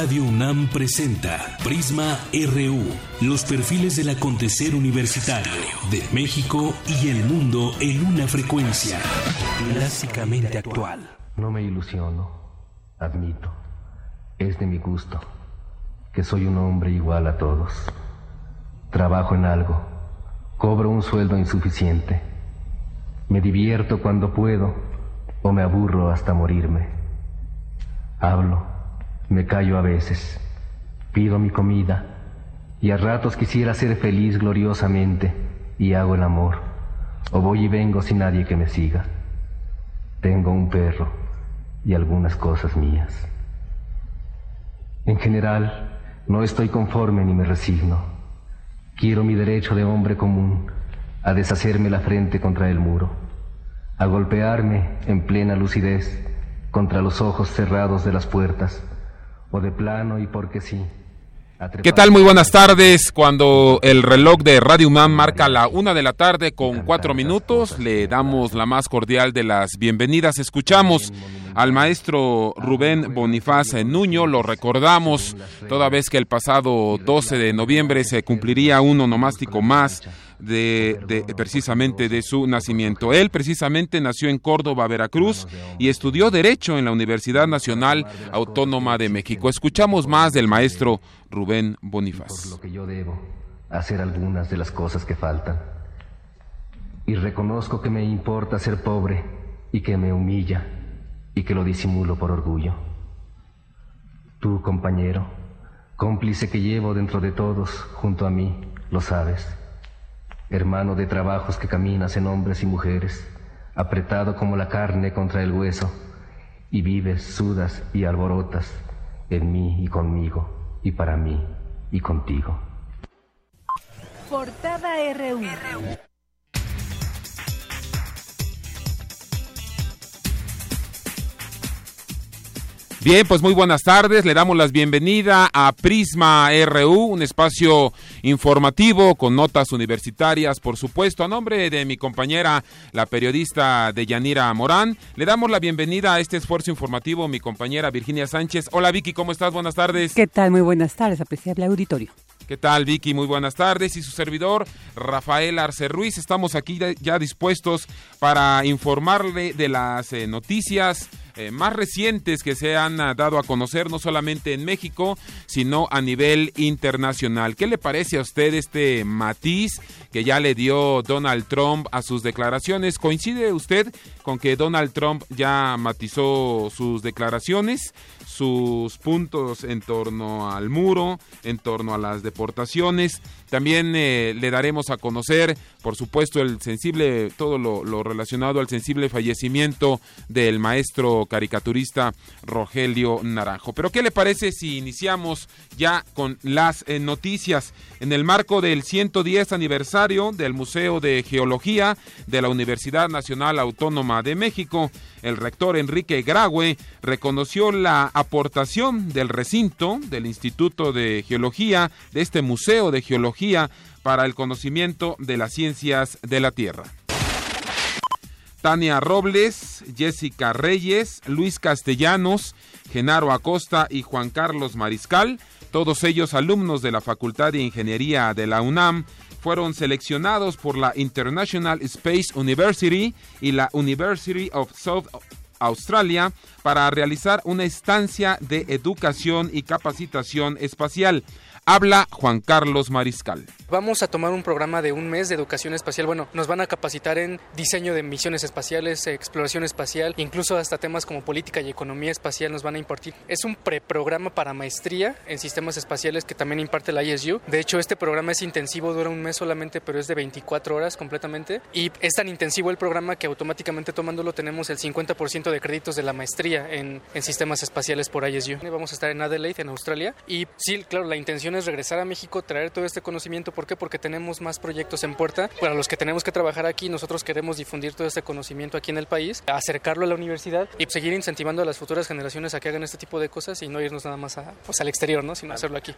Radio UNAM presenta Prisma RU, los perfiles del acontecer universitario de México y el mundo en una frecuencia clásicamente actual. No me ilusiono, admito, es de mi gusto, que soy un hombre igual a todos. Trabajo en algo, cobro un sueldo insuficiente, me divierto cuando puedo o me aburro hasta morirme. Hablo, me callo a veces, pido mi comida y a ratos quisiera ser feliz gloriosamente y hago el amor, o voy y vengo sin nadie que me siga. Tengo un perro y algunas cosas mías. En general, no estoy conforme ni me resigno. Quiero mi derecho de hombre común a deshacerme la frente contra el muro, a golpearme en plena lucidez contra los ojos cerrados de las puertas, o de plano y porque sí. ¿Qué tal? Muy buenas tardes. Cuando el reloj de Radio Man marca la una de la tarde con cuatro minutos, le damos la más cordial de las bienvenidas. Escuchamos al maestro Rubén Bonifaz Nuño, lo recordamos toda vez que el pasado 12 de noviembre se cumpliría un onomástico más de, precisamente de su nacimiento. Él precisamente nació en Córdoba, Veracruz, y estudió Derecho en la Universidad Nacional Autónoma de México. Escuchamos más del maestro Rubén Bonifaz. Por lo que yo debo hacer algunas de las cosas que faltan. Y reconozco que me importa ser pobre y que me humilla y que lo disimulo por orgullo. Tú, compañero, cómplice que llevo dentro de todos junto a mí, lo sabes hermano de trabajos que caminas en hombres y mujeres, apretado como la carne contra el hueso, y vives, sudas y alborotas en mí y conmigo, y para mí y contigo. Bien, pues muy buenas tardes. Le damos la bienvenida a Prisma RU, un espacio informativo con notas universitarias, por supuesto. A nombre de mi compañera, la periodista Deyanira Morán, le damos la bienvenida a este esfuerzo informativo, mi compañera Virginia Sánchez. Hola Vicky, ¿cómo estás? Buenas tardes. ¿Qué tal? Muy buenas tardes, apreciable auditorio. ¿Qué tal, Vicky? Muy buenas tardes. Y su servidor, Rafael Arce Ruiz. Estamos aquí ya dispuestos para informarle de las eh, noticias eh, más recientes que se han ah, dado a conocer no solamente en México, sino a nivel internacional. ¿Qué le parece a usted este matiz que ya le dio Donald Trump a sus declaraciones? ¿Coincide usted con que Donald Trump ya matizó sus declaraciones? Sus puntos en torno al muro, en torno a las deportaciones. También eh, le daremos a conocer, por supuesto, el sensible, todo lo, relacionado al sensible fallecimiento del maestro caricaturista Rogelio Naranjo. Pero ¿qué le parece si iniciamos ya con las eh, noticias? En el marco del 110 aniversario del Museo de Geología de la Universidad Nacional Autónoma de México, el rector Enrique Graue reconoció la aportación del recinto del Instituto de Geología, de este Museo de Geología, para el conocimiento de las ciencias de la Tierra. Tania Robles, Jessica Reyes, Luis Castellanos, Genaro Acosta y Juan Carlos Mariscal, todos ellos alumnos de la Facultad de Ingeniería de la UNAM, fueron seleccionados por la International Space University y la University of South Australia para realizar una estancia de educación y capacitación espacial. Habla Juan Carlos Mariscal. Vamos a tomar un programa de un mes de educación espacial. Bueno, nos van a capacitar en diseño de misiones espaciales, exploración espacial, incluso hasta temas como política y economía espacial nos van a impartir. Es un preprograma para maestría en sistemas espaciales que también imparte la ISU. De hecho, este programa es intensivo, dura un mes solamente, pero es de 24 horas completamente. Y es tan intensivo el programa que automáticamente tomándolo tenemos el 50% de créditos de la maestría en, en sistemas espaciales por ISU. Vamos a estar en Adelaide, en Australia. Y sí, claro, la intención es regresar a México, traer todo este conocimiento. ¿Por qué? Porque tenemos más proyectos en puerta para los que tenemos que trabajar aquí. Nosotros queremos difundir todo este conocimiento aquí en el país, acercarlo a la universidad y seguir incentivando a las futuras generaciones a que hagan este tipo de cosas y no irnos nada más a, pues, al exterior, ¿no? sino hacerlo aquí.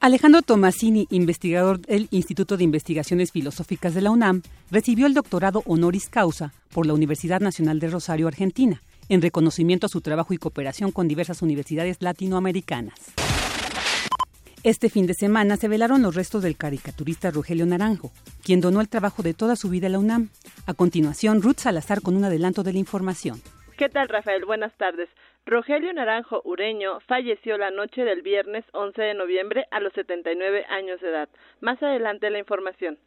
Alejandro Tomasini, investigador del Instituto de Investigaciones Filosóficas de la UNAM, recibió el doctorado honoris causa por la Universidad Nacional de Rosario, Argentina en reconocimiento a su trabajo y cooperación con diversas universidades latinoamericanas. Este fin de semana se velaron los restos del caricaturista Rogelio Naranjo, quien donó el trabajo de toda su vida a la UNAM. A continuación, Ruth Salazar con un adelanto de la información. ¿Qué tal, Rafael? Buenas tardes. Rogelio Naranjo Ureño falleció la noche del viernes 11 de noviembre a los 79 años de edad. Más adelante la información.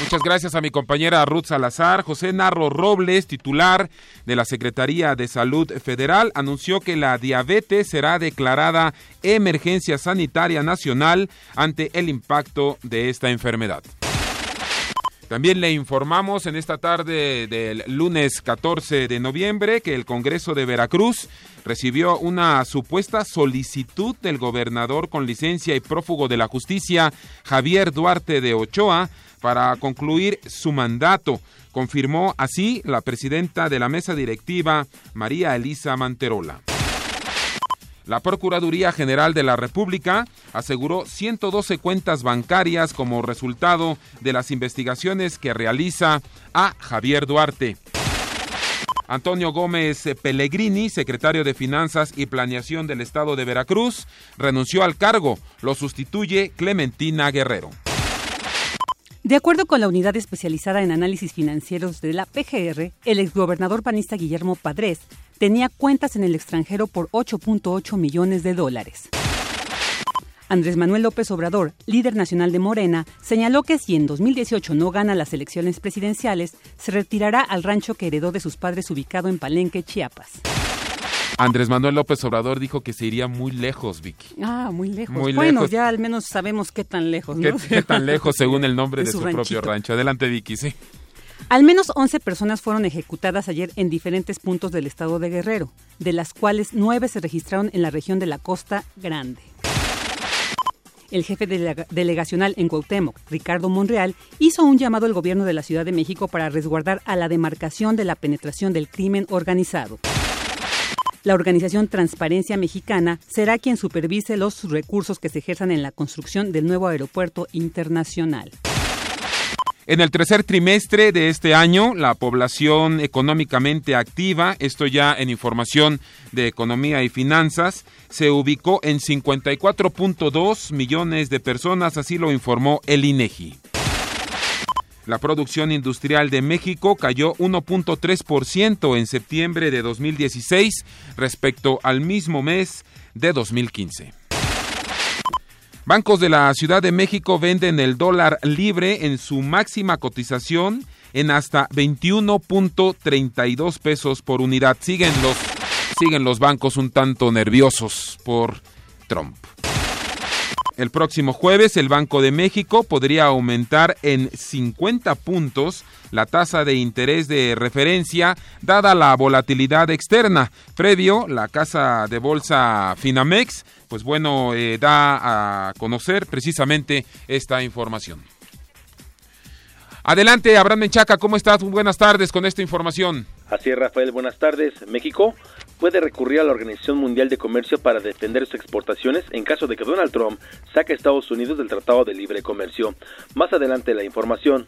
Muchas gracias a mi compañera Ruth Salazar. José Narro Robles, titular de la Secretaría de Salud Federal, anunció que la diabetes será declarada emergencia sanitaria nacional ante el impacto de esta enfermedad. También le informamos en esta tarde del lunes 14 de noviembre que el Congreso de Veracruz recibió una supuesta solicitud del gobernador con licencia y prófugo de la justicia, Javier Duarte de Ochoa, para concluir su mandato. Confirmó así la presidenta de la mesa directiva, María Elisa Manterola. La Procuraduría General de la República aseguró 112 cuentas bancarias como resultado de las investigaciones que realiza a Javier Duarte. Antonio Gómez Pellegrini, secretario de Finanzas y Planeación del Estado de Veracruz, renunció al cargo. Lo sustituye Clementina Guerrero. De acuerdo con la unidad especializada en análisis financieros de la PGR, el exgobernador panista Guillermo Padres tenía cuentas en el extranjero por 8.8 millones de dólares. Andrés Manuel López Obrador, líder nacional de Morena, señaló que si en 2018 no gana las elecciones presidenciales, se retirará al rancho que heredó de sus padres ubicado en Palenque, Chiapas. Andrés Manuel López Obrador dijo que se iría muy lejos, Vicky. Ah, muy lejos. bueno, ya al menos sabemos qué tan lejos, ¿no? ¿Qué, tan lejos según el nombre de, su, propio rancho? Adelante, Vicky, sí. Al menos 11 personas fueron ejecutadas ayer en diferentes puntos del estado de Guerrero, de las cuales 9 se registraron en la región de la Costa Grande. El jefe delegacional en Cuauhtémoc, Ricardo Monreal, hizo un llamado al gobierno de la Ciudad de México para resguardar a la demarcación de la penetración del crimen organizado. La organización Transparencia Mexicana será quien supervise los recursos que se ejerzan en la construcción del nuevo aeropuerto internacional. En el tercer trimestre de este año, la población económicamente activa, esto ya en información de economía y finanzas, se ubicó en 54.2 millones de personas, así lo informó el INEGI. La producción industrial de México cayó 1.3% en septiembre de 2016 respecto al mismo mes de 2015. Bancos de la Ciudad de México venden el dólar libre en su máxima cotización en hasta 21.32 pesos por unidad. Siguen los, siguen los bancos un tanto nerviosos por Trump. El próximo jueves el Banco de México podría aumentar en 50 puntos la tasa de interés de referencia dada la volatilidad externa. Previo, la casa de bolsa Finamex, pues bueno, eh, da a conocer precisamente esta información. Adelante, Abraham Menchaca, ¿cómo estás? Buenas tardes con esta información. Así es, Rafael, buenas tardes. México puede recurrir a la Organización Mundial de Comercio para defender sus exportaciones en caso de que Donald Trump saque a Estados Unidos del Tratado de Libre Comercio. Más adelante la información.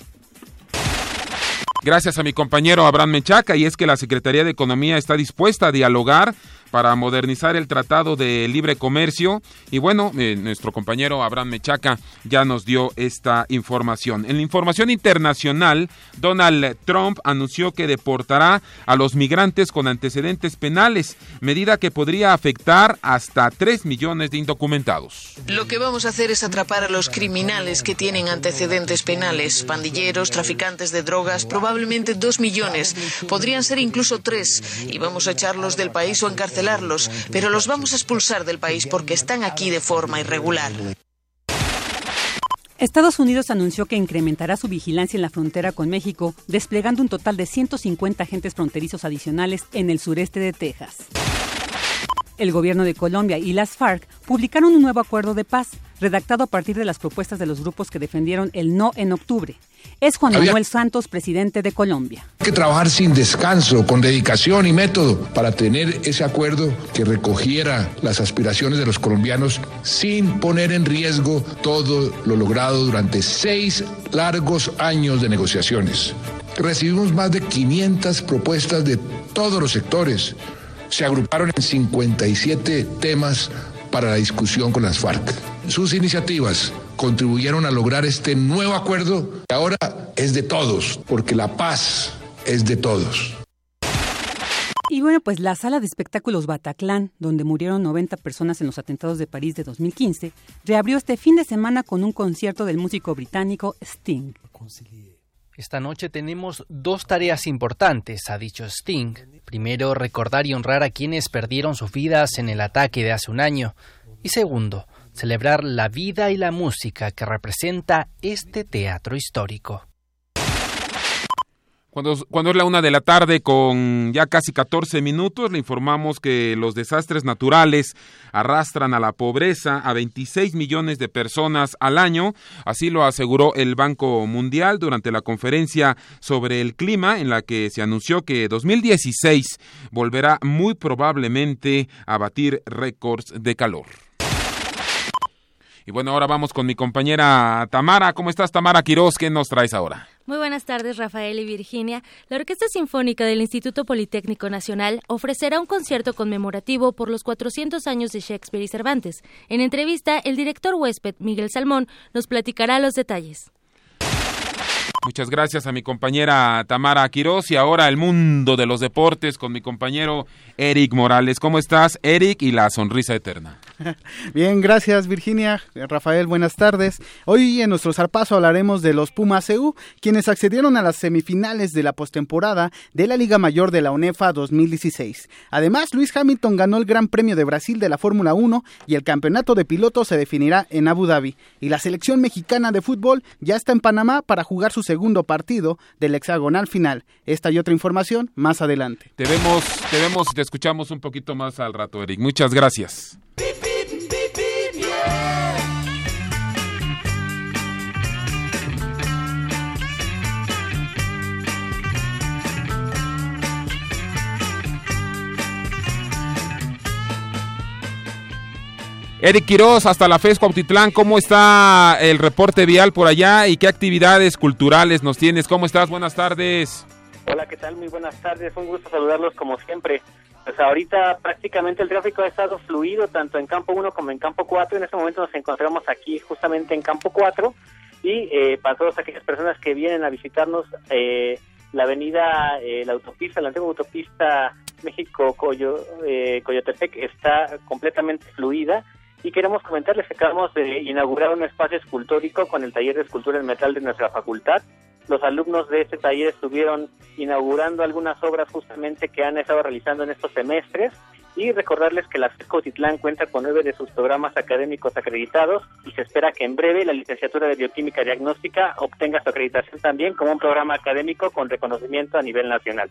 Gracias a mi compañero Abraham Menchaca y es que la Secretaría de Economía está dispuesta a dialogar para modernizar el Tratado de Libre Comercio. Y bueno, eh, nuestro compañero Abraham Mechaca ya nos dio esta información. En la información internacional, Donald Trump anunció que deportará a los migrantes con antecedentes penales, medida que podría afectar hasta 3 millones de indocumentados. Lo que vamos a hacer es atrapar a los criminales que tienen antecedentes penales, pandilleros, traficantes de drogas, probablemente 2 millones, podrían ser incluso 3, y vamos a echarlos del país o encarcelarlos pero los vamos a expulsar del país porque están aquí de forma irregular. Estados Unidos anunció que incrementará su vigilancia en la frontera con México, desplegando un total de 150 agentes fronterizos adicionales en el sureste de Texas. El gobierno de Colombia y las FARC publicaron un nuevo acuerdo de paz, redactado a partir de las propuestas de los grupos que defendieron el no en octubre. Es Juan Manuel Santos, presidente de Colombia. Hay que trabajar sin descanso, con dedicación y método para tener ese acuerdo que recogiera las aspiraciones de los colombianos sin poner en riesgo todo lo logrado durante seis largos años de negociaciones. recibimos más de 500 propuestas de todos los sectores. Se agruparon en 57 temas para la discusión con las FARC. Sus iniciativas contribuyeron a lograr este nuevo acuerdo que ahora es de todos, porque la paz es de todos. Y bueno, pues la sala de espectáculos Bataclan, donde murieron 90 personas en los atentados de París de 2015, reabrió este fin de semana con un concierto del músico británico Sting. Esta noche tenemos dos tareas importantes, ha dicho Sting. Primero, recordar y honrar a quienes perdieron sus vidas en el ataque de hace un año. Y segundo, celebrar la vida y la música que representa este teatro histórico. Cuando, es la una de la tarde con ya casi 14 minutos, le informamos que los desastres naturales arrastran a la pobreza a 26 millones de personas al año. Así lo aseguró el Banco Mundial durante la conferencia sobre el clima en la que se anunció que 2016 volverá muy probablemente a batir récords de calor. Y bueno, ahora vamos con mi compañera Tamara. ¿Cómo estás, Tamara Quiroz? ¿Qué nos traes ahora? Muy buenas tardes, Rafael y Virginia. La Orquesta Sinfónica del Instituto Politécnico Nacional ofrecerá un concierto conmemorativo por los 400 años de Shakespeare y Cervantes. En entrevista, el director huésped, Miguel Salmón, nos platicará los detalles. Muchas gracias a mi compañera Tamara Quiroz y ahora el mundo de los deportes con mi compañero Eric Morales. ¿Cómo estás, Eric? Y la sonrisa eterna. Bien, gracias Virginia. Rafael, buenas tardes. Hoy en nuestro zarpazo hablaremos de los Pumas EU, quienes accedieron a las semifinales de la postemporada de la Liga Mayor de la UNEFA 2016. Además, Luis Hamilton ganó el Gran Premio de Brasil de la Fórmula 1 y el campeonato de pilotos se definirá en Abu Dhabi. Y la selección mexicana de fútbol ya está en Panamá para jugar sus segundo partido del hexagonal final. Esta y otra información más adelante. Te vemos, te vemos y te escuchamos un poquito más al rato, Eric. Muchas gracias. Eric Quiroz, hasta la FES Cuautitlán, ¿cómo está el reporte vial por allá y qué actividades culturales nos tienes? ¿Cómo estás? Buenas tardes. Hola, ¿qué tal? Muy buenas tardes, un gusto saludarlos como siempre. Pues ahorita prácticamente el tráfico ha estado fluido tanto en campo 1 como en campo 4. En este momento nos encontramos aquí justamente en campo 4 y eh, para todas aquellas personas que vienen a visitarnos, eh, la avenida, eh, la autopista, la antigua autopista México-Coyotepec está completamente fluida y queremos comentarles que acabamos de inaugurar un espacio escultórico con el taller de escultura en metal de nuestra facultad. Los alumnos de este taller estuvieron inaugurando algunas obras justamente que han estado realizando en estos semestres y recordarles que la FESCO Titlán cuenta con nueve de sus programas académicos acreditados y se espera que en breve la licenciatura de bioquímica diagnóstica obtenga su acreditación también como un programa académico con reconocimiento a nivel nacional.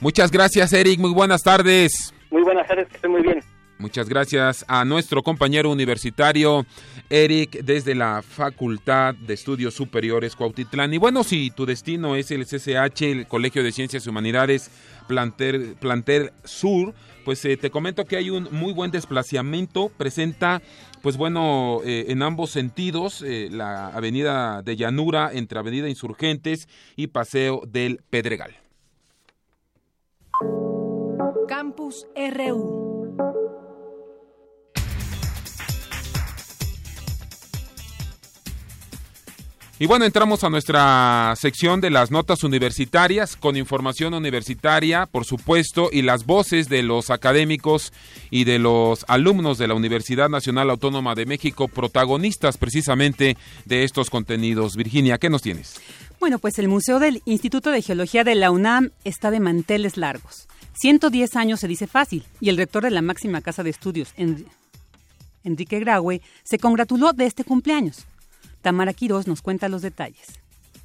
Muchas gracias, Eric. Muy buenas tardes. Muy buenas tardes, que estén muy bien. Muchas gracias a nuestro compañero universitario Eric desde la Facultad de Estudios Superiores Cuautitlán. Y bueno, si tu destino es el CCH, el Colegio de Ciencias y Humanidades Planter, Planter Sur, pues eh, te comento que hay un muy buen desplazamiento. Presenta, pues bueno, eh, en ambos sentidos, eh, la avenida de Llanura entre Avenida Insurgentes y Paseo del Pedregal. Campus RU. Y bueno, entramos a nuestra sección de las notas universitarias con información universitaria, por supuesto, y las voces de los académicos y de los alumnos de la Universidad Nacional Autónoma de México, protagonistas precisamente de estos contenidos. Virginia, ¿qué nos tienes? Bueno, pues el Museo del Instituto de Geología de la UNAM está de manteles largos. 110 años se dice fácil, y el rector de la máxima casa de estudios, Enrique Graue, se congratuló de este cumpleaños. Tamara Quirós nos cuenta los detalles.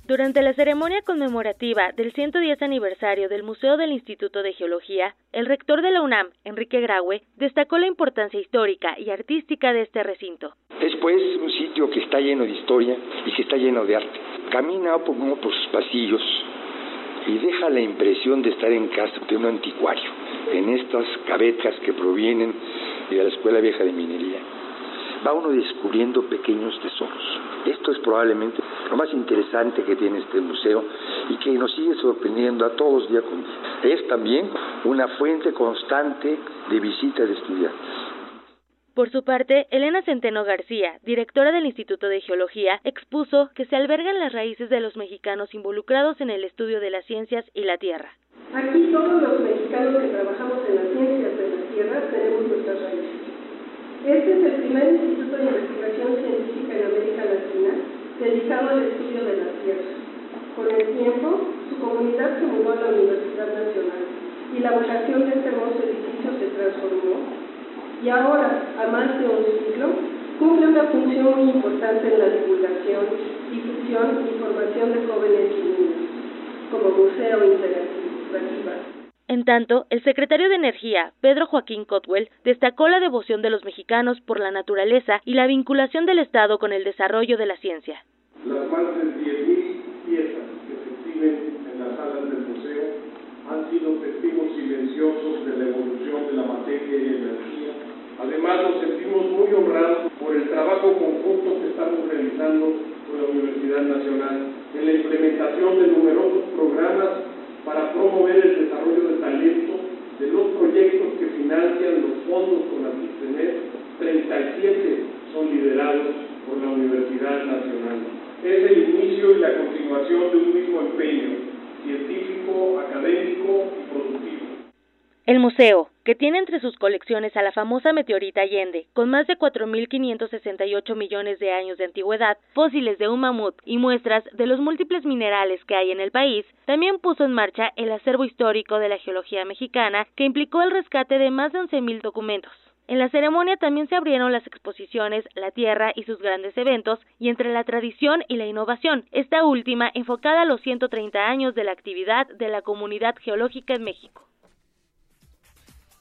Durante la ceremonia conmemorativa del 110 aniversario del Museo del Instituto de Geología, el rector de la UNAM, Enrique Graue, destacó la importancia histórica y artística de este recinto. Es pues un sitio que está lleno de historia y que está lleno de arte. Camina por, por sus pasillos y deja la impresión de estar en casa de un anticuario, en estas cabetas que provienen de la Escuela Vieja de Minería va uno descubriendo pequeños tesoros. Esto es probablemente lo más interesante que tiene este museo y que nos sigue sorprendiendo a todos día con día. Es también una fuente constante de visitas de estudiantes. Por su parte, Elena Centeno García, directora del Instituto de Geología, expuso que se albergan las raíces de los mexicanos involucrados en el estudio de las ciencias y la tierra. Aquí todos los mexicanos que trabajamos en las ciencias de la tierra tenemos nuestras raíces. Este es el primer instituto de investigación científica en América Latina dedicado al estudio de la tierra. Con el tiempo, su comunidad se mudó a la Universidad Nacional y la vocación de este hermoso edificio se transformó y ahora, a más de un siglo, cumple una función muy importante en la divulgación, difusión y formación de jóvenes y niños, como museo interactivo. En tanto, el secretario de Energía, Pedro Joaquín Cotwell, destacó la devoción de los mexicanos por la naturaleza y la vinculación del Estado con el desarrollo de la ciencia. Las más de 10.000 piezas que se exhiben en las salas del museo han sido testigos silenciosos de la evolución de la materia y energía Además, nos sentimos muy honrados por el trabajo conjunto que estamos realizando con la Universidad Nacional en la implementación de numerosos programas para promover el desarrollo de talento de los proyectos que financian los fondos con la CISTENET, 37 son liderados por la Universidad Nacional. Es el inicio y la continuación de un mismo empeño científico, académico y productivo. El museo, que tiene entre sus colecciones a la famosa meteorita Allende, con más de 4.568 millones de años de antigüedad, fósiles de un mamut y muestras de los múltiples minerales que hay en el país, también puso en marcha el acervo histórico de la geología mexicana, que implicó el rescate de más de 11.000 documentos. En la ceremonia también se abrieron las exposiciones La Tierra y sus grandes eventos y entre la tradición y la innovación, esta última enfocada a los 130 años de la actividad de la comunidad geológica en México.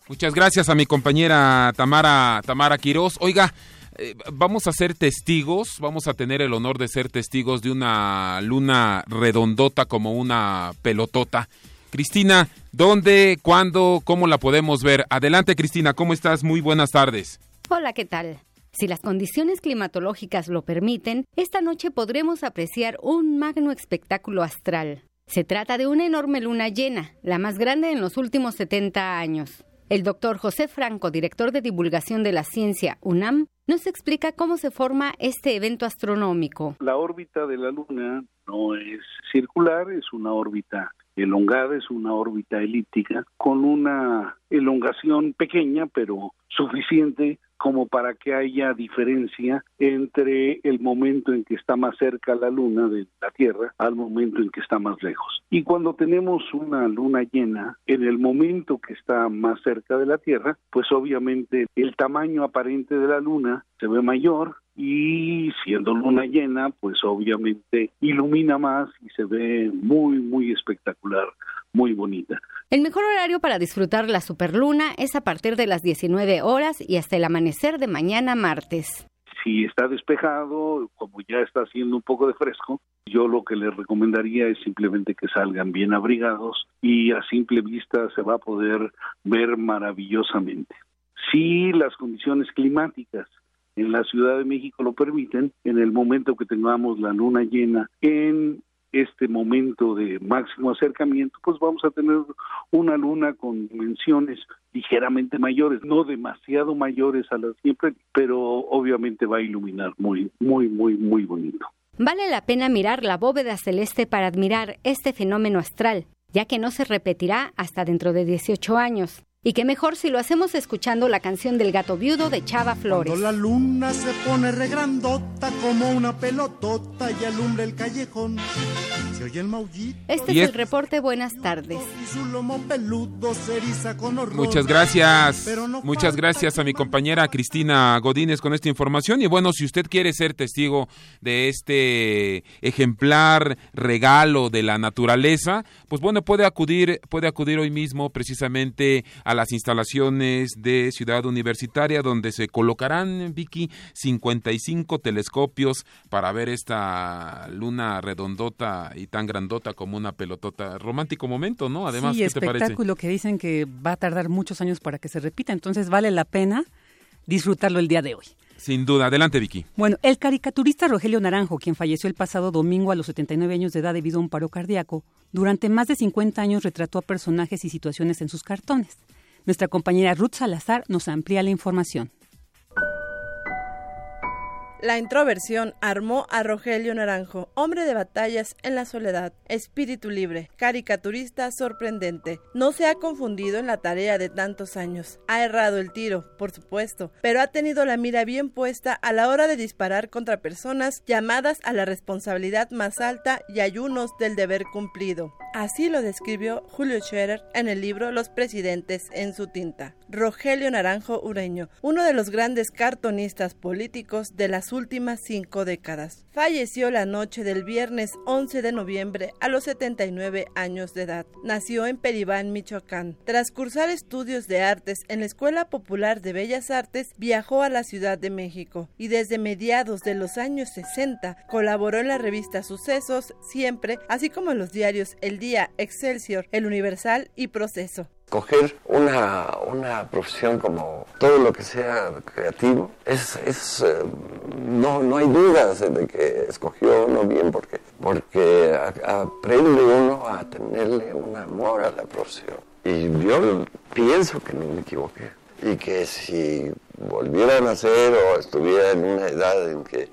Muchas gracias a mi compañera Tamara, Tamara Quiroz. Oiga, eh, vamos a ser testigos, vamos a tener el honor de ser testigos de una luna redondota como una pelotota. Cristina, ¿dónde, cuándo, cómo la podemos ver? Adelante, Cristina, ¿cómo estás? Muy buenas tardes. Hola, ¿qué tal? Si las condiciones climatológicas lo permiten, esta noche podremos apreciar un magno espectáculo astral. Se trata de una enorme luna llena, la más grande en los últimos 70 años. El doctor José Franco, director de divulgación de la ciencia UNAM, nos explica cómo se forma este evento astronómico. La órbita de la Luna no es circular, es una órbita elongada, es una órbita elíptica con una elongación pequeña pero suficiente como para que haya diferencia entre el momento en que está más cerca la luna de la Tierra al momento en que está más lejos. Y cuando tenemos una luna llena, en el momento que está más cerca de la Tierra, pues obviamente el tamaño aparente de la luna se ve mayor y siendo luna llena, pues obviamente ilumina más y se ve muy, muy espectacular, muy bonita. El mejor horario para disfrutar la superluna es a partir de las 19 horas y hasta el amanecer de mañana martes. Si está despejado, como ya está haciendo un poco de fresco, yo lo que les recomendaría es simplemente que salgan bien abrigados y a simple vista se va a poder ver maravillosamente. Si las condiciones climáticas en la Ciudad de México lo permiten, en el momento que tengamos la luna llena en este momento de máximo acercamiento, pues vamos a tener una luna con dimensiones ligeramente mayores, no demasiado mayores a las siempre, pero obviamente va a iluminar muy, muy, muy, muy bonito. Vale la pena mirar la bóveda celeste para admirar este fenómeno astral, ya que no se repetirá hasta dentro de 18 años. Y qué mejor si lo hacemos escuchando la canción del gato viudo de Chava Flores. Cuando la luna se pone regrandota como una pelotota y alumbra el callejón. Se oye el maullito. Este es el reporte. Buenas tardes. Muchas gracias. Muchas gracias a mi compañera Cristina Godínez con esta información. Y bueno, si usted quiere ser testigo de este ejemplar regalo de la naturaleza, pues bueno, puede acudir, puede acudir hoy mismo precisamente a las instalaciones de Ciudad Universitaria, donde se colocarán, Vicky, 55 telescopios para ver esta luna redondota y tan grandota como una pelotota. Romántico momento, ¿no? Además, sí, ¿qué espectáculo que dicen que va a tardar muchos años para que se repita, entonces vale la pena disfrutarlo el día de hoy. Sin duda, adelante Vicky. Bueno, el caricaturista Rogelio Naranjo, quien falleció el pasado domingo a los 79 años de edad debido a un paro cardíaco, durante más de 50 años retrató a personajes y situaciones en sus cartones. Nuestra compañera Ruth Salazar nos amplía la información. La introversión armó a Rogelio Naranjo, hombre de batallas en la soledad, espíritu libre, caricaturista sorprendente. No se ha confundido en la tarea de tantos años. Ha errado el tiro, por supuesto, pero ha tenido la mira bien puesta a la hora de disparar contra personas llamadas a la responsabilidad más alta y ayunos del deber cumplido. Así lo describió Julio Scherer en el libro Los presidentes en su tinta. Rogelio Naranjo Ureño, uno de los grandes cartonistas políticos de las últimas cinco décadas. Falleció la noche del viernes 11 de noviembre a los 79 años de edad. Nació en Peribán, Michoacán. Tras cursar estudios de artes en la Escuela Popular de Bellas Artes, viajó a la Ciudad de México y desde mediados de los años 60 colaboró en la revista Sucesos, Siempre, así como en los diarios El Día, Excelsior, El Universal y Proceso. Coger una, una profesión como todo lo que sea creativo, es, es eh, no, no hay dudas de que escogió uno bien porque, porque aprende uno a tenerle un amor a la profesión. Y yo pienso que no me equivoqué y que si volviera a nacer o estuviera en una edad en que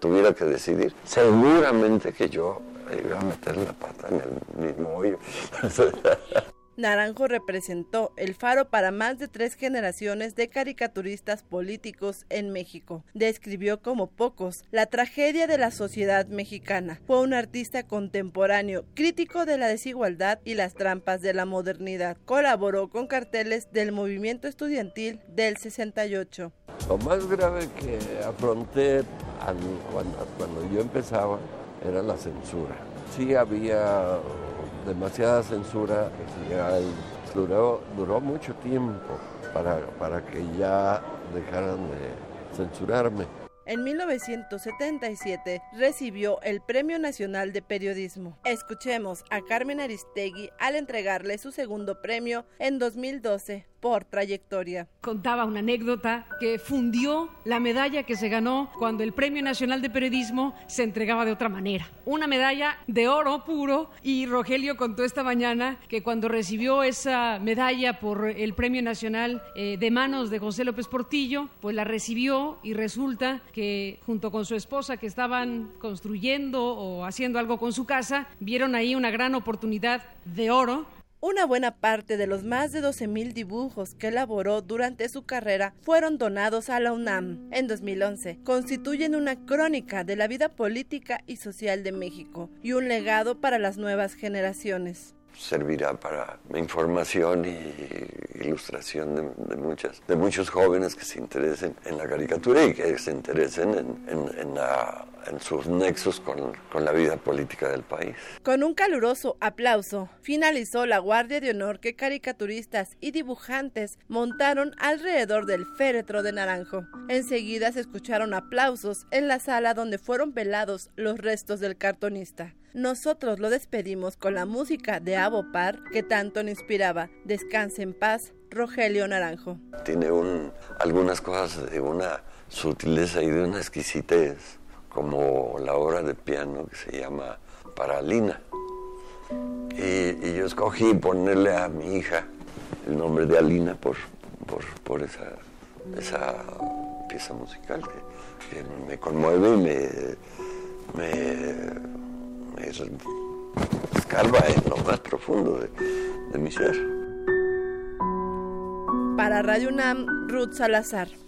tuviera que decidir, seguramente que yo iba a meter la pata en el mismo hoyo. Naranjo representó el faro para más de tres generaciones de caricaturistas políticos en México. Describió como pocos la tragedia de la sociedad mexicana. Fue un artista contemporáneo, crítico de la desigualdad y las trampas de la modernidad. Colaboró con carteles del movimiento estudiantil del 68. Lo más grave que afronté cuando yo empezaba era la censura. Sí había demasiada censura, duró, duró mucho tiempo para, para que ya dejaran de censurarme. En 1977 recibió el Premio Nacional de Periodismo. Escuchemos a Carmen Aristegui al entregarle su segundo premio en 2012 por trayectoria. Contaba una anécdota que fundió la medalla que se ganó cuando el Premio Nacional de Periodismo se entregaba de otra manera. Una medalla de oro puro y Rogelio contó esta mañana que cuando recibió esa medalla por el Premio Nacional eh, de manos de José López Portillo, pues la recibió y resulta que junto con su esposa que estaban construyendo o haciendo algo con su casa, vieron ahí una gran oportunidad de oro una buena parte de los más de 12.000 dibujos que elaboró durante su carrera fueron donados a la UNAM. En 2011, constituyen una crónica de la vida política y social de México y un legado para las nuevas generaciones servirá para información y ilustración de, muchas, de muchos jóvenes que se interesen en la caricatura y que se interesen en, sus nexos con, con, la vida política del país. Con un caluroso aplauso, finalizó la Guardia de Honor que caricaturistas y dibujantes montaron alrededor del féretro de Naranjo. Enseguida se escucharon aplausos en la sala donde fueron velados los restos del cartonista. Nosotros lo despedimos con la música de Abo Par que tanto nos inspiraba. Descanse en paz, Rogelio Naranjo. Tiene un, algunas cosas de una sutileza y de una exquisitez, como la obra de piano que se llama Paralina. Y, yo escogí ponerle a mi hija el nombre de Alina por, por, esa, esa pieza musical que, me conmueve y me, me escarba en lo más profundo de, mi ser. Para Radio UNAM, Ruth Salazar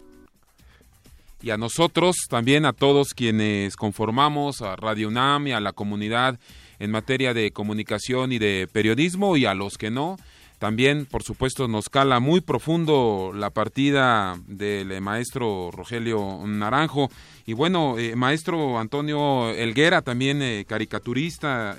y a nosotros también a todos quienes conformamos a Radio UNAM y a la comunidad en materia de comunicación y de periodismo y a los que no. También, por supuesto, nos cala muy profundo la partida del eh, maestro Rogelio Naranjo. Y bueno, eh, maestro Antonio Elguera, también eh, caricaturista,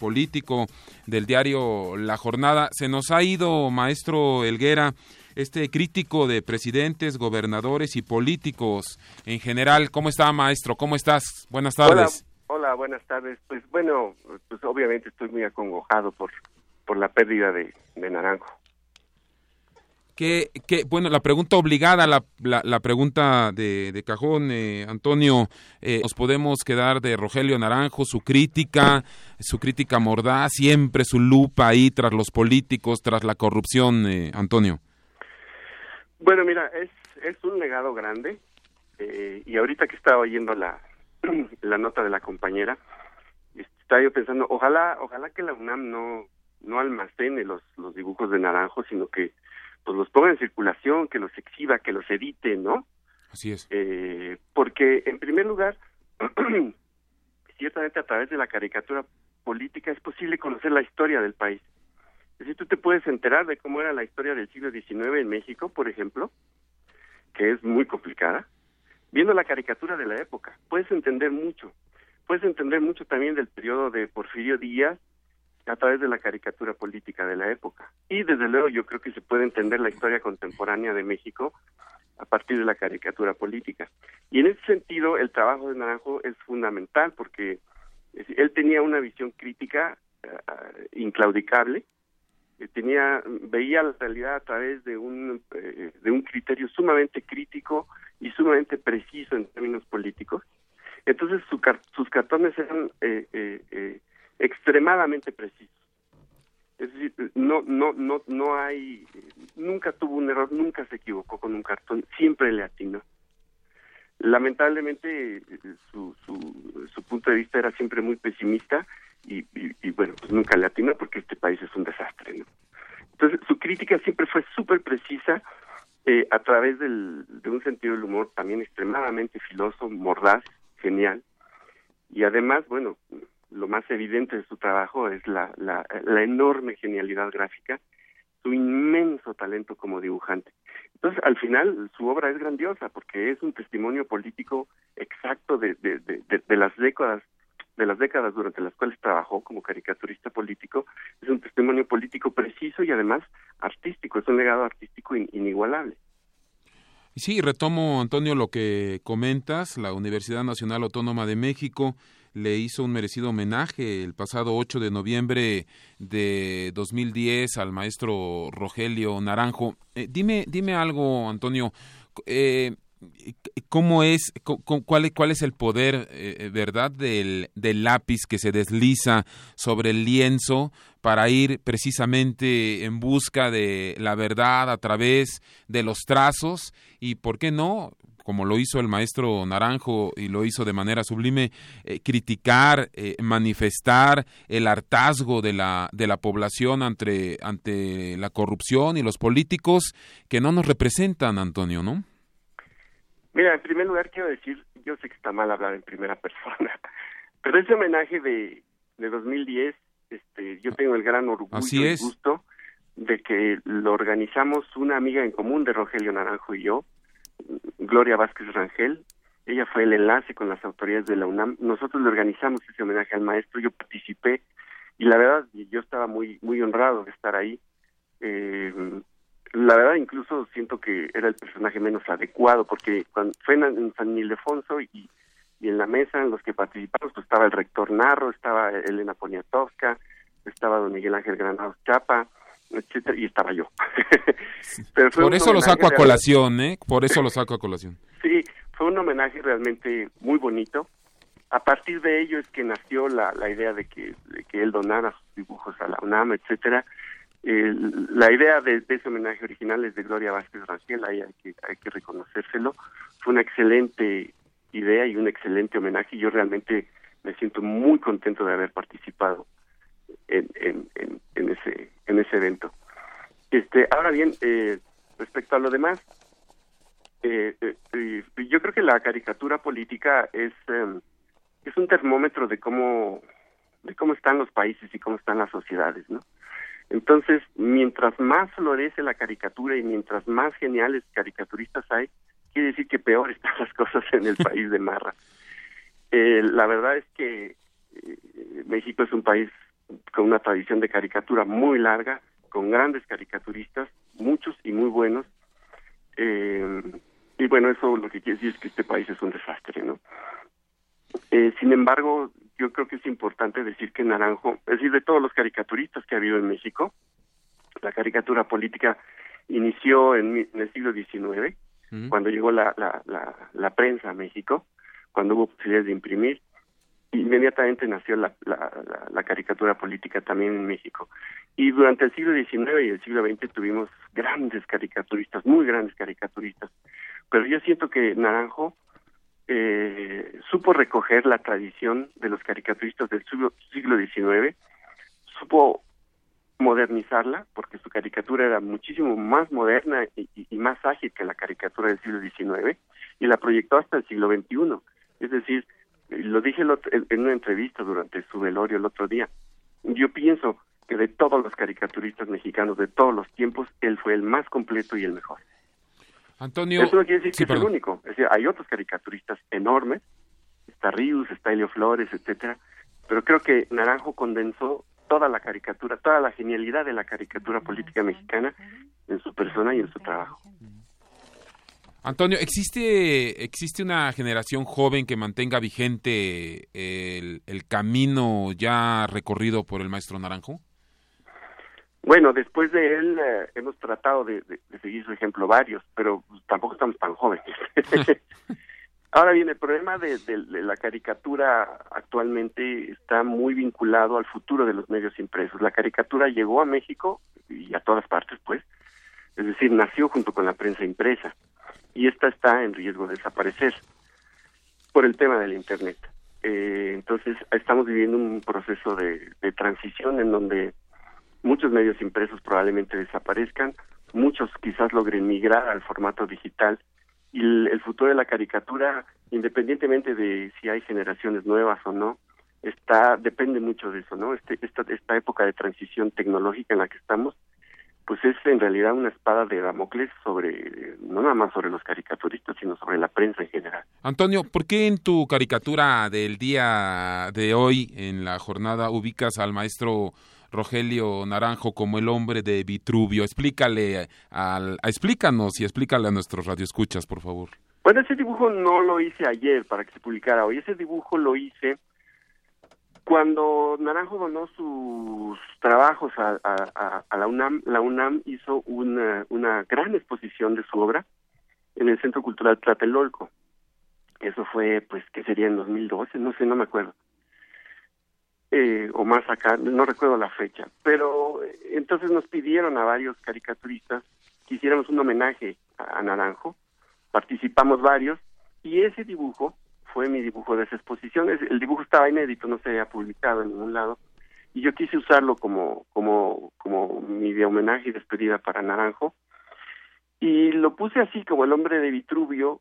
político del diario La Jornada. Se nos ha ido, maestro Elguera, este crítico de presidentes, gobernadores y políticos en general. ¿Cómo está, maestro? ¿Cómo estás? Buenas tardes. Hola, buenas tardes. Pues bueno, pues obviamente estoy muy acongojado por por la pérdida de, Naranjo. que, que, bueno, la pregunta obligada, la, la, pregunta de, de cajón, eh, Antonio, eh, nos podemos quedar de Rogelio Naranjo, su crítica, su crítica mordaz, siempre su lupa ahí tras los políticos, tras la corrupción, eh, Antonio. Bueno, mira, es, es un legado grande eh, y ahorita que estaba oyendo la, la nota de la compañera, estaba yo pensando, ojalá, ojalá que la UNAM no, no almacene los, los dibujos de Naranjo, sino que pues los ponga en circulación, que los exhiba, que los edite, ¿no? Así es. Eh, porque, en primer lugar, ciertamente a través de la caricatura política es posible conocer la historia del país. Es decir, tú te puedes enterar de cómo era la historia del siglo XIX en México, por ejemplo, que es muy complicada, viendo la caricatura de la época. Puedes entender mucho. Puedes entender mucho también del periodo de Porfirio Díaz a través de la caricatura política de la época. Y desde luego yo creo que se puede entender la historia contemporánea de México a partir de la caricatura política. Y en ese sentido el trabajo de Naranjo es fundamental porque él tenía una visión crítica uh, inclaudicable, tenía veía la realidad a través de un eh, de un criterio sumamente crítico y sumamente preciso en términos políticos. Entonces su, sus cartones eran eh, extremadamente precisos. Es decir, no, no, no, no hay, nunca tuvo un error, nunca se equivocó con un cartón, siempre le atinó. Lamentablemente su, su, su punto de vista era siempre muy pesimista y, bueno, pues nunca le atinó porque este país es un desastre. Entonces su crítica siempre fue súper precisa eh, a través del, de un sentido del humor también extremadamente filoso, mordaz, genial y además, bueno, lo más evidente de su trabajo es la, la, enorme genialidad gráfica, su inmenso talento como dibujante. Entonces, al final, su obra es grandiosa porque es un testimonio político exacto de, de, de, las décadas de las décadas durante las cuales trabajó como caricaturista político, es un testimonio político preciso y además artístico, es un legado artístico inigualable. Sí, retomo, Antonio, lo que comentas, la Universidad Nacional Autónoma de México le hizo un merecido homenaje el pasado 8 de noviembre de 2010 al maestro Rogelio Naranjo. Eh, dime, dime algo, Antonio. Eh, ¿Cómo es, cuál, cuál es el poder, eh, verdad, del, del, lápiz que se desliza sobre el lienzo para ir precisamente en busca de la verdad a través de los trazos y, ¿por qué no? como lo hizo el maestro Naranjo y lo hizo de manera sublime, eh, criticar, eh, manifestar el hartazgo de la, de la población ante, ante la corrupción y los políticos que no nos representan, Antonio, ¿no? Mira, en primer lugar quiero decir, yo sé que está mal hablar en primera persona, pero ese homenaje de, de 2010, este, yo tengo el gran orgullo y gusto de que lo organizamos una amiga en común de Rogelio Naranjo y yo, Gloria Vázquez Rangel. Ella fue el enlace con las autoridades de la UNAM. Nosotros le organizamos ese homenaje al maestro, yo participé y la verdad yo estaba muy muy honrado de estar ahí. Eh, la verdad incluso siento que era el personaje menos adecuado porque cuando fue en, San Ildefonso y, y en la mesa en los que participamos pues estaba el rector Narro, estaba Elena Poniatowska, estaba don Miguel Ángel Granados Chapa, etcétera, y estaba yo. Por eso lo saco a colación, ¿eh? Por eso lo saco a colación. Sí, fue un homenaje realmente muy bonito. A partir de ello es que nació la, la idea de que, de que él donara sus dibujos a la UNAM, etcétera. La idea de, ese homenaje original es de Gloria Vázquez Rangel, ahí hay que, hay que reconocérselo. Fue una excelente idea y un excelente homenaje y yo realmente me siento muy contento de haber participado en, en, en, ese en ese evento. Este, ahora bien, eh, respecto a lo demás, eh, eh, yo creo que la caricatura política es em, es un termómetro de cómo de cómo están los países y cómo están las sociedades, ¿no? Entonces, mientras más florece la caricatura y mientras más geniales caricaturistas hay, quiere decir que peor están las cosas en el país de Marra. la verdad es que México es un país con una tradición de caricatura muy larga, con grandes caricaturistas, muchos y muy buenos. Eh, y bueno, eso lo que quiere decir es que este país es un desastre, ¿no? Eh, sin embargo, yo creo que es importante decir que Naranjo, es decir, de todos los caricaturistas que ha habido en México, la caricatura política inició en, el siglo XIX, cuando llegó la, la, la, prensa a México, cuando hubo posibilidades de imprimir. Inmediatamente nació la, la, caricatura política también en México. Y durante el siglo XIX y el siglo XX tuvimos grandes caricaturistas, muy grandes caricaturistas. Pero yo siento que Naranjo eh, supo recoger la tradición de los caricaturistas del siglo, siglo XIX, supo modernizarla, porque su caricatura era muchísimo más moderna y, más ágil que la caricatura del siglo XIX, y la proyectó hasta el siglo XXI. Es decir, lo dije en una entrevista durante su velorio el otro día, yo pienso que de todos los caricaturistas mexicanos de todos los tiempos, él fue el más completo y el mejor. Antonio... Eso no quiere decir que es el único, es decir, hay otros caricaturistas enormes, está Rius, está Helio Flores, etcétera, pero creo que Naranjo condensó toda la caricatura, toda la genialidad de la caricatura política mexicana en su persona y en su trabajo. Antonio, ¿existe, ¿existe una generación joven que mantenga vigente el, camino ya recorrido por el maestro Naranjo? Bueno, después de él eh, hemos tratado de, seguir su ejemplo varios, pero tampoco estamos tan jóvenes. Ahora bien, el problema de, la caricatura actualmente está muy vinculado al futuro de los medios impresos. La caricatura llegó a México y a todas partes, pues, es decir, nació junto con la prensa impresa y esta está en riesgo de desaparecer por el tema del Internet. Eh, entonces, estamos viviendo un proceso de, de transición en donde muchos medios impresos probablemente desaparezcan, muchos quizás logren migrar al formato digital y el, futuro de la caricatura, independientemente de si hay generaciones nuevas o no, está depende mucho de eso, ¿no? Este, esta, esta época de transición tecnológica en la que estamos, pues es en realidad una espada de Damocles sobre, no nada más sobre los caricaturistas, sino sobre la prensa en general. Antonio, ¿por qué en tu caricatura del día de hoy, en la jornada, ubicas al maestro Rogelio Naranjo como el hombre de Vitruvio. Explícale al, explícanos y explícale a nuestros radioescuchas, por favor. Bueno, ese dibujo no lo hice ayer para que se publicara hoy. Ese dibujo lo hice cuando Naranjo donó sus trabajos a, la UNAM. La UNAM hizo una, una gran exposición de su obra en el Centro Cultural Tlatelolco. Eso fue, pues, ¿qué sería en 2012? No sé, no me acuerdo eh, o más acá, no recuerdo la fecha, pero eh, entonces nos pidieron a varios caricaturistas que hiciéramos un homenaje a, Naranjo, participamos varios y ese dibujo fue mi dibujo de esa exposición, el dibujo estaba inédito, no se había publicado en ningún lado y yo quise usarlo como como como mi de homenaje y despedida para Naranjo. Y lo puse así como el hombre de Vitruvio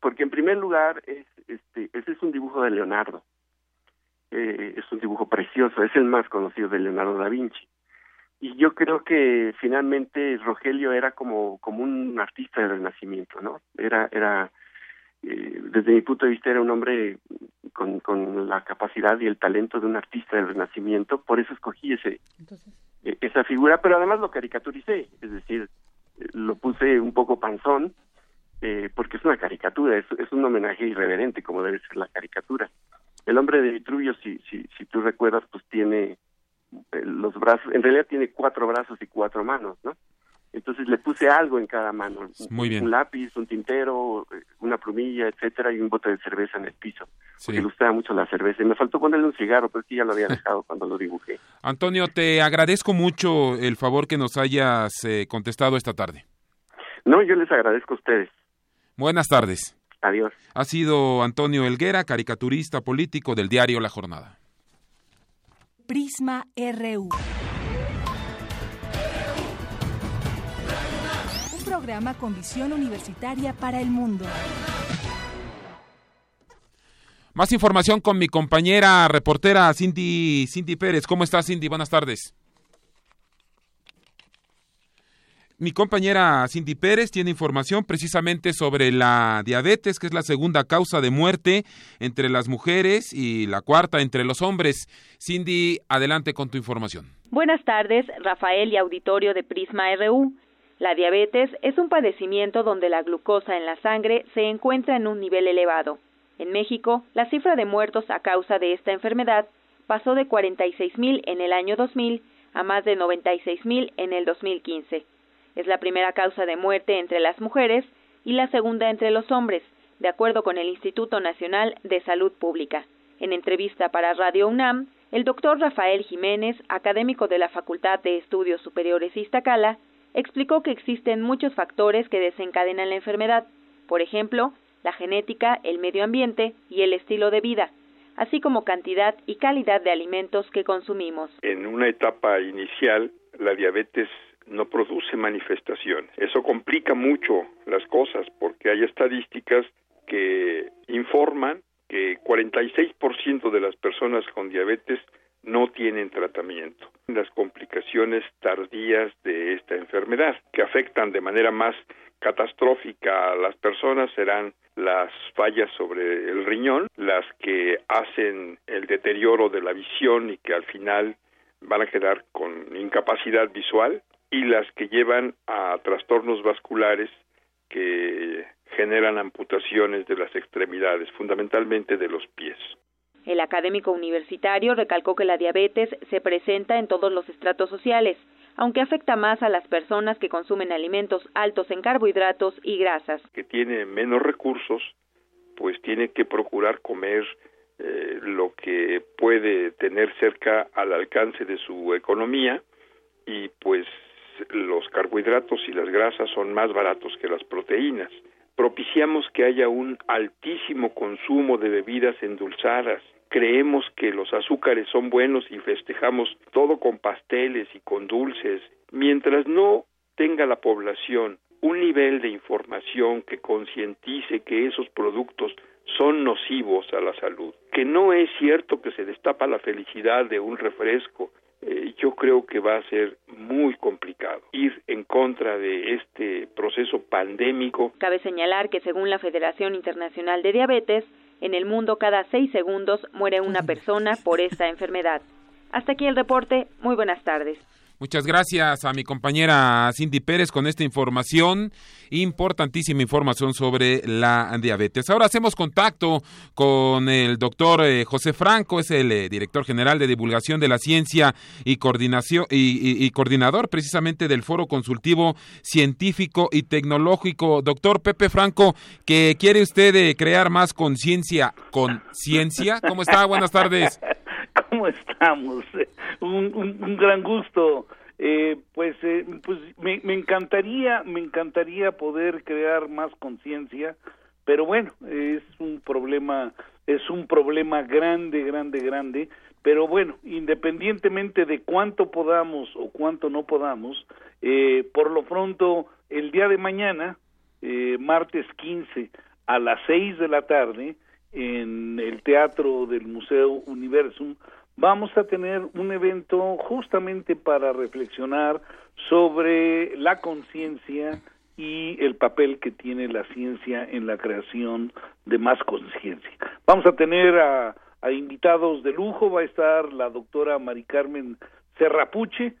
porque en primer lugar es este ese es un dibujo de Leonardo eh, es un dibujo precioso, es el más conocido de Leonardo da Vinci. Y yo creo que finalmente Rogelio era como, como un artista del Renacimiento, ¿no? Era, era eh, desde mi punto de vista, era un hombre con, con la capacidad y el talento de un artista del Renacimiento, por eso escogí ese, e, esa figura, pero además lo caricaturicé, es decir, lo puse un poco panzón, eh, porque es una caricatura, es, es un homenaje irreverente, como debe ser la caricatura. El hombre de Vitruvio, si, si, si tú recuerdas, pues tiene eh, los brazos, en realidad tiene cuatro brazos y cuatro manos, ¿no? Entonces le puse algo en cada mano, Muy bien. un lápiz, un tintero, eh, una plumilla, etcétera, y un bote de cerveza en el piso. Porque le gustaba mucho la cerveza. Y me faltó ponerle un cigarro, pero sí ya lo había dejado cuando lo dibujé. Antonio, te agradezco mucho el favor que nos hayas eh, contestado esta tarde. No, yo les agradezco a ustedes. Buenas tardes. Adiós. Ha sido Antonio Elguera, caricaturista político del diario La Jornada. Prisma RU. Un programa con visión universitaria para el mundo. Más información con mi compañera reportera Cindy, Cindy Pérez. ¿Cómo estás, Cindy? Buenas tardes. Mi compañera Cindy Pérez tiene información precisamente sobre la diabetes, que es la segunda causa de muerte entre las mujeres y la cuarta entre los hombres. Cindy, adelante con tu información. Buenas tardes, Rafael y auditorio de Prisma RU. La diabetes es un padecimiento donde la glucosa en la sangre se encuentra en un nivel elevado. En México, la cifra de muertos a causa de esta enfermedad pasó de 46 mil en el año 2000 a más de 96 mil en el 2015. Es la primera causa de muerte entre las mujeres y la segunda entre los hombres, de acuerdo con el Instituto Nacional de Salud Pública. En entrevista para Radio UNAM, el doctor Rafael Jiménez, académico de la Facultad de Estudios Superiores Iztacala, explicó que existen muchos factores que desencadenan la enfermedad, por ejemplo, la genética, el medio ambiente y el estilo de vida, así como cantidad y calidad de alimentos que consumimos. En una etapa inicial, la diabetes no produce manifestaciones. Eso complica mucho las cosas porque hay estadísticas que informan que 46% de las personas con diabetes no tienen tratamiento. Las complicaciones tardías de esta enfermedad, que afectan de manera más catastrófica a las personas, serán las fallas sobre el riñón, las que hacen el deterioro de la visión y que al final van a quedar con incapacidad visual, y las que llevan a trastornos vasculares que generan amputaciones de las extremidades, fundamentalmente de los pies. El académico universitario recalcó que la diabetes se presenta en todos los estratos sociales, aunque afecta más a las personas que consumen alimentos altos en carbohidratos y grasas. Que tiene menos recursos, pues tiene que procurar comer eh, lo que puede tener cerca al alcance de su economía y pues los carbohidratos y las grasas son más baratos que las proteínas. Propiciamos que haya un altísimo consumo de bebidas endulzadas. Creemos que los azúcares son buenos y festejamos todo con pasteles y con dulces. Mientras no tenga la población un nivel de información que concientice que esos productos son nocivos a la salud, que no es cierto que se destapa la felicidad de un refresco, eh, yo creo que va a ser muy complicado ir en contra de este proceso pandémico. Cabe señalar que según la Federación Internacional de Diabetes, en el mundo cada seis segundos muere una persona por esta enfermedad. Hasta aquí el reporte. Muy buenas tardes. Muchas gracias a mi compañera Cindy Pérez con esta información, importantísima información sobre la diabetes. Ahora hacemos contacto con el doctor eh, José Franco, es el eh, director general de divulgación de la ciencia y coordinación y, coordinador precisamente del Foro Consultivo Científico y Tecnológico. Doctor Pepe Franco, que quiere usted crear más conciencia con ciencia. ¿Cómo está? Buenas tardes. ¿Cómo estamos? Un, un, gran gusto. Eh, pues eh, pues me, me, encantaría me encantaría poder crear más conciencia pero bueno es un problema es un problema grande grande grande pero bueno independientemente de cuánto podamos o cuánto no podamos eh, por lo pronto el día de mañana eh, martes 15 a las 6 de la tarde en el teatro del Museo Universum, vamos a tener un evento justamente para reflexionar sobre la conciencia y el papel que tiene la ciencia en la creación de más conciencia. Vamos a tener a, a, invitados de lujo, va a estar la doctora Mari Carmen Serrapuche,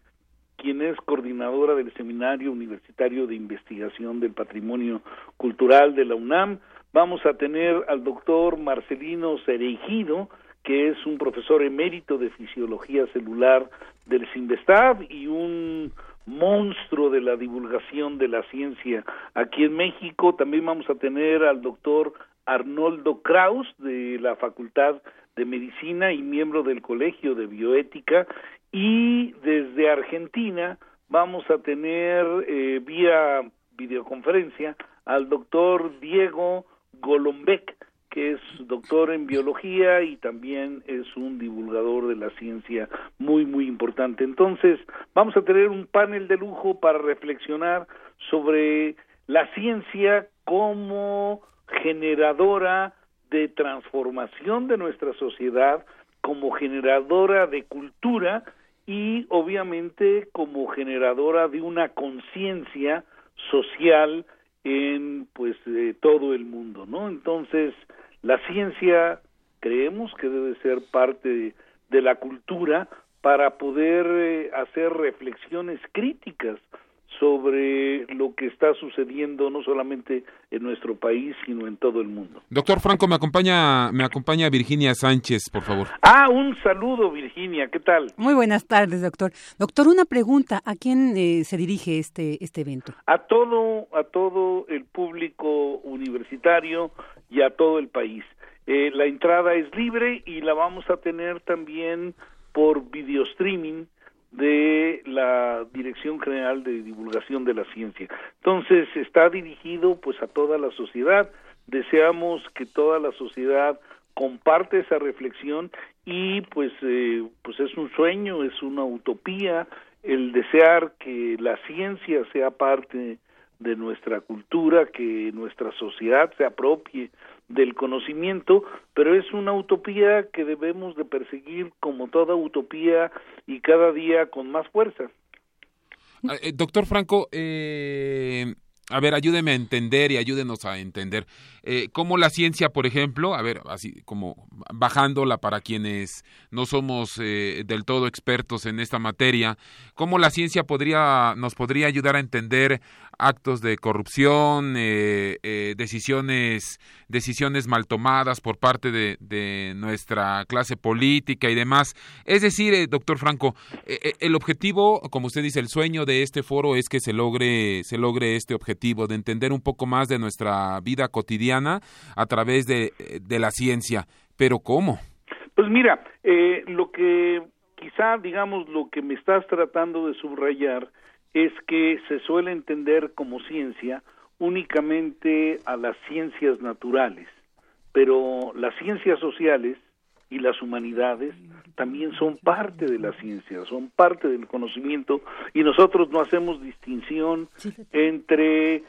quien es coordinadora del Seminario Universitario de Investigación del Patrimonio Cultural de la UNAM, Vamos a tener al doctor Marcelino Cereijido, que es un profesor emérito de fisiología celular del CIMBESTAB y un monstruo de la divulgación de la ciencia aquí en México. También vamos a tener al doctor Arnoldo Kraus de la Facultad de Medicina y miembro del Colegio de Bioética. Y desde Argentina vamos a tener eh, vía videoconferencia al doctor Diego Golombek, que es doctor en biología y también es un divulgador de la ciencia muy, muy importante. Entonces, vamos a tener un panel de lujo para reflexionar sobre la ciencia como generadora de transformación de nuestra sociedad, como generadora de cultura y obviamente como generadora de una conciencia social en pues eh, todo el mundo, ¿no? Entonces, la ciencia creemos que debe ser parte de, la cultura para poder eh, hacer reflexiones críticas sobre lo que está sucediendo no solamente en nuestro país, sino en todo el mundo. Doctor Franco, me acompaña, me acompaña Virginia Sánchez, por favor. Ah, un saludo, Virginia, ¿qué tal? Muy buenas tardes, doctor. Doctor, una pregunta, ¿a quién eh, se dirige este, este evento? A todo, a todo el público universitario y a todo el país. Eh, la entrada es libre y la vamos a tener también por video streaming de la Dirección General de Divulgación de la Ciencia. Entonces está dirigido pues a toda la sociedad. Deseamos que toda la sociedad comparte esa reflexión y pues eh, pues es un sueño, es una utopía el desear que la ciencia sea parte de nuestra cultura, que nuestra sociedad se apropie del conocimiento, pero es una utopía que debemos de perseguir como toda utopía y cada día con más fuerza. Ah, eh, doctor Franco, eh, a ver, ayúdeme a entender y ayúdenos a entender eh, cómo la ciencia, por ejemplo, a ver, así como bajándola para quienes no somos eh, del todo expertos en esta materia, cómo la ciencia podría nos podría ayudar a entender actos de corrupción, eh, eh, decisiones decisiones mal tomadas por parte de, de, nuestra clase política y demás. Es decir, eh, doctor Franco, eh, el objetivo, como usted dice, el sueño de este foro es que se logre se logre este objetivo de entender un poco más de nuestra vida cotidiana a través de, de la ciencia. Pero ¿cómo? Pues mira, eh, lo que quizá, digamos, lo que me estás tratando de subrayar es que se suele entender como ciencia únicamente a las ciencias naturales, pero las ciencias sociales y las humanidades también son parte de la ciencia, son parte del conocimiento y nosotros no hacemos distinción entre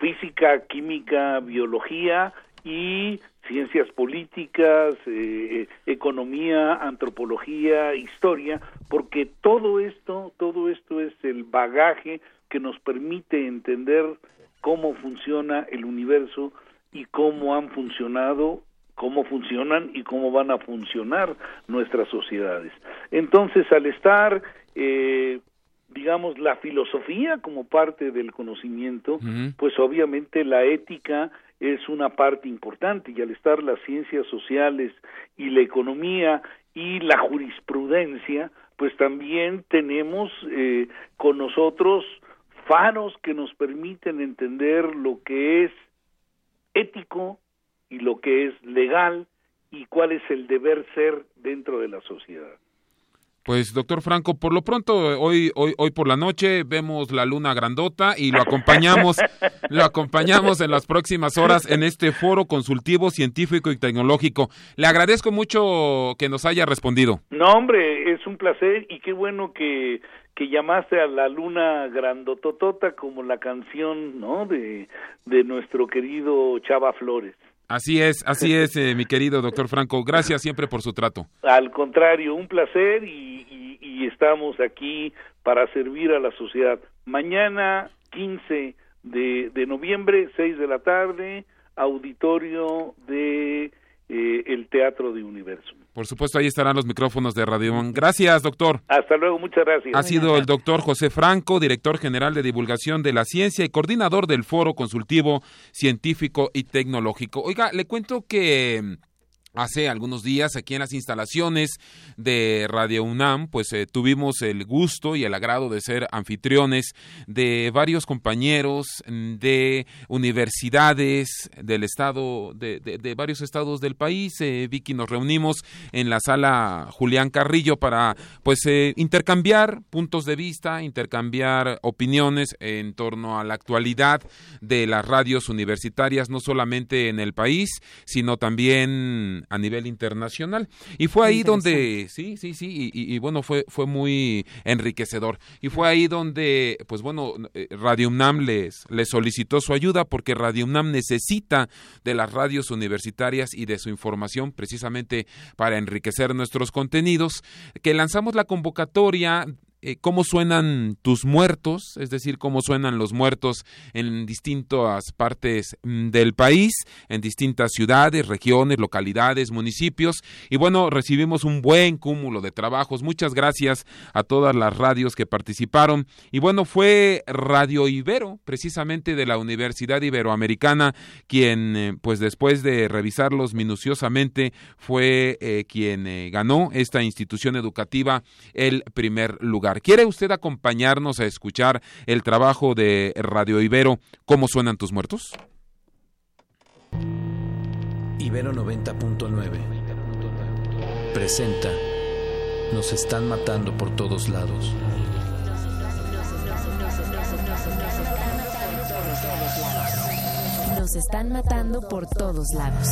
física, química, biología y ciencias políticas, eh, economía, antropología, historia, porque todo esto, todo esto es el bagaje que nos permite entender cómo funciona el universo y cómo han funcionado, cómo funcionan y cómo van a funcionar nuestras sociedades. Entonces, al estar eh, digamos, la filosofía como parte del conocimiento, uh -huh. pues obviamente la ética es una parte importante y al estar las ciencias sociales y la economía y la jurisprudencia, pues también tenemos eh, con nosotros faros que nos permiten entender lo que es ético y lo que es legal y cuál es el deber ser dentro de la sociedad. Pues doctor Franco, por lo pronto hoy hoy hoy por la noche vemos la luna grandota y lo acompañamos lo acompañamos en las próximas horas en este foro consultivo científico y tecnológico. Le agradezco mucho que nos haya respondido. No, hombre, es un placer y qué bueno que que llamaste a la luna grandototota como la canción, ¿no? de de nuestro querido Chava Flores. Así es, así es, eh, mi querido doctor Franco. Gracias siempre por su trato. Al contrario, un placer y, estamos aquí para servir a la sociedad. Mañana, 15 de, de noviembre, 6 de la tarde, auditorio de eh, el Teatro de Universo. Por supuesto, ahí estarán los micrófonos de Radio Gracias, doctor. Hasta luego, muchas gracias. Ha sido el doctor José Franco, director general de divulgación de la ciencia y coordinador del Foro Consultivo Científico y Tecnológico. Oiga, le cuento que Hace algunos días aquí en las instalaciones de Radio UNAM, pues eh, tuvimos el gusto y el agrado de ser anfitriones de varios compañeros de universidades del estado, de, de, de varios estados del país. Eh, Vicky, nos reunimos en la sala Julián Carrillo para pues eh, intercambiar puntos de vista, intercambiar opiniones en torno a la actualidad de las radios universitarias, no solamente en el país, sino también a nivel internacional. Y fue ahí donde, sí, sí, sí, y, y, bueno, fue, fue muy enriquecedor. Y fue ahí donde, pues bueno, Radio UNAM les, les solicitó su ayuda porque Radio UNAM necesita de las radios universitarias y de su información precisamente para enriquecer nuestros contenidos, que lanzamos la convocatoria eh, cómo suenan tus muertos, es decir, cómo suenan los muertos en distintas partes mm, del país, en distintas ciudades, regiones, localidades, municipios. Y bueno, recibimos un buen cúmulo de trabajos. Muchas gracias a todas las radios que participaron. Y bueno, fue Radio Ibero, precisamente de la Universidad Iberoamericana, quien, eh, pues después de revisarlos minuciosamente, fue eh, quien ganó esta institución educativa el primer lugar. ¿Quiere usted acompañarnos a escuchar el trabajo de Radio Ibero, ¿Cómo suenan tus muertos? Ibero 90.9 presenta Nos están matando por todos lados. Nos están matando por todos lados.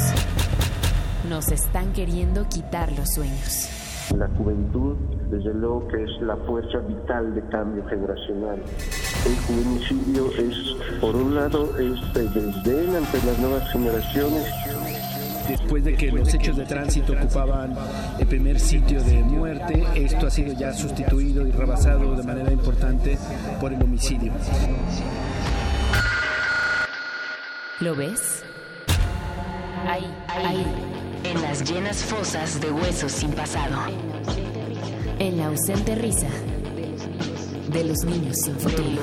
Nos están queriendo quitar los sueños. La juventud, desde luego que es la fuerza vital de cambio generacional. El juvenicidio es, por un lado, es desdén ante las nuevas generaciones. Después de que los hechos de tránsito ocupaban el primer sitio de muerte, esto ha sido ya sustituido y rebasado de manera importante por el homicidio. ¿Lo ves? Ahí, ahí en las llenas fosas de huesos sin pasado, en la ausente risa de los niños sin futuro.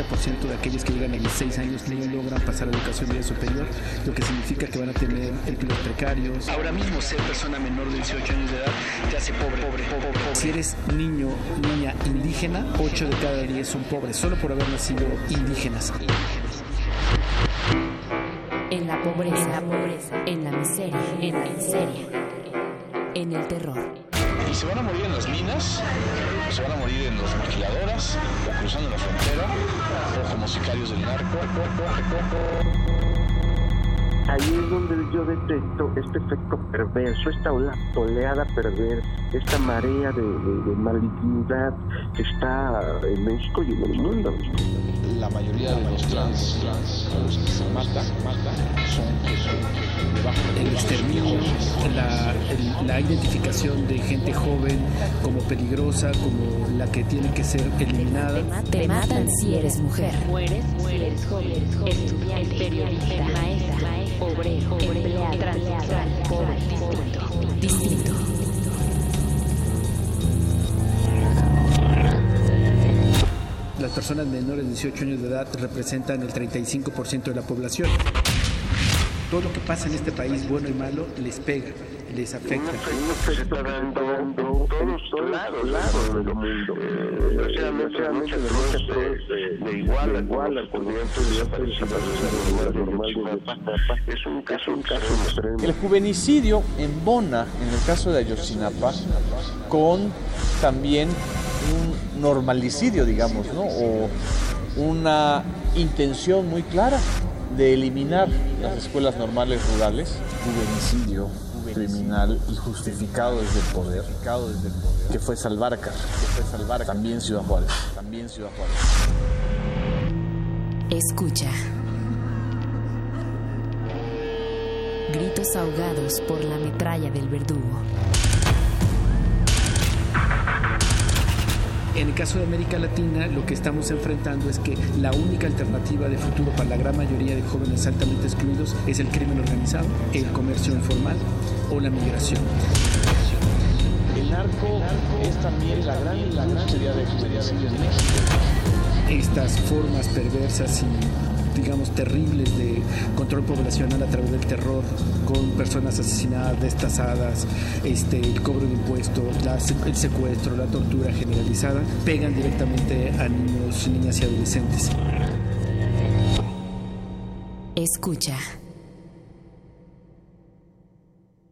30% de aquellos que llegan a 16 años no logran pasar a educación media superior, lo que significa que van a tener empleos precarios. Ahora mismo ser persona menor de 18 años de edad te hace pobre, pobre, pobre, pobre. Si eres niño, niña indígena, 8 de cada 10 son pobres, solo por haber nacido indígenas en la pobreza, en la, pobreza, en la miseria, en la miseria, en el terror. Y se van a morir en las minas, se van a morir en las maquiladoras, o cruzando la frontera, o como sicarios del narco. Ahí es donde yo detecto este efecto perverso, esta oleada perversa, esta marea de, de, malignidad que está en México y en el mundo. La mayoría de los trans, trans los que se matan, matan son, son de El exterminio, la, la identificación de gente joven como peligrosa, como la que tiene que ser eliminada. Te matan si eres mujer. Mueres si eres joven, estudiante, periodista, maestra, obrero, empleado, transexual, pobre, distinto. distinto. Las personas menores de 18 años de edad representan el 35% de la población. Todo lo que pasa en este país, bueno y malo, les pega, les afecta. Se está dando en todos lados del mundo. Desgraciadamente, muchas de de igual a igual al es un caso, un caso extremo. El juvenicidio embona, en el caso de Ayotzinapa, con también un normalicidio, digamos, ¿no? O una intención muy clara de eliminar las escuelas normales rurales. Juvenicidio criminal y justificado desde el poder, que fue Salvarca, que fue Salvarca, también Ciudad Juárez, también Ciudad Juárez. Escucha. Gritos ahogados por la metralla del verdugo. En el caso de América Latina, lo que estamos enfrentando es que la única alternativa de futuro para la gran mayoría de jóvenes altamente excluidos es el crimen organizado, el comercio informal o la migración. El narco es también la gran, gran de en México. Estas formas perversas y digamos, terribles de control poblacional a través del terror, con personas asesinadas, destazadas, este, el cobro de impuestos, el secuestro, la tortura generalizada, pegan directamente a niños, niñas y adolescentes. Escucha.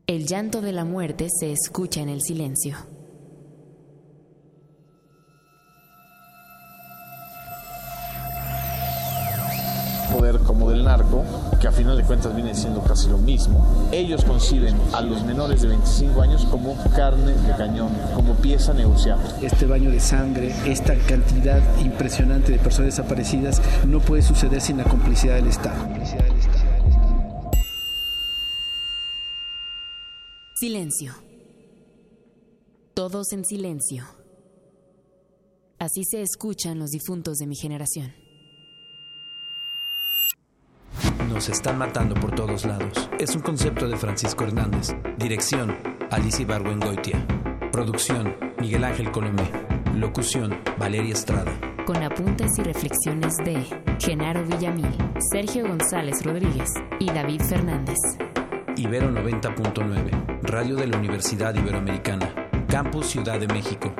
El llanto de la muerte se escucha en el silencio. Que a final de cuentas viene siendo casi lo mismo. Ellos conciben a los menores de 25 años como carne de cañón, como pieza negociable. Este baño de sangre, esta cantidad impresionante de personas desaparecidas no puede suceder sin la complicidad del Estado. Silencio. Todos en silencio. Así se escuchan los difuntos de mi generación. Nos están matando por todos lados. Es un concepto de Francisco Hernández. Dirección, Alicia Ibargüengoitia. Producción, Miguel Ángel Colomé. Locución, Valeria Estrada. Con apuntes y reflexiones de Genaro Villamil, Sergio González Rodríguez y David Fernández. Ibero 90.9, Radio de la Universidad Iberoamericana, Campus Ciudad de México.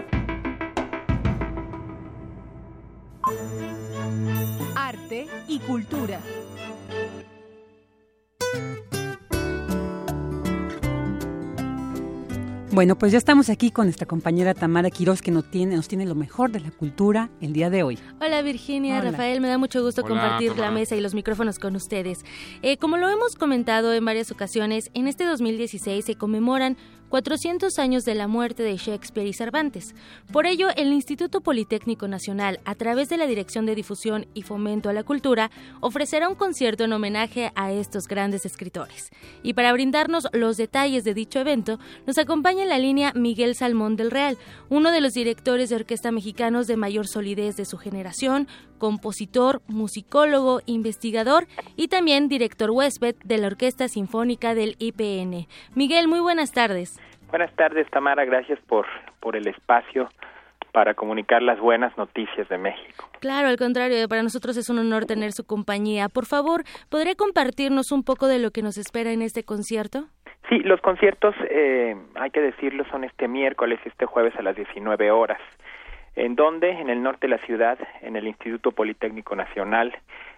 Arte y cultura. Bueno, pues ya estamos aquí con nuestra compañera Tamara Quiroz que nos tiene, nos tiene lo mejor de la cultura el día de hoy. Hola Virginia, Hola. Rafael, me da mucho gusto Hola, compartir Tamara. la mesa y los micrófonos con ustedes. Eh, como lo hemos comentado en varias ocasiones, en este 2016 se conmemoran 400 años de la muerte de Shakespeare y Cervantes. Por ello, el Instituto Politécnico Nacional, a través de la Dirección de Difusión y Fomento a la Cultura, ofrecerá un concierto en homenaje a estos grandes escritores. Y para brindarnos los detalles de dicho evento, nos acompaña en la línea Miguel Salmón del Real, uno de los directores de orquesta mexicanos de mayor solidez de su generación, compositor, musicólogo, investigador y también director huésped de la Orquesta Sinfónica del IPN. Miguel, muy buenas tardes. Buenas tardes, Tamara. Gracias por, por el espacio para comunicar las buenas noticias de México. Claro, al contrario, para nosotros es un honor tener su compañía. Por favor, ¿podría compartirnos un poco de lo que nos espera en este concierto? Sí, los conciertos, eh, hay que decirlo, son este miércoles y este jueves a las 19 horas. ¿En dónde? En el norte de la ciudad, en el Instituto Politécnico Nacional.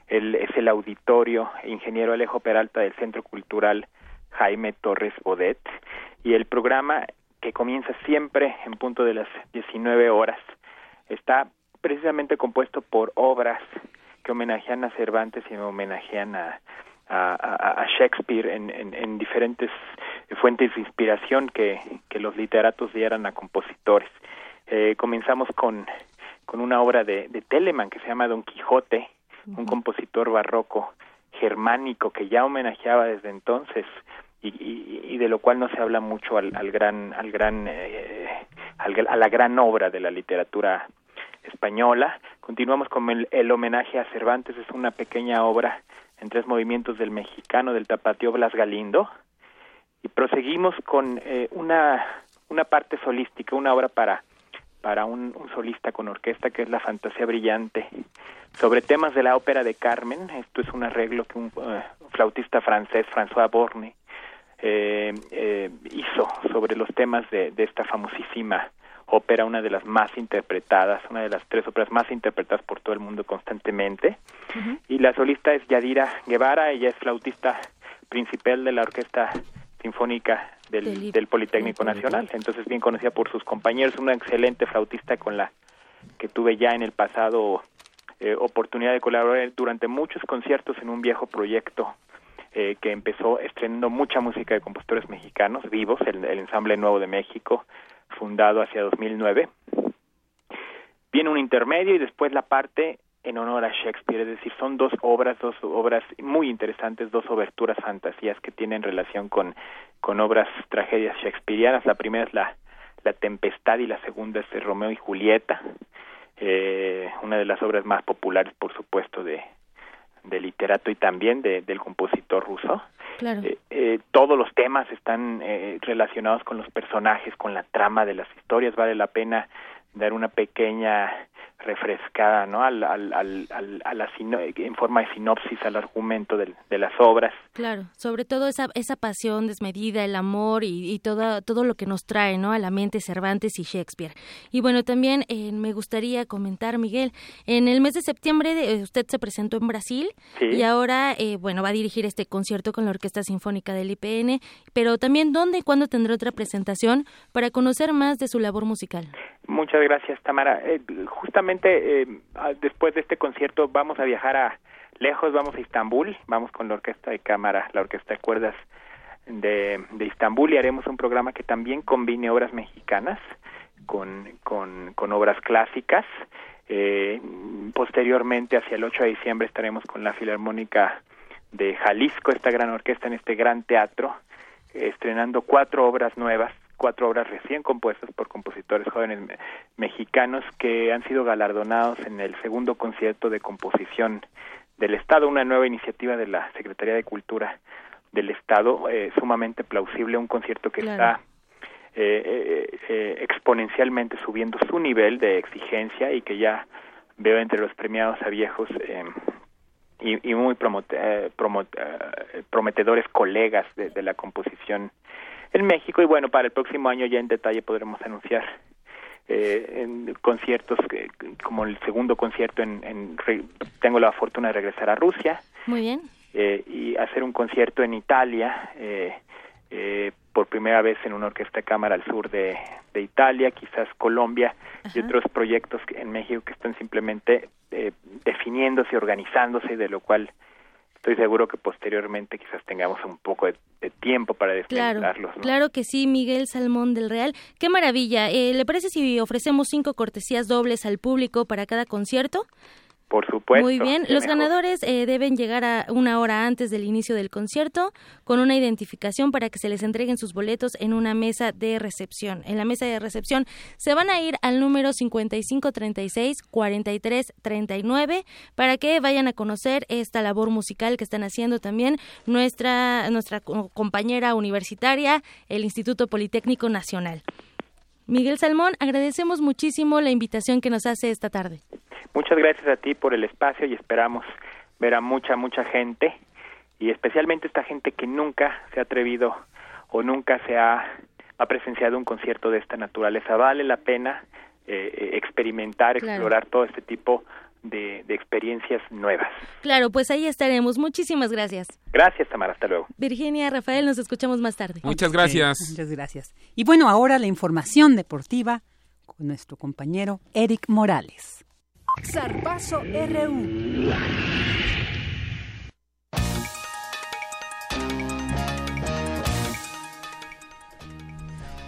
El, es el auditorio Ingeniero Alejo Peralta del Centro Cultural Jaime Torres Bodet. Y el programa que comienza siempre en punto de las 19 horas está precisamente compuesto por obras que homenajean a Cervantes y homenajean a, Shakespeare en, en- en diferentes fuentes de inspiración que los literatos dieran a compositores. Eh, comenzamos con, con una obra de, de Telemann que se llama Don Quijote, un compositor barroco germánico que ya homenajeaba desde entonces y, y- y de lo cual no se habla mucho al, al gran al gran eh, al- a la gran obra de la literatura española. Continuamos con el, el homenaje a Cervantes, es una pequeña obra en tres movimientos del mexicano del tapatío Blas Galindo. Y proseguimos con eh, una una parte solística, una obra para para un, un solista con orquesta que es la Fantasía Brillante sobre temas de la ópera de Carmen. Esto es un arreglo que un eh, flautista francés, François Borne, eh, eh, hizo sobre los temas de, de esta famosísima ópera, una de las más interpretadas, una de las tres óperas más interpretadas por todo el mundo constantemente. Y la solista es Yadira Guevara, ella es flautista principal de la Orquesta Sinfónica del, del Politécnico Nacional, entonces bien conocida por sus compañeros, una excelente flautista con la que tuve ya en el pasado eh, oportunidad de colaborar durante muchos conciertos en un viejo proyecto eh, que empezó estrenando mucha música de compositores mexicanos vivos, el, el Ensamble Nuevo de México, fundado hacia 2009. Viene un intermedio y después la parte en honor a Shakespeare, es decir, son dos obras, dos obras muy interesantes, dos oberturas fantasías que tienen relación con, con obras tragedias shakespearianas. La primera es la, la Tempestad y la segunda es Romeo y Julieta, eh, una de las obras más populares, por supuesto, de, de literato y también de, del compositor ruso. Claro. Eh, eh, todos los temas están eh, relacionados con los personajes, con la trama de las historias. Vale la pena dar una pequeña refrescada, ¿no? Al, al, al, al- a la sino- en forma de sinopsis al argumento del- de las obras. Claro, sobre todo esa, esa pasión desmedida, el amor y, y todo, todo lo que nos trae ¿no? a la mente Cervantes y Shakespeare. Y bueno, también eh, me gustaría comentar, Miguel, en el mes de septiembre eh, usted se presentó en Brasil Sí. y ahora, eh, bueno, va a dirigir este concierto con la Orquesta Sinfónica del IPN, pero también dónde y cuándo tendrá otra presentación para conocer más de su labor musical. Muchas gracias, Tamara. Eh, justamente eh, después de este concierto vamos a viajar a lejos, vamos a Istambul, vamos con la orquesta de cámara, la orquesta de cuerdas de, de Istambul y haremos un programa que también combine obras mexicanas con, con, obras clásicas. Eh, posteriormente, hacia el 8 de diciembre, estaremos con la Filarmónica de Jalisco, esta gran orquesta en este gran teatro, estrenando cuatro obras nuevas, cuatro obras recién compuestas por compositores jóvenes mexicanos que han sido galardonados en el segundo concierto de composición del Estado, una nueva iniciativa de la Secretaría de Cultura del Estado, eh, sumamente plausible, un concierto que está eh, eh, exponencialmente subiendo su nivel de exigencia y que ya veo entre los premiados a viejos y, muy prometedores colegas de, la composición en México y bueno, para el próximo año ya en detalle podremos anunciar en conciertos como el segundo concierto en, tengo la fortuna de regresar a Rusia. Muy bien. Y hacer un concierto en Italia eh, por primera vez en una orquesta de cámara al sur de, Italia, quizás Colombia y otros proyectos en México que están simplemente eh, definiéndose, organizándose, de lo cual estoy seguro que posteriormente quizás tengamos un poco de, tiempo para desarrollarlos. Claro, claro que sí, Miguel Salmón del Real. Qué maravilla. Eh, ¿Le parece si ofrecemos cinco cortesías dobles al público para cada concierto? Por supuesto. Muy bien. Los ganadores eh, deben llegar a una hora antes del inicio del concierto con una identificación para que se les entreguen sus boletos en una mesa de recepción. En la mesa de recepción se van a ir al número 5536-4339 para que vayan a conocer esta labor musical que están haciendo también nuestra, nuestra compañera universitaria, el Instituto Politécnico Nacional. Miguel Salmón, agradecemos muchísimo la invitación que nos hace esta tarde. Muchas gracias a ti por el espacio y esperamos ver a mucha, mucha gente y especialmente esta gente que nunca se ha atrevido o nunca se ha, ha presenciado un concierto de esta naturaleza. Vale la pena eh, eh, experimentar, explorar todo este tipo de, de, experiencias nuevas. Claro, pues ahí estaremos. Muchísimas gracias. Gracias, Tamara. Hasta luego. Virginia, Rafael, nos escuchamos más tarde. Muchas gracias. muchas gracias. Y bueno, ahora la información deportiva con nuestro compañero Eric Morales. Zarpazo RU.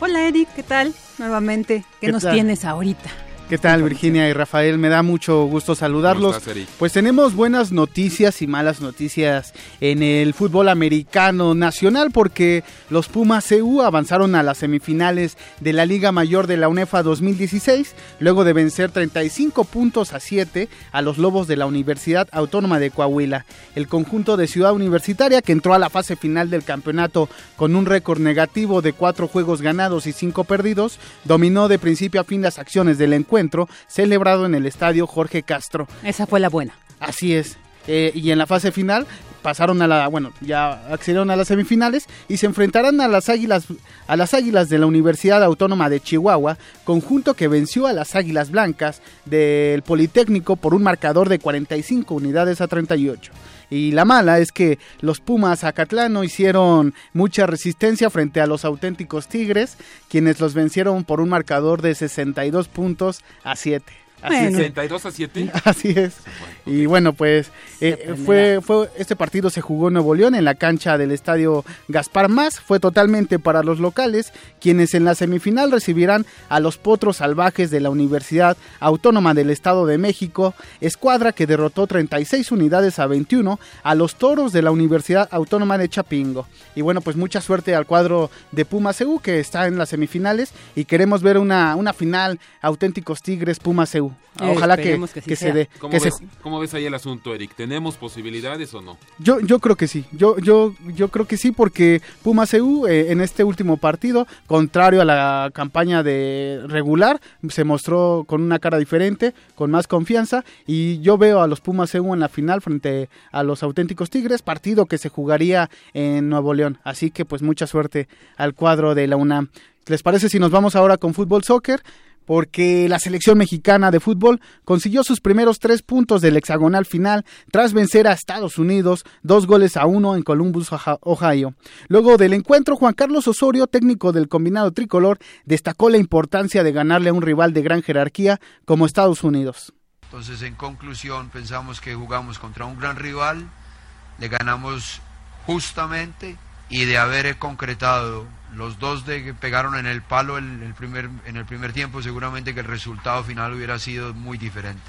Hola Eric, ¿qué tal? Nuevamente, ¿qué, nos tienes ahorita? ¿Qué tal Virginia y Rafael? Me da mucho gusto saludarlos. pues tenemos buenas noticias y malas noticias en el fútbol americano nacional porque los Pumas EU avanzaron a las semifinales de la Liga Mayor de la UNEFA 2016 luego de vencer 35 puntos a 7 a los Lobos de la Universidad Autónoma de Coahuila. El conjunto de Ciudad Universitaria que entró a la fase final del campeonato con un récord negativo de 4 juegos ganados y 5 perdidos, dominó de principio a fin las acciones del encuentro celebrado en el estadio Jorge Castro. Esa fue la buena. Así es. Eh, y en la fase final pasaron a la, bueno, ya accedieron a las semifinales y se enfrentarán a las Águilas a las Águilas de la Universidad Autónoma de Chihuahua, conjunto que venció a las Águilas Blancas del Politécnico por un marcador de 45 unidades a 38. Y la mala es que los Pumas Acatlano hicieron mucha resistencia frente a los auténticos Tigres, quienes los vencieron por un marcador de 62 puntos a 7. Así 62 a 7. Así es. Y bueno, pues eh, fue, fue este partido se jugó en Nuevo León en la cancha del estadio Gaspar Más. Fue totalmente para los locales, quienes en la semifinal recibirán a los Potros Salvajes de la Universidad Autónoma del Estado de México, escuadra que derrotó 36 unidades a 21 a los Toros de la Universidad Autónoma de Chapingo. Y bueno, pues mucha suerte al cuadro de Puma CU que está en las semifinales y queremos ver una, una final auténticos Tigres CU. Ojalá que, se dé. ¿Cómo, ves, ahí el asunto, Eric? ¿Tenemos posibilidades o no? Yo, yo creo que sí. Yo, yo, yo creo que sí, porque Puma CU eh, en este último partido, contrario a la campaña de regular, se mostró con una cara diferente, con más confianza. Y yo veo a los Pumas CU en la final frente a los auténticos Tigres, partido que se jugaría en Nuevo León. Así que, pues, mucha suerte al cuadro de la UNAM. ¿Les parece si nos vamos ahora con fútbol soccer? Porque la selección mexicana de fútbol consiguió sus primeros tres puntos del hexagonal final tras vencer a Estados Unidos dos goles a uno en Columbus, Ohio. Luego del encuentro, Juan Carlos Osorio, técnico del combinado tricolor, destacó la importancia de ganarle a un rival de gran jerarquía como Estados Unidos. Entonces, en conclusión, pensamos que jugamos contra un gran rival, le ganamos justamente y de haber concretado los dos de que pegaron en el palo el, el primer, en el primer tiempo, seguramente que el resultado final hubiera sido muy diferente.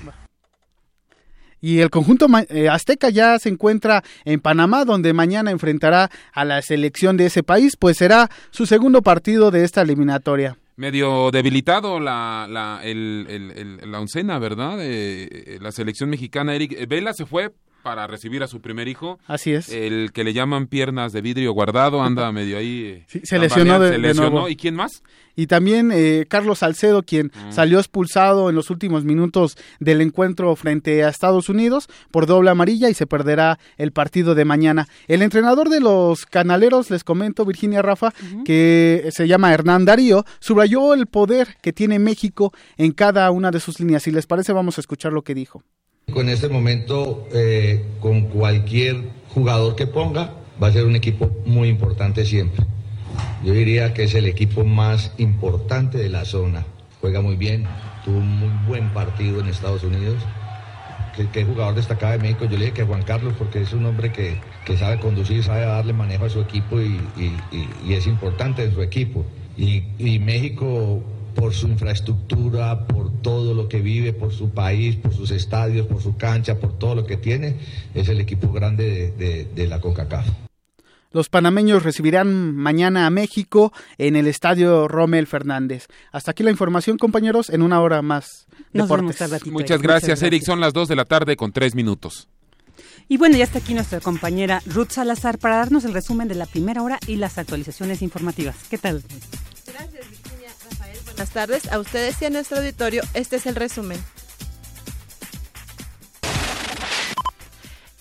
Y el conjunto eh, azteca ya se encuentra en Panamá, donde mañana enfrentará a la selección de ese país, pues será su segundo partido de esta eliminatoria medio debilitado la, la, el, la oncena, ¿verdad? Eh, la selección mexicana, Eric Vela se fue para recibir a su primer hijo. Así es. El que le llaman piernas de vidrio guardado, anda medio ahí. Sí, se lesionó de, se lesionó. ¿Y quién más? Y también eh, Carlos Salcedo, quien mm. salió expulsado en los últimos minutos del encuentro frente a Estados Unidos por doble amarilla y se perderá el partido de mañana. El entrenador de los canaleros, les comento, Virginia Rafa, que se llama Hernán Darío, subrayó el poder que tiene México en cada una de sus líneas. Si les parece, vamos a escuchar lo que dijo. En este momento, eh, con cualquier jugador que ponga, va a ser un equipo muy importante siempre. Yo diría que es el equipo más importante de la zona. Juega muy bien, tuvo un muy buen partido en Estados Unidos. ¿Qué, jugador destacado de México? Yo le dije que Juan Carlos, porque es un hombre que, sabe conducir, sabe darle manejo a su equipo y, es importante en su equipo. y México por su infraestructura, por todo lo que vive, por su país, por sus estadios, por su cancha, por todo lo que tiene, es el equipo grande de, la CONCACAF. Los panameños recibirán mañana a México en el estadio Rommel Fernández. Hasta aquí la información, compañeros, en una hora más. Muchas gracias, Eric. Son las dos de la tarde con tres minutos. Y bueno, ya está aquí nuestra compañera Ruth Salazar para darnos el resumen de la primera hora y las actualizaciones informativas. ¿Qué tal? Gracias, Buenas tardes a ustedes y a nuestro auditorio. Este es el resumen.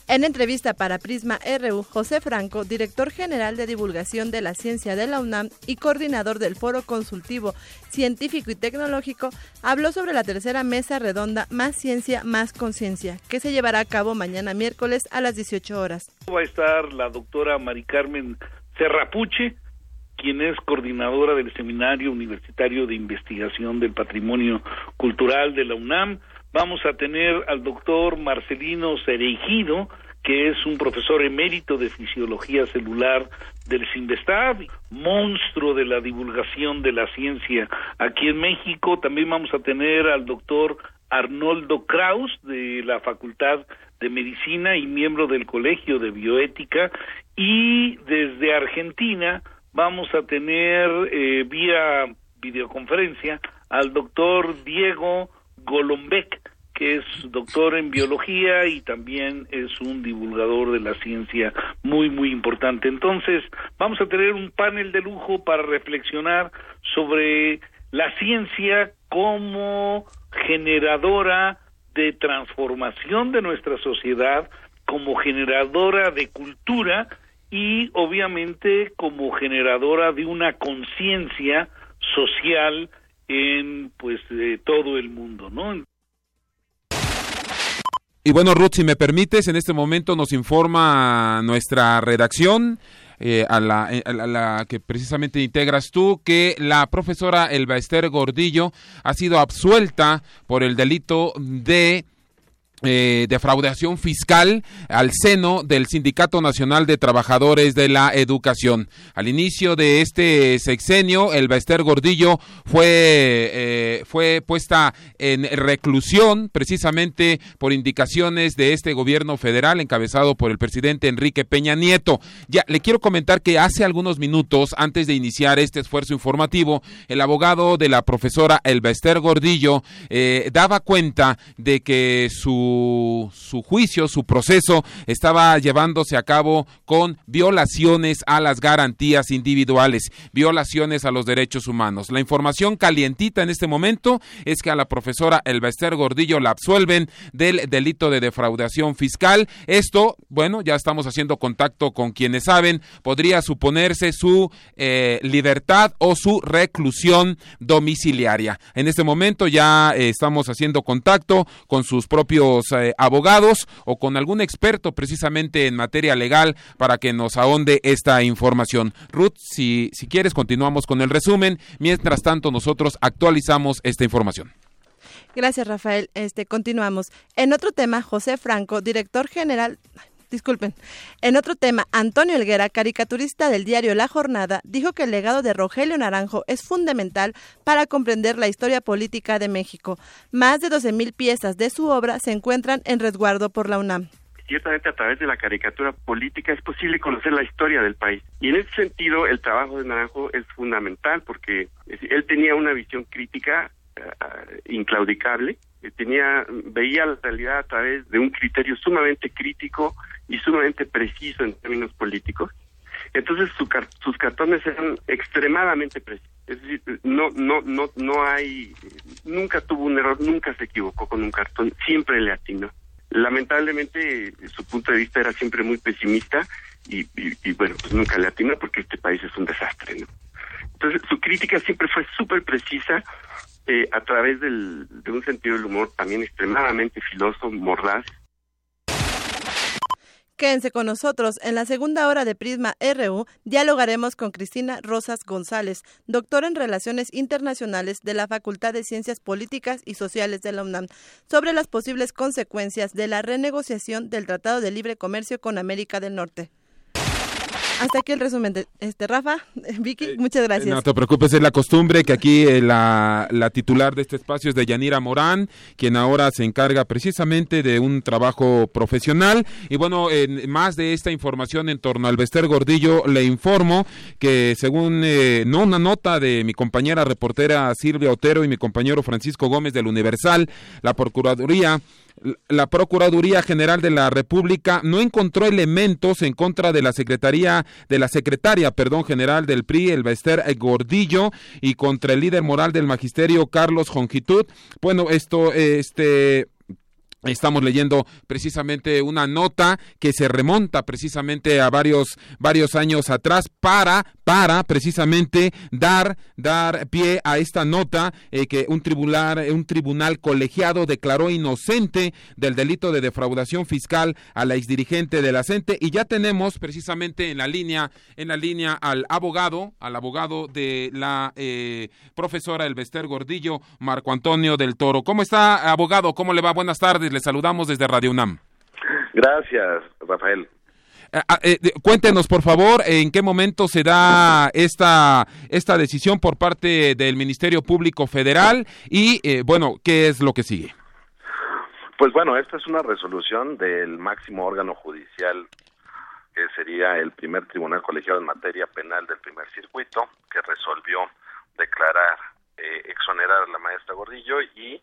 En entrevista para Prisma RU, José Franco, director general de divulgación de la ciencia de la UNAM y coordinador del Foro Consultivo Científico y Tecnológico, habló sobre la tercera mesa redonda Más Ciencia, Más Conciencia, que se llevará a cabo mañana miércoles a las 18 horas. Va a estar la doctora Mari Carmen Serrapuche, quien es coordinadora del Seminario Universitario de Investigación del Patrimonio Cultural de la UNAM. Vamos a tener al doctor Marcelino Cereijido, que es un profesor emérito de fisiología celular del CINVESTAB, monstruo de la divulgación de la ciencia aquí en México. También vamos a tener al doctor Arnoldo Kraus de la Facultad de Medicina y miembro del Colegio de Bioética. Y desde Argentina vamos a tener eh, vía videoconferencia al doctor Diego Golombek, que es doctor en biología y también es un divulgador de la ciencia muy, muy importante. Entonces, vamos a tener un panel de lujo para reflexionar sobre la ciencia como generadora de transformación de nuestra sociedad, como generadora de cultura y obviamente como generadora de una conciencia social en pues todo el mundo, ¿no? Y bueno, Ruth, si me permites, en este momento nos informa nuestra redacción, eh, a, la, eh, que precisamente integras tú, que la profesora Elba Ester Gordillo ha sido absuelta por el delito de eh, defraudación fiscal al seno del Sindicato Nacional de Trabajadores de la Educación. Al inicio de este sexenio, el Bester Gordillo fue, eh, fue puesta en reclusión precisamente por indicaciones de este gobierno federal encabezado por el presidente Enrique Peña Nieto. Ya le quiero comentar que hace algunos minutos, antes de iniciar este esfuerzo informativo, el abogado de la profesora Elba Ester Gordillo eh, daba cuenta de que su su, juicio, su proceso estaba llevándose a cabo con violaciones a las garantías individuales, violaciones a los derechos humanos. La información calientita en este momento es que a la profesora Elbester Gordillo la absuelven del delito de defraudación fiscal. Esto, bueno, ya estamos haciendo contacto con quienes saben, podría suponerse su eh, libertad o su reclusión domiciliaria. En este momento ya eh, estamos haciendo contacto con sus propios eh, abogados o con algún experto precisamente en materia legal para que nos ahonde esta información. Ruth, si, si quieres, continuamos con el resumen. Mientras tanto, nosotros actualizamos esta información. Gracias, Rafael. Este, continuamos. En otro tema, José Franco, director general disculpen. En otro tema, Antonio Elguera, caricaturista del diario La Jornada, dijo que el legado de Rogelio Naranjo es fundamental para comprender la historia política de México. Más de 12.000 piezas de su obra se encuentran en resguardo por la UNAM ciertamente a través de la caricatura política es posible conocer la historia del país. Y en ese sentido, el trabajo de Naranjo es fundamental porque él tenía una visión crítica inclaudicable, tenía, veía la realidad a través de un criterio sumamente crítico y sumamente preciso en términos políticos. Entonces sus cartones eran extremadamente precisos. Es decir, no, no, no, no hay, nunca tuvo un error, nunca se equivocó con un cartón, siempre le atinó. Lamentablemente su punto de vista era siempre muy pesimista y, bueno, pues nunca le atinó porque este país es un desastre. Entonces su crítica siempre fue súper precisa eh, a través de un sentido del humor también extremadamente filoso, mordaz Quédense con nosotros. En la segunda hora de Prisma RU dialogaremos con Cristina Rosas González, doctora en Relaciones Internacionales de la Facultad de Ciencias Políticas y Sociales de la UNAM, sobre las posibles consecuencias de la renegociación del Tratado de Libre Comercio con América del Norte. Hasta aquí el resumen de este Rafa, Vicky, eh, muchas gracias. No te preocupes, es la costumbre que aquí eh, la, la, titular de este espacio es de Yanira Morán, quien ahora se encarga precisamente de un trabajo profesional. Y bueno, en más de esta información en torno al Bester Gordillo, le informo que según eh, no una nota de mi compañera reportera Silvia Otero y mi compañero Francisco Gómez del Universal, la Procuraduría la Procuraduría General de la República no encontró elementos en contra de la Secretaría de la Secretaria, perdón, General del PRI, el Bester Gordillo y contra el líder moral del Magisterio Carlos Jongitud. Bueno, esto este Estamos leyendo precisamente una nota que se remonta precisamente a varios varios años atrás para para precisamente dar dar pie a esta nota eh, que un tribunal un tribunal colegiado declaró inocente del delito de defraudación fiscal a la exdirigente de la CENTE y ya tenemos precisamente en la línea en la línea al abogado al abogado de la eh, profesora Elvester Gordillo Marco Antonio del Toro. ¿Cómo está abogado? ¿Cómo le va? Buenas tardes le saludamos desde Radio UNAM. Gracias, Rafael. Eh, ah, eh, cuéntenos, por favor, en qué momento se da esta, esta decisión por parte del Ministerio Público Federal y, eh, bueno, ¿qué es lo que sigue? Pues bueno, esta es una resolución del máximo órgano judicial, que sería el primer tribunal colegiado en materia penal del primer circuito, que resolvió declarar, exonerar a la maestra Gordillo y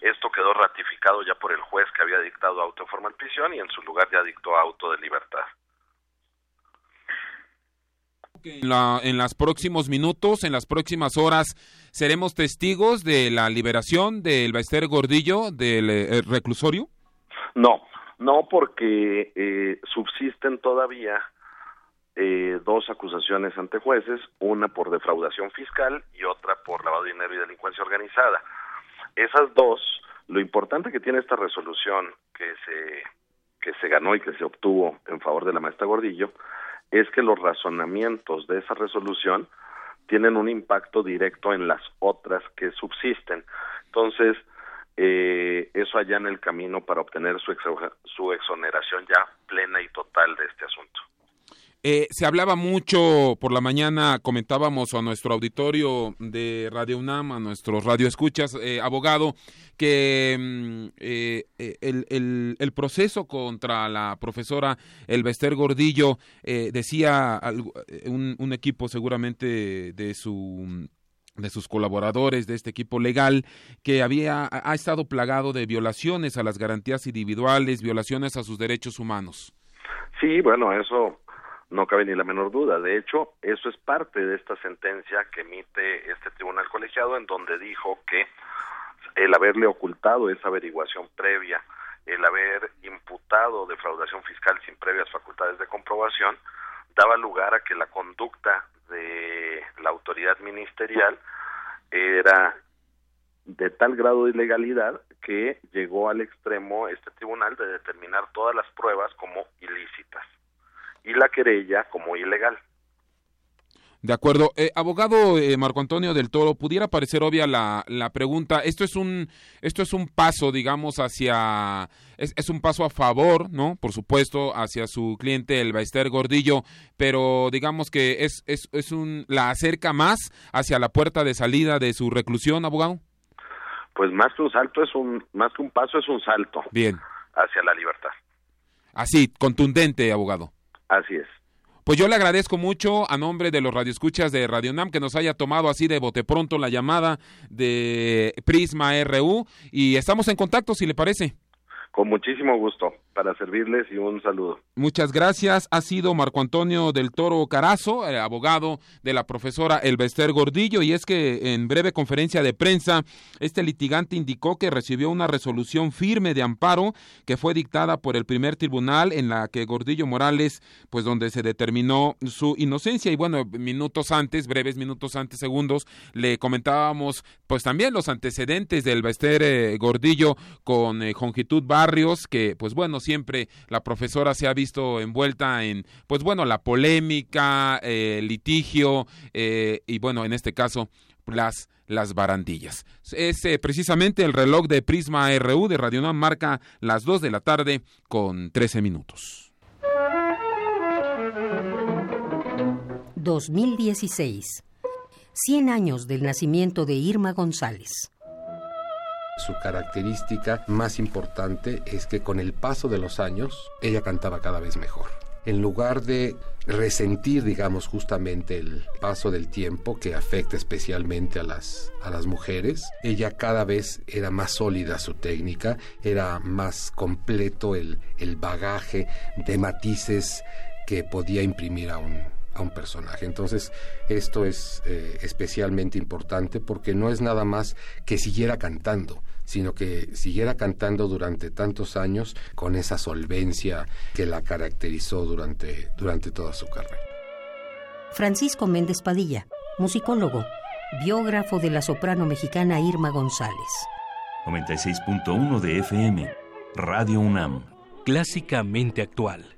esto quedó ratificado ya por el juez que había dictado auto de formal prisión y en su lugar ya dictó auto de libertad. En, la, en los próximos minutos, en las próximas horas, seremos testigos de la liberación del Baester Gordillo del eh, reclusorio? No, no porque eh, subsisten todavía eh, dos acusaciones ante jueces, una por defraudación fiscal y otra por lavado de dinero y delincuencia organizada esas dos, lo importante que tiene esta resolución que se que se ganó y que se obtuvo en favor de la maestra Gordillo es que los razonamientos de esa resolución tienen un impacto directo en las otras que subsisten. Entonces, eh, eso allá en el camino para obtener su, su exoneración ya plena y total de este asunto. Eh, se hablaba mucho por la mañana, comentábamos a nuestro auditorio de Radio UNAM, a nuestros radioescuchas, eh, abogado, que mm, eh, el, el, proceso contra la profesora Elvester Gordillo, decía un, un, equipo seguramente de su de sus colaboradores de este equipo legal que había ha estado plagado de violaciones a las garantías individuales, violaciones a sus derechos humanos. Sí, bueno, eso no cabe ni la menor duda. De hecho, eso es parte de esta sentencia que emite este tribunal colegiado en donde dijo que el haberle ocultado esa averiguación previa, el haber imputado defraudación fiscal sin previas facultades de comprobación, daba lugar a que la conducta de la autoridad ministerial era de tal grado de ilegalidad que llegó al extremo este tribunal de determinar todas las pruebas como ilícitas y la querella como ilegal. De acuerdo. Eh, abogado eh, Marco Antonio del Toro, pudiera parecer obvia la, la, pregunta. Esto es un, esto es un paso, digamos, hacia, es, es, un paso a favor, ¿no? Por supuesto, hacia su cliente, el Baester Gordillo, pero digamos que es, es, es un, la acerca más hacia la puerta de salida de su reclusión, abogado. Pues más que un salto es un, más que un paso es un salto. Bien. Hacia la libertad. Así, contundente, abogado. Así es. Pues yo le agradezco mucho a nombre de los radioescuchas de Radio Nam que nos haya tomado así de bote pronto la llamada de Prisma RU y estamos en contacto si le parece. Con muchísimo gusto, para servirles y un saludo. Muchas gracias. Ha sido Marco Antonio del Toro Carazo, el abogado de la profesora Elvester Gordillo, y es que en breve conferencia de prensa, este litigante indicó que recibió una resolución firme de amparo que fue dictada por el primer tribunal en la que Gordillo Morales, pues donde se determinó su inocencia. Y bueno, minutos antes, breves minutos antes, segundos, le comentábamos pues también los antecedentes del Elvester eh, Gordillo con eh, Jongitud Barrios, que pues bueno, siempre la profesora se ha visto envuelta en pues bueno, la polémica, eh, litigio eh, y bueno, en este caso las las barandillas. Es eh, precisamente el reloj de Prisma RU de Radio Nam marca las 2 de la tarde con 13 minutos. 2016. 100 años del nacimiento de Irma González. Su característica más importante es que con el paso de los años ella cantaba cada vez mejor. En lugar de resentir, digamos, justamente el paso del tiempo que afecta especialmente a las, a las mujeres, ella cada vez era más sólida su técnica, era más completo el, el bagaje de matices que podía imprimir a un, a un personaje. Entonces, esto es eh, especialmente importante porque no es nada más que siguiera cantando, sino que siguiera cantando durante tantos años con esa solvencia que la caracterizó durante, durante toda su carrera. Francisco Méndez Padilla, musicólogo, biógrafo de la soprano mexicana Irma González. 96.1 de FM, Radio UNAM. Clásicamente actual.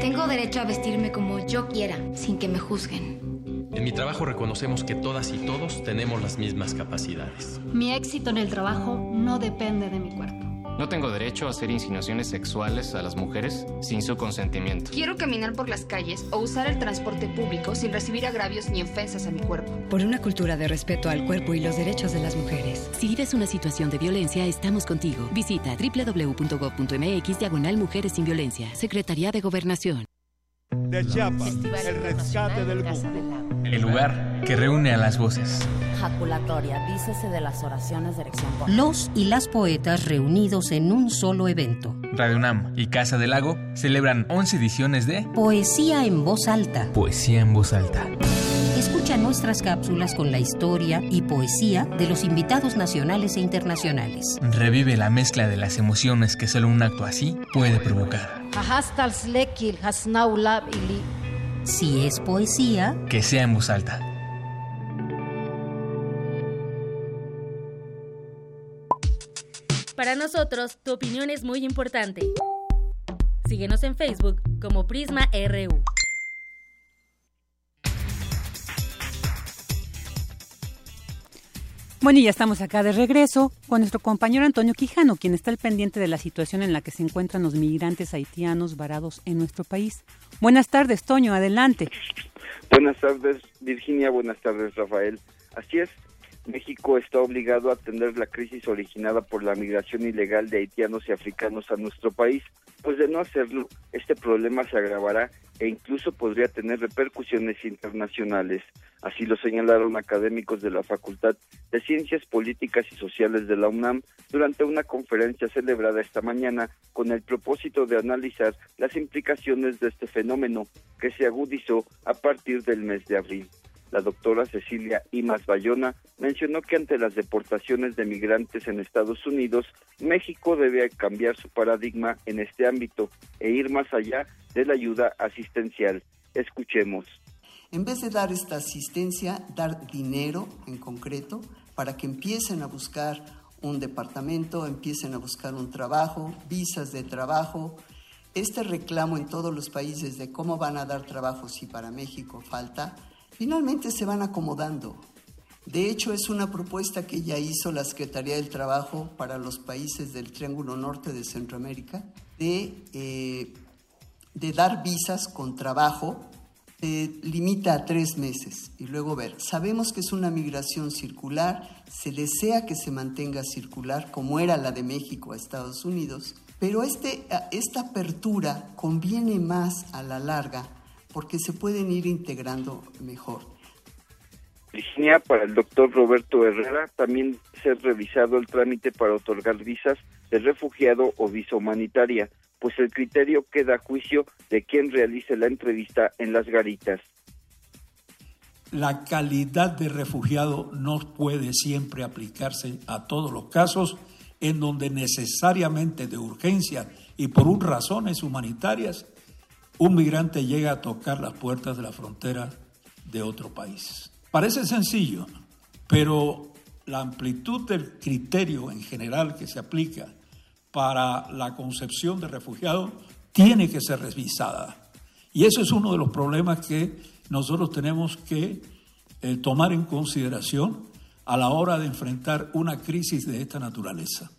Tengo derecho a vestirme como yo quiera, sin que me juzguen. En mi trabajo reconocemos que todas y todos tenemos las mismas capacidades. Mi éxito en el trabajo no depende de mi cuerpo. No tengo derecho a hacer insinuaciones sexuales a las mujeres sin su consentimiento. Quiero caminar por las calles o usar el transporte público sin recibir agravios ni ofensas a mi cuerpo. Por una cultura de respeto al cuerpo y los derechos de las mujeres. Si vives una situación de violencia, estamos contigo. Visita www.gov.mx diagonal Mujeres sin Violencia. Secretaría de Gobernación. De Chiapas, el rescate del El lugar que reúne a las voces. Jaculatoria, dícese de las oraciones de erección. Los y las poetas reunidos en un solo evento. Radio UNAM y Casa del Lago celebran 11 ediciones de Poesía en voz alta. Poesía en voz alta. Escucha nuestras cápsulas con la historia y poesía de los invitados nacionales e internacionales. Revive la mezcla de las emociones que solo un acto así puede provocar. Si es poesía, que sea en voz alta. Para nosotros, tu opinión es muy importante. Síguenos en Facebook como Prisma RU. Bueno, y ya estamos acá de regreso con nuestro compañero Antonio Quijano, quien está al pendiente de la situación en la que se encuentran los migrantes haitianos varados en nuestro país. Buenas tardes, Toño, adelante. Buenas tardes, Virginia. Buenas tardes, Rafael. Así es, México está obligado a atender la crisis originada por la migración ilegal de haitianos y africanos a nuestro país, pues de no hacerlo, este problema se agravará e incluso podría tener repercusiones internacionales. Así lo señalaron académicos de la Facultad de Ciencias Políticas y Sociales de la UNAM durante una conferencia celebrada esta mañana con el propósito de analizar las implicaciones de este fenómeno que se agudizó a partir del mes de abril. La doctora Cecilia Imas Bayona mencionó que ante las deportaciones de migrantes en Estados Unidos, México debe cambiar su paradigma en este ámbito e ir más allá de la ayuda asistencial. Escuchemos. En vez de dar esta asistencia, dar dinero en concreto para que empiecen a buscar un departamento, empiecen a buscar un trabajo, visas de trabajo. Este reclamo en todos los países de cómo van a dar trabajo si para México falta, finalmente se van acomodando. De hecho, es una propuesta que ya hizo la Secretaría del Trabajo para los países del Triángulo Norte de Centroamérica, de, eh, dar visas con trabajo, se limita a tres meses y luego ver. Sabemos que es una migración circular, se desea que se mantenga circular como era la de México a Estados Unidos, pero este, esta apertura conviene más a la larga porque se pueden ir integrando mejor. Virginia, para el doctor Roberto Herrera, también ser revisado el trámite para otorgar visas de refugiado o visa humanitaria, pues el criterio queda a juicio de quien realice la entrevista en las garitas. La calidad de refugiado no puede siempre aplicarse a todos los casos en donde necesariamente de urgencia y por razones humanitarias un migrante llega a tocar las puertas de la frontera de otro país. Parece sencillo, pero la amplitud del criterio en general que se aplica para la concepción de refugiado tiene que ser revisada. Y eso es uno de los problemas que nosotros tenemos que eh, tomar en consideración a la hora de enfrentar una crisis de esta naturaleza.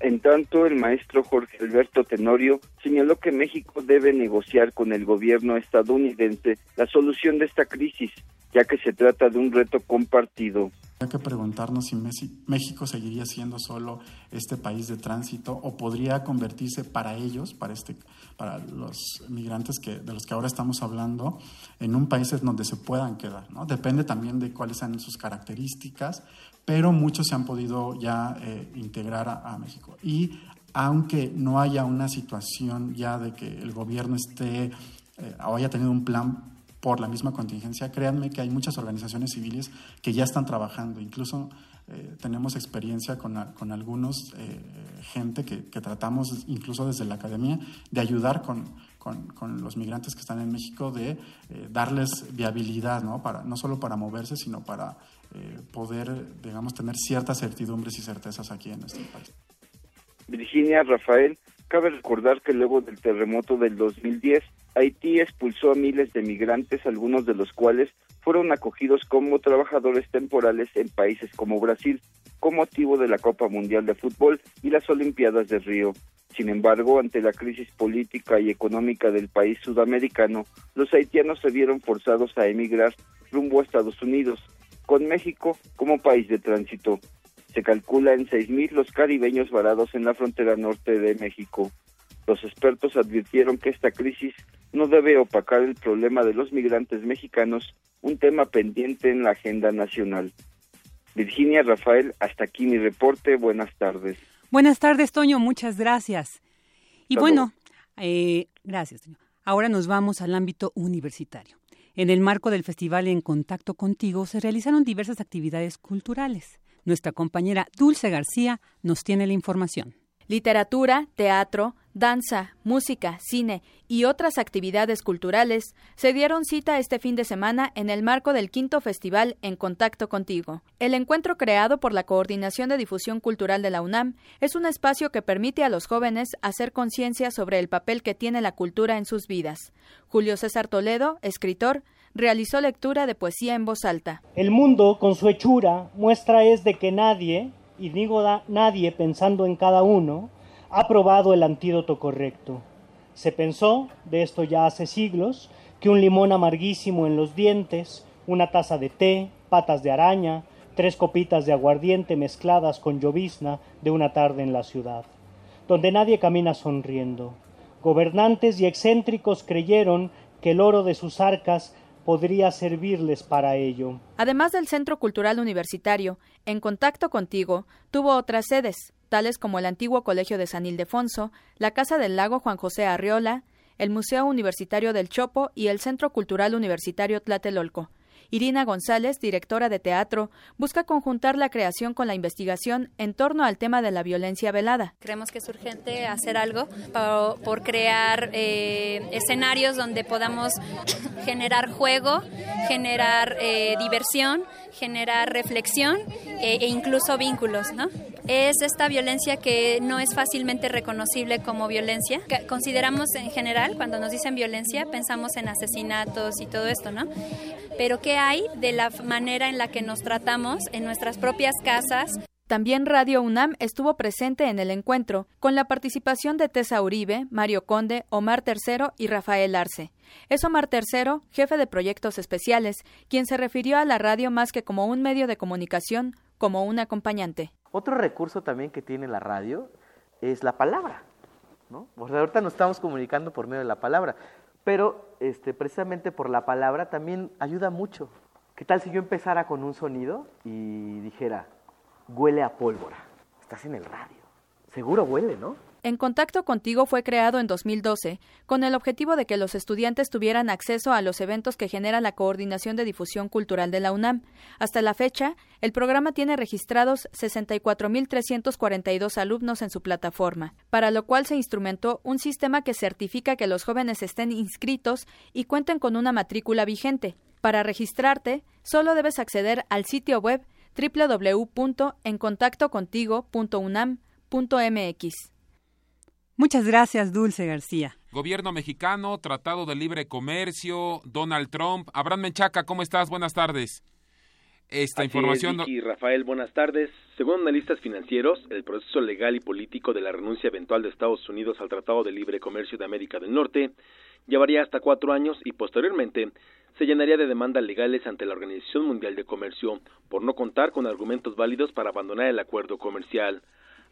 En tanto, el maestro Jorge Alberto Tenorio señaló que México debe negociar con el gobierno estadounidense la solución de esta crisis, ya que se trata de un reto compartido. Hay que preguntarnos si México seguiría siendo solo este país de tránsito o podría convertirse para ellos, para, este, para los migrantes que, de los que ahora estamos hablando, en un país en donde se puedan quedar. ¿no? Depende también de cuáles sean sus características, pero muchos se han podido ya eh, integrar a, México. Y aunque no haya una situación ya de que el gobierno esté eh, o haya tenido un plan por la misma contingencia, créanme que hay muchas organizaciones civiles que ya están trabajando, incluso eh, tenemos experiencia con, con algunos, gente que, tratamos incluso desde la academia de ayudar con, con, los migrantes que están en México, de darles viabilidad, ¿no? Para, no solo para moverse, sino para poder, digamos, tener ciertas certidumbres y certezas aquí en nuestro país. Virginia, Rafael, cabe recordar que luego del terremoto del 2010, Haití expulsó a miles de migrantes, algunos de los cuales fueron acogidos como trabajadores temporales en países como Brasil, con motivo de la Copa Mundial de Fútbol y las Olimpiadas de Río. Sin embargo, ante la crisis política y económica del país sudamericano, los haitianos se vieron forzados a emigrar rumbo a Estados Unidos, con México como país de tránsito. Se calcula en 6.000 los caribeños varados en la frontera norte de México. Los expertos advirtieron que esta crisis no debe opacar el problema de los migrantes mexicanos, un tema pendiente en la agenda nacional. Virginia Rafael, hasta aquí mi reporte. Buenas tardes. Buenas tardes, Toño. Muchas gracias. Y bueno, eh, gracias, Toño. Ahora nos vamos al ámbito universitario. En el marco del Festival En Contacto Contigo se realizaron diversas actividades culturales. Nuestra compañera Dulce García nos tiene la información. Literatura, teatro, danza, música, cine y otras actividades culturales se dieron cita este fin de semana en el marco del quinto festival En Contacto Contigo. El encuentro creado por la Coordinación de Difusión Cultural de la UNAM es un espacio que permite a los jóvenes hacer conciencia sobre el papel que tiene la cultura en sus vidas. Julio César Toledo, escritor, realizó lectura de poesía en voz alta. El mundo, con su hechura, muestra es de que nadie, y digo nadie pensando en cada uno, ha probado el antídoto correcto. Se pensó, de esto ya hace siglos, que un limón amarguísimo en los dientes, una taza de té, patas de araña, tres copitas de aguardiente mezcladas con llovizna de una tarde en la ciudad, donde nadie camina sonriendo. Gobernantes y excéntricos creyeron que el oro de sus arcas podría servirles para ello. Además del Centro Cultural Universitario, En Contacto Contigo tuvo otras sedes, tales como el antiguo Colegio de San Ildefonso, la Casa del Lago Juan José Arriola, el Museo Universitario del Chopo y el Centro Cultural Universitario Tlatelolco. Irina González, directora de teatro, busca conjuntar la creación con la investigación en torno al tema de la violencia velada. Creemos que es urgente hacer algo por, crear eh, escenarios donde podamos generar juego, generar eh, diversión, generar reflexión eh, e incluso vínculos, ¿no? Es esta violencia que no es fácilmente reconocible como violencia. Consideramos en general, cuando nos dicen violencia, pensamos en asesinatos y todo esto, ¿no? Pero ¿qué hay de la manera en la que nos tratamos en nuestras propias casas? También Radio UNAM estuvo presente en el encuentro, con la participación de Tessa Uribe, Mario Conde, Omar Tercero y Rafael Arce. Es Omar Tercero, jefe de proyectos especiales, quien se refirió a la radio más que como un medio de comunicación, como un acompañante. Otro recurso también que tiene la radio es la palabra. ¿no? ahorita nos estamos comunicando por medio de la palabra, pero este, precisamente por la palabra también ayuda mucho. ¿Qué tal si yo empezara con un sonido y dijera, huele a pólvora? Estás en el radio. Seguro huele, ¿no? En Contacto Contigo fue creado en 2012 con el objetivo de que los estudiantes tuvieran acceso a los eventos que genera la Coordinación de Difusión Cultural de la UNAM. Hasta la fecha, el programa tiene registrados 64.342 alumnos en su plataforma, para lo cual se instrumentó un sistema que certifica que los jóvenes estén inscritos y cuenten con una matrícula vigente. Para registrarte, solo debes acceder al sitio web www.encontactocontigo.unam.mx. Muchas gracias, Dulce García. Gobierno mexicano, Tratado de Libre Comercio, Donald Trump. Abraham Menchaca, ¿cómo estás? Buenas tardes. Esta información. y Rafael, buenas tardes. Según analistas financieros, el proceso legal y político de la renuncia eventual de Estados Unidos al Tratado de Libre Comercio de América del Norte llevaría hasta cuatro años y posteriormente se llenaría de demandas legales ante la Organización Mundial de Comercio por no contar con argumentos válidos para abandonar el acuerdo comercial.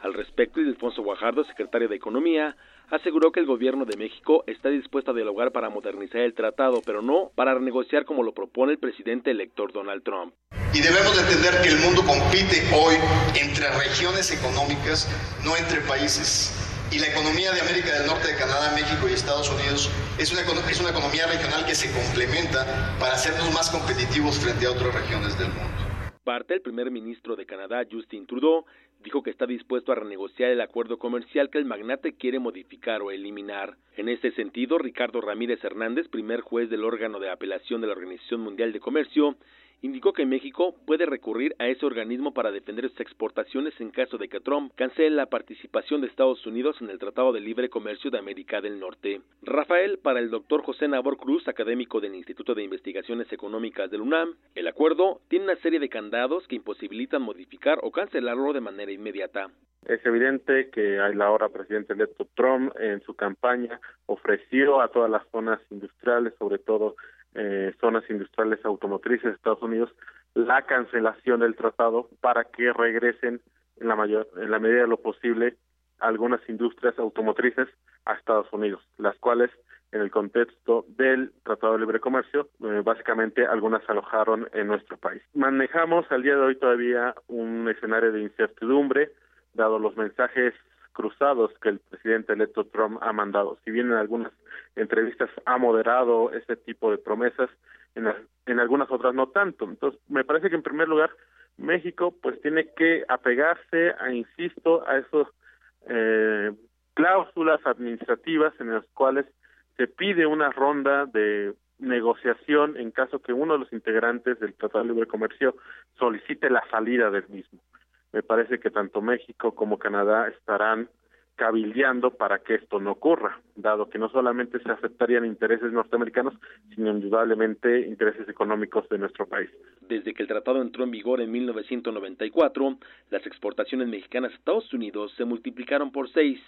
Al respecto, Ildefonso Guajardo, secretario de Economía, aseguró que el gobierno de México está dispuesto a dialogar para modernizar el tratado, pero no para renegociar como lo propone el presidente elector Donald Trump. Y debemos entender que el mundo compite hoy entre regiones económicas, no entre países. Y la economía de América del Norte, de Canadá, México y Estados Unidos es una, es una economía regional que se complementa para hacernos más competitivos frente a otras regiones del mundo. Parte, el primer ministro de Canadá, Justin Trudeau, dijo que está dispuesto a renegociar el acuerdo comercial que el magnate quiere modificar o eliminar. En este sentido, Ricardo Ramírez Hernández, primer juez del órgano de apelación de la Organización Mundial de Comercio, indicó que México puede recurrir a ese organismo para defender sus exportaciones en caso de que Trump cancele la participación de Estados Unidos en el Tratado de Libre Comercio de América del Norte. Rafael, para el doctor José Nabor Cruz, académico del Instituto de Investigaciones Económicas del UNAM, el acuerdo tiene una serie de candados que imposibilitan modificar o cancelarlo de manera inmediata. Es evidente que el ahora presidente electo Trump en su campaña ofreció a todas las zonas industriales, sobre todo eh, zonas industriales automotrices de Estados Unidos la cancelación del tratado para que regresen en la mayor en la medida de lo posible algunas industrias automotrices a Estados Unidos, las cuales en el contexto del Tratado de Libre Comercio, eh, básicamente algunas alojaron en nuestro país. Manejamos al día de hoy todavía un escenario de incertidumbre, dado los mensajes cruzados que el presidente electo Trump ha mandado. Si bien en algunas entrevistas ha moderado ese tipo de promesas, en, algunas otras no tanto. Entonces, me parece que en primer lugar México pues tiene que apegarse, a, insisto, a esos eh, cláusulas administrativas en las cuales se pide una ronda de negociación en caso que uno de los integrantes del Tratado de Libre Comercio solicite la salida del mismo me parece que tanto México como Canadá estarán cabildeando para que esto no ocurra, dado que no solamente se aceptarían intereses norteamericanos, sino indudablemente intereses económicos de nuestro país. Desde que el tratado entró en vigor en 1994, las exportaciones mexicanas a Estados Unidos se multiplicaron por seis,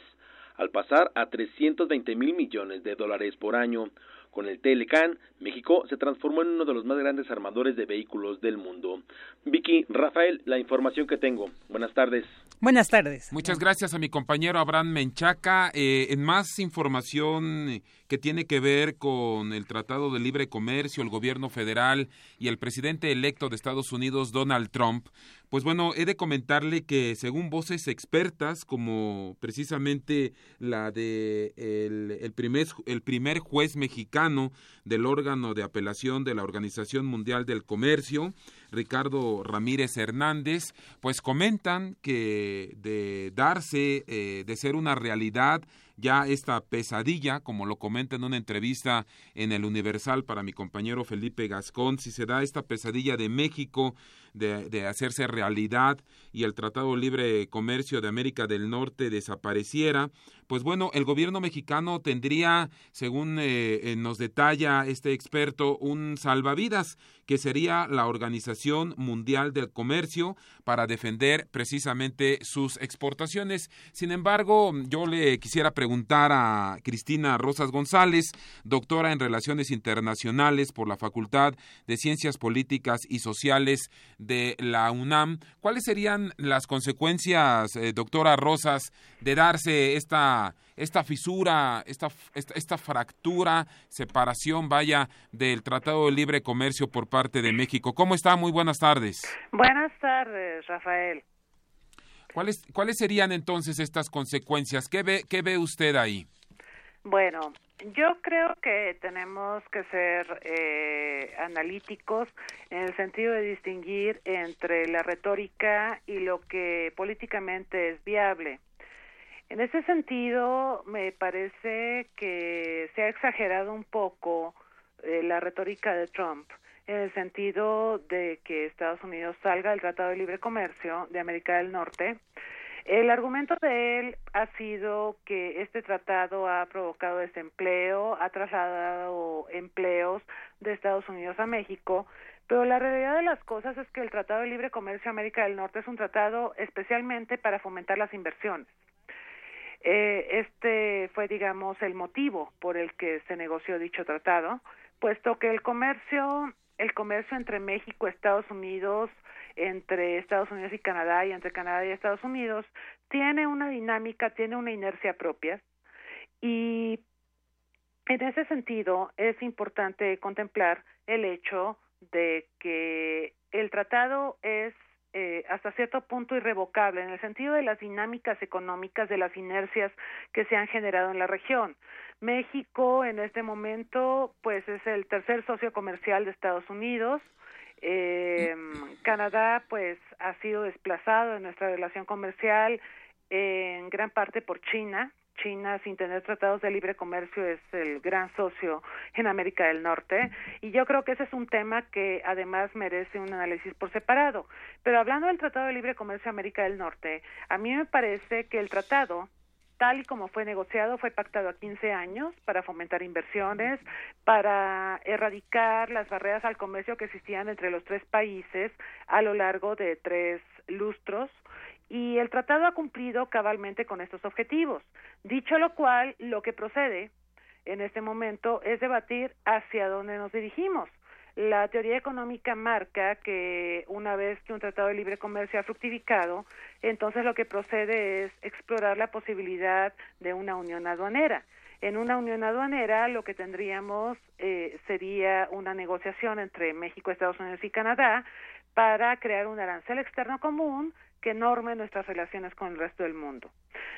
al pasar a 320 mil millones de dólares por año, Con el Telecan, México se transformó en uno de los más grandes armadores de vehículos del mundo. Vicky, Rafael, la información que tengo. Buenas tardes. Buenas tardes. Muchas gracias a mi compañero Abraham Menchaca. Eh, en más información que tiene que ver con el Tratado de Libre Comercio, el gobierno federal y el presidente electo de Estados Unidos, Donald Trump, pues bueno, he de comentarle que según voces expertas, como precisamente la de el, primer, el primer juez mexicano del órgano de apelación de la Organización Mundial del Comercio, Ricardo Ramírez Hernández, pues comentan que de darse, eh, de ser una realidad, ya esta pesadilla, como lo comenta en una entrevista en el Universal para mi compañero Felipe Gascón, si se da esta pesadilla de México de, de hacerse realidad y el Tratado Libre Comercio de América del Norte desapareciera, pues bueno, el gobierno mexicano tendría, según eh, eh, nos detalla este experto, un salvavidas, que sería la Organización Mundial del Comercio, para defender precisamente sus exportaciones. Sin embargo, yo le quisiera preguntar a Cristina Rosas González, doctora en Relaciones Internacionales por la Facultad de Ciencias Políticas y Sociales de la UNAM, ¿cuáles serían las consecuencias, eh, doctora Rosas, de darse esta esta, fisura, esta, esta, fractura, separación, vaya, del Tratado de Libre Comercio por parte de México. ¿Cómo está? Muy buenas tardes. Buenas tardes, Rafael. ¿Cuáles, ¿Cuáles serían entonces estas consecuencias? ¿Qué ve, qué ve usted ahí? Bueno, yo creo que tenemos que ser eh, analíticos en el sentido de distinguir entre la retórica y lo que políticamente es viable. En ese sentido, me parece que se ha exagerado un poco eh, la retórica de Trump en el sentido de que Estados Unidos salga del Tratado de Libre Comercio de América del Norte. El argumento de él ha sido que este tratado ha provocado desempleo, ha trasladado empleos de Estados Unidos a México, pero la realidad de las cosas es que el Tratado de Libre Comercio América del Norte es un tratado especialmente para fomentar las inversiones. Eh, este fue, digamos, el motivo por el que se negoció dicho tratado, puesto que el comercio, el comercio entre México, Estados Unidos, entre Estados Unidos y Canadá y entre Canadá y Estados Unidos tiene una dinámica, tiene una inercia propia y en ese sentido es importante contemplar el hecho de que el tratado es eh, hasta cierto punto irrevocable en el sentido de las dinámicas económicas, de las inercias que se han generado en la región. México en este momento pues es el tercer socio comercial de Estados Unidos. Eh, Canadá pues ha sido desplazado en nuestra relación comercial en gran parte por China China, sin tener tratados de libre comercio, es el gran socio en América del Norte. Y yo creo que ese es un tema que además merece un análisis por separado. Pero hablando del Tratado de Libre Comercio de América del Norte, a mí me parece que el tratado tal y como fue negociado, fue pactado a 15 años para fomentar inversiones, para erradicar las barreras al comercio que existían entre los tres países a lo largo de tres lustros y el tratado ha cumplido cabalmente con estos objetivos. Dicho lo cual, lo que procede en este momento es debatir hacia dónde nos dirigimos. La teoría económica marca que una vez que un tratado de libre comercio ha fructificado, entonces lo que procede es explorar la posibilidad de una unión aduanera. En una unión aduanera lo que tendríamos eh, sería una negociación entre México, Estados Unidos y Canadá para crear un arancel externo común que norme nuestras relaciones con el resto del mundo.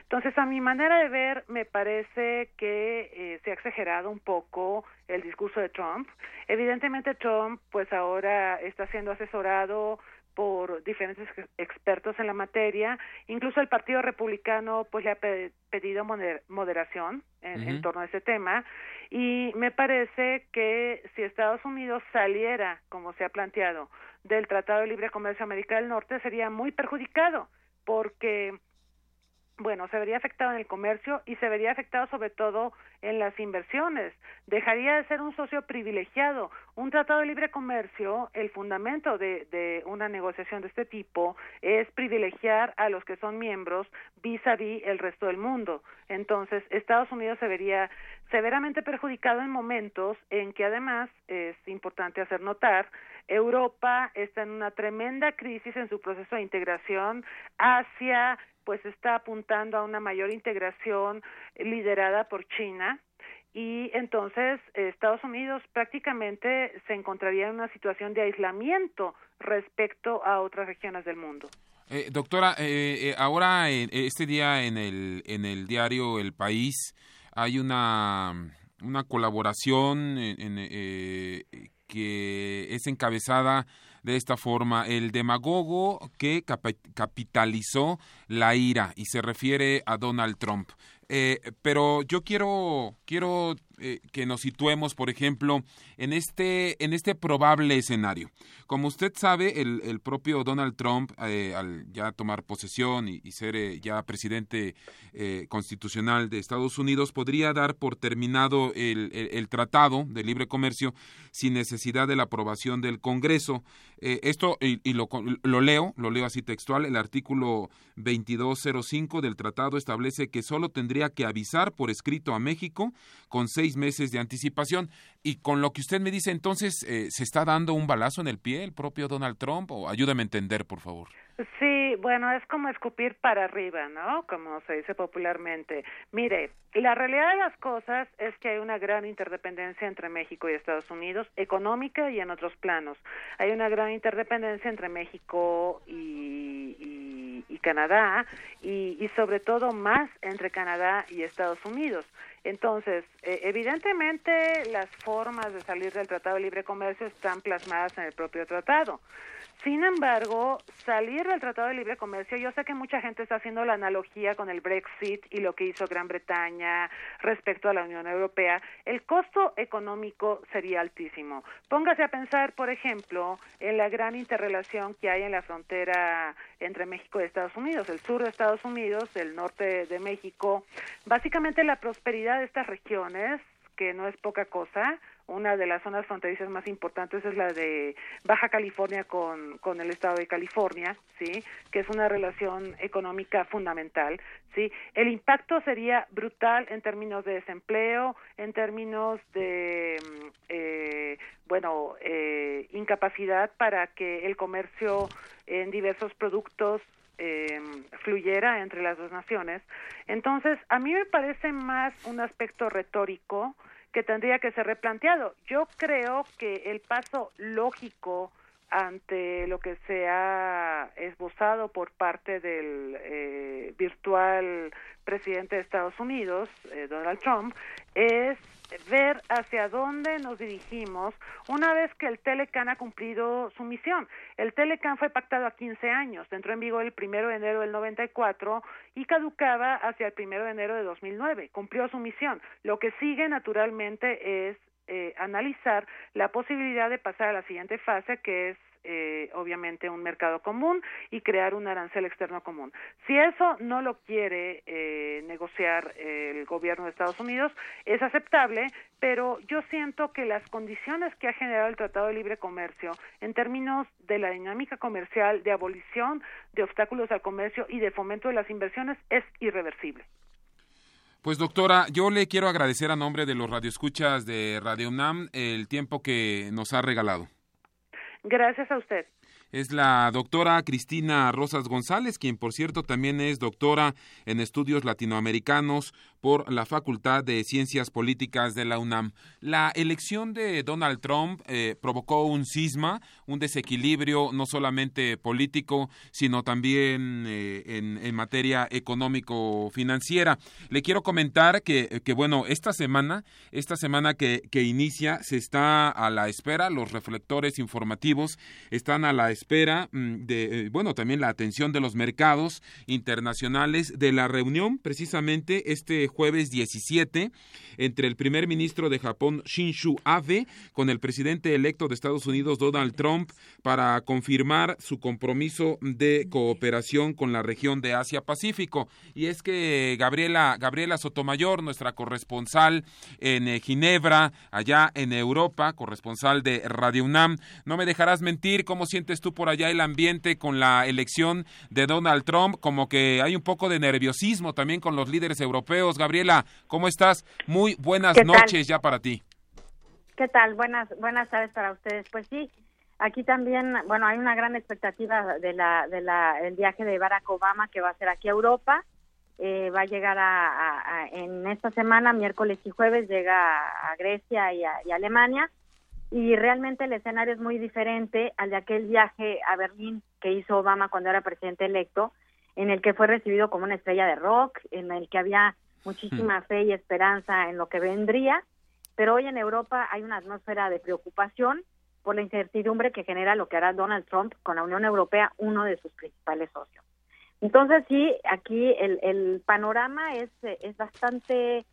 Entonces, a mi manera de ver, me parece que eh, se ha exagerado un poco el discurso de Trump. Evidentemente, Trump, pues ahora está siendo asesorado por diferentes expertos en la materia. Incluso el Partido Republicano, pues le ha pedido moderación en torno a ese tema. Y me parece que si Estados Unidos saliera, como se ha planteado, del Tratado de Libre Comercio América del Norte sería muy perjudicado porque bueno, se vería afectado en el comercio y se vería afectado sobre todo en las inversiones. Dejaría de ser un socio privilegiado. Un tratado de libre comercio, el fundamento de, de una negociación de este tipo es privilegiar a los que son miembros vis a vis el resto del mundo. Entonces, Estados Unidos se vería severamente perjudicado en momentos en que además es importante hacer notar Europa está en una tremenda crisis en su proceso de integración hacia pues está apuntando a una mayor integración liderada por China y entonces Estados Unidos prácticamente se encontraría en una situación de aislamiento respecto a otras regiones del mundo. Eh, doctora, eh, eh, ahora este día en el en el diario El País hay una una colaboración que es encabezada de esta forma, el demagogo que capitalizó la ira y se refiere a Donald Trump. Eh, pero yo quiero, quiero eh, que nos situemos, por ejemplo, en este, en este probable escenario. Como usted sabe, el, propio Donald Trump, eh, al ya tomar posesión y, ser eh, ya presidente constitucional de Estados Unidos, podría dar por terminado el, el, tratado de libre comercio sin necesidad de la aprobación del Congreso. esto, y, y lo, lo, leo, lo leo así textual, el artículo 2205 del tratado establece que solo tendría que avisar por escrito a México con seis meses de anticipación. Y con lo que usted me dice, entonces, eh, ¿se está dando un balazo en el pie el propio Donald Trump? O ayúdame a entender, por favor. Sí, bueno, es como escupir para arriba, ¿no? Como se dice popularmente. Mire, la realidad de las cosas es que hay una gran interdependencia entre México y Estados Unidos, económica y en otros planos. Hay una gran interdependencia entre México y, y, y Canadá y, y sobre todo más entre Canadá y Estados Unidos. Entonces, eh, evidentemente las formas de salir del Tratado de Libre Comercio están plasmadas en el propio tratado. Sin embargo, salir del Tratado de Libre Comercio, yo sé que mucha gente está haciendo la analogía con el Brexit y lo que hizo Gran Bretaña respecto a la Unión Europea. El costo económico sería altísimo. Póngase a pensar, por ejemplo, en la gran interrelación que hay en la frontera entre México y Estados Unidos, el sur de Estados Unidos, el norte de México. Básicamente la prosperidad de estas regiones, que no es poca cosa, una de las zonas fronterizas más importantes es la de Baja California con, con el estado de California, ¿sí? Que es una relación económica fundamental, ¿sí? El impacto sería brutal en términos de desempleo, en términos de, mm, eh, bueno, eh, incapacidad para que el comercio en diversos productos eh, fluyera entre las dos naciones. Entonces, a mí me parece más un aspecto retórico que tendría que ser replanteado. Yo creo que el paso lógico ante lo que se ha esbozado por parte del eh, virtual presidente de Estados Unidos, eh, Donald Trump, es ver hacia dónde nos dirigimos una vez que el Telecan ha cumplido su misión. El Telecan fue pactado a 15 años, entró en vigor el primero de enero del 94 y caducaba hacia el primero de enero de 2009. Cumplió su misión. Lo que sigue naturalmente es eh, analizar la posibilidad de pasar a la siguiente fase, que es eh, obviamente un mercado común y crear un arancel externo común. Si eso no lo quiere eh, negociar el gobierno de Estados Unidos, es aceptable, pero yo siento que las condiciones que ha generado el Tratado de Libre Comercio en términos de la dinámica comercial, de abolición de obstáculos al comercio y de fomento de las inversiones es irreversible. Pues doctora, yo le quiero agradecer a nombre de los radioescuchas de Radio UNAM el tiempo que nos ha regalado. Gracias a usted. Es la doctora Cristina Rosas González, quien por cierto también es doctora en estudios latinoamericanos por la Facultad de Ciencias Políticas de la UNAM. La elección de Donald Trump eh, provocó un cisma, un desequilibrio no solamente político, sino también eh, en, materia económico-financiera. Le quiero comentar que, que, bueno, esta semana, esta semana que, que inicia, se está a la espera, los reflectores informativos están a la espera mm, de, bueno, también la atención de los mercados internacionales de la reunión precisamente este jueves 17 entre el primer ministro de Japón Shinzo Abe con el presidente electo de Estados Unidos Donald Trump para confirmar su compromiso de cooperación con la región de Asia Pacífico. Y es que Gabriela Gabriela Sotomayor, nuestra corresponsal en eh, Ginebra, allá en Europa, corresponsal de Radio UNAM, no me dejarás mentir, ¿cómo sientes tú por allá el ambiente con la elección de Donald Trump? Como que hay un poco de nerviosismo también con los líderes europeos. Gabriela, ¿cómo estás? Muy buenas noches ya para ti. ¿Qué tal? Buenas, buenas tardes para ustedes. Pues sí, aquí también, bueno, hay una gran expectativa de la, de la, el viaje de Barack Obama que va a ser aquí a Europa. Eh, va a llegar a, en esta semana, miércoles y jueves, llega a, Grecia y a, Alemania. Y realmente el escenario es muy diferente al de aquel viaje a Berlín que hizo Obama cuando era presidente electo, en el que fue recibido como una estrella de rock, en el que había muchísima hmm. fe y esperanza en lo que vendría. Pero hoy en Europa hay una atmósfera de preocupación por la incertidumbre que genera lo que hará Donald Trump con la Unión Europea, uno de sus principales socios. Entonces sí, aquí el, el panorama es, es bastante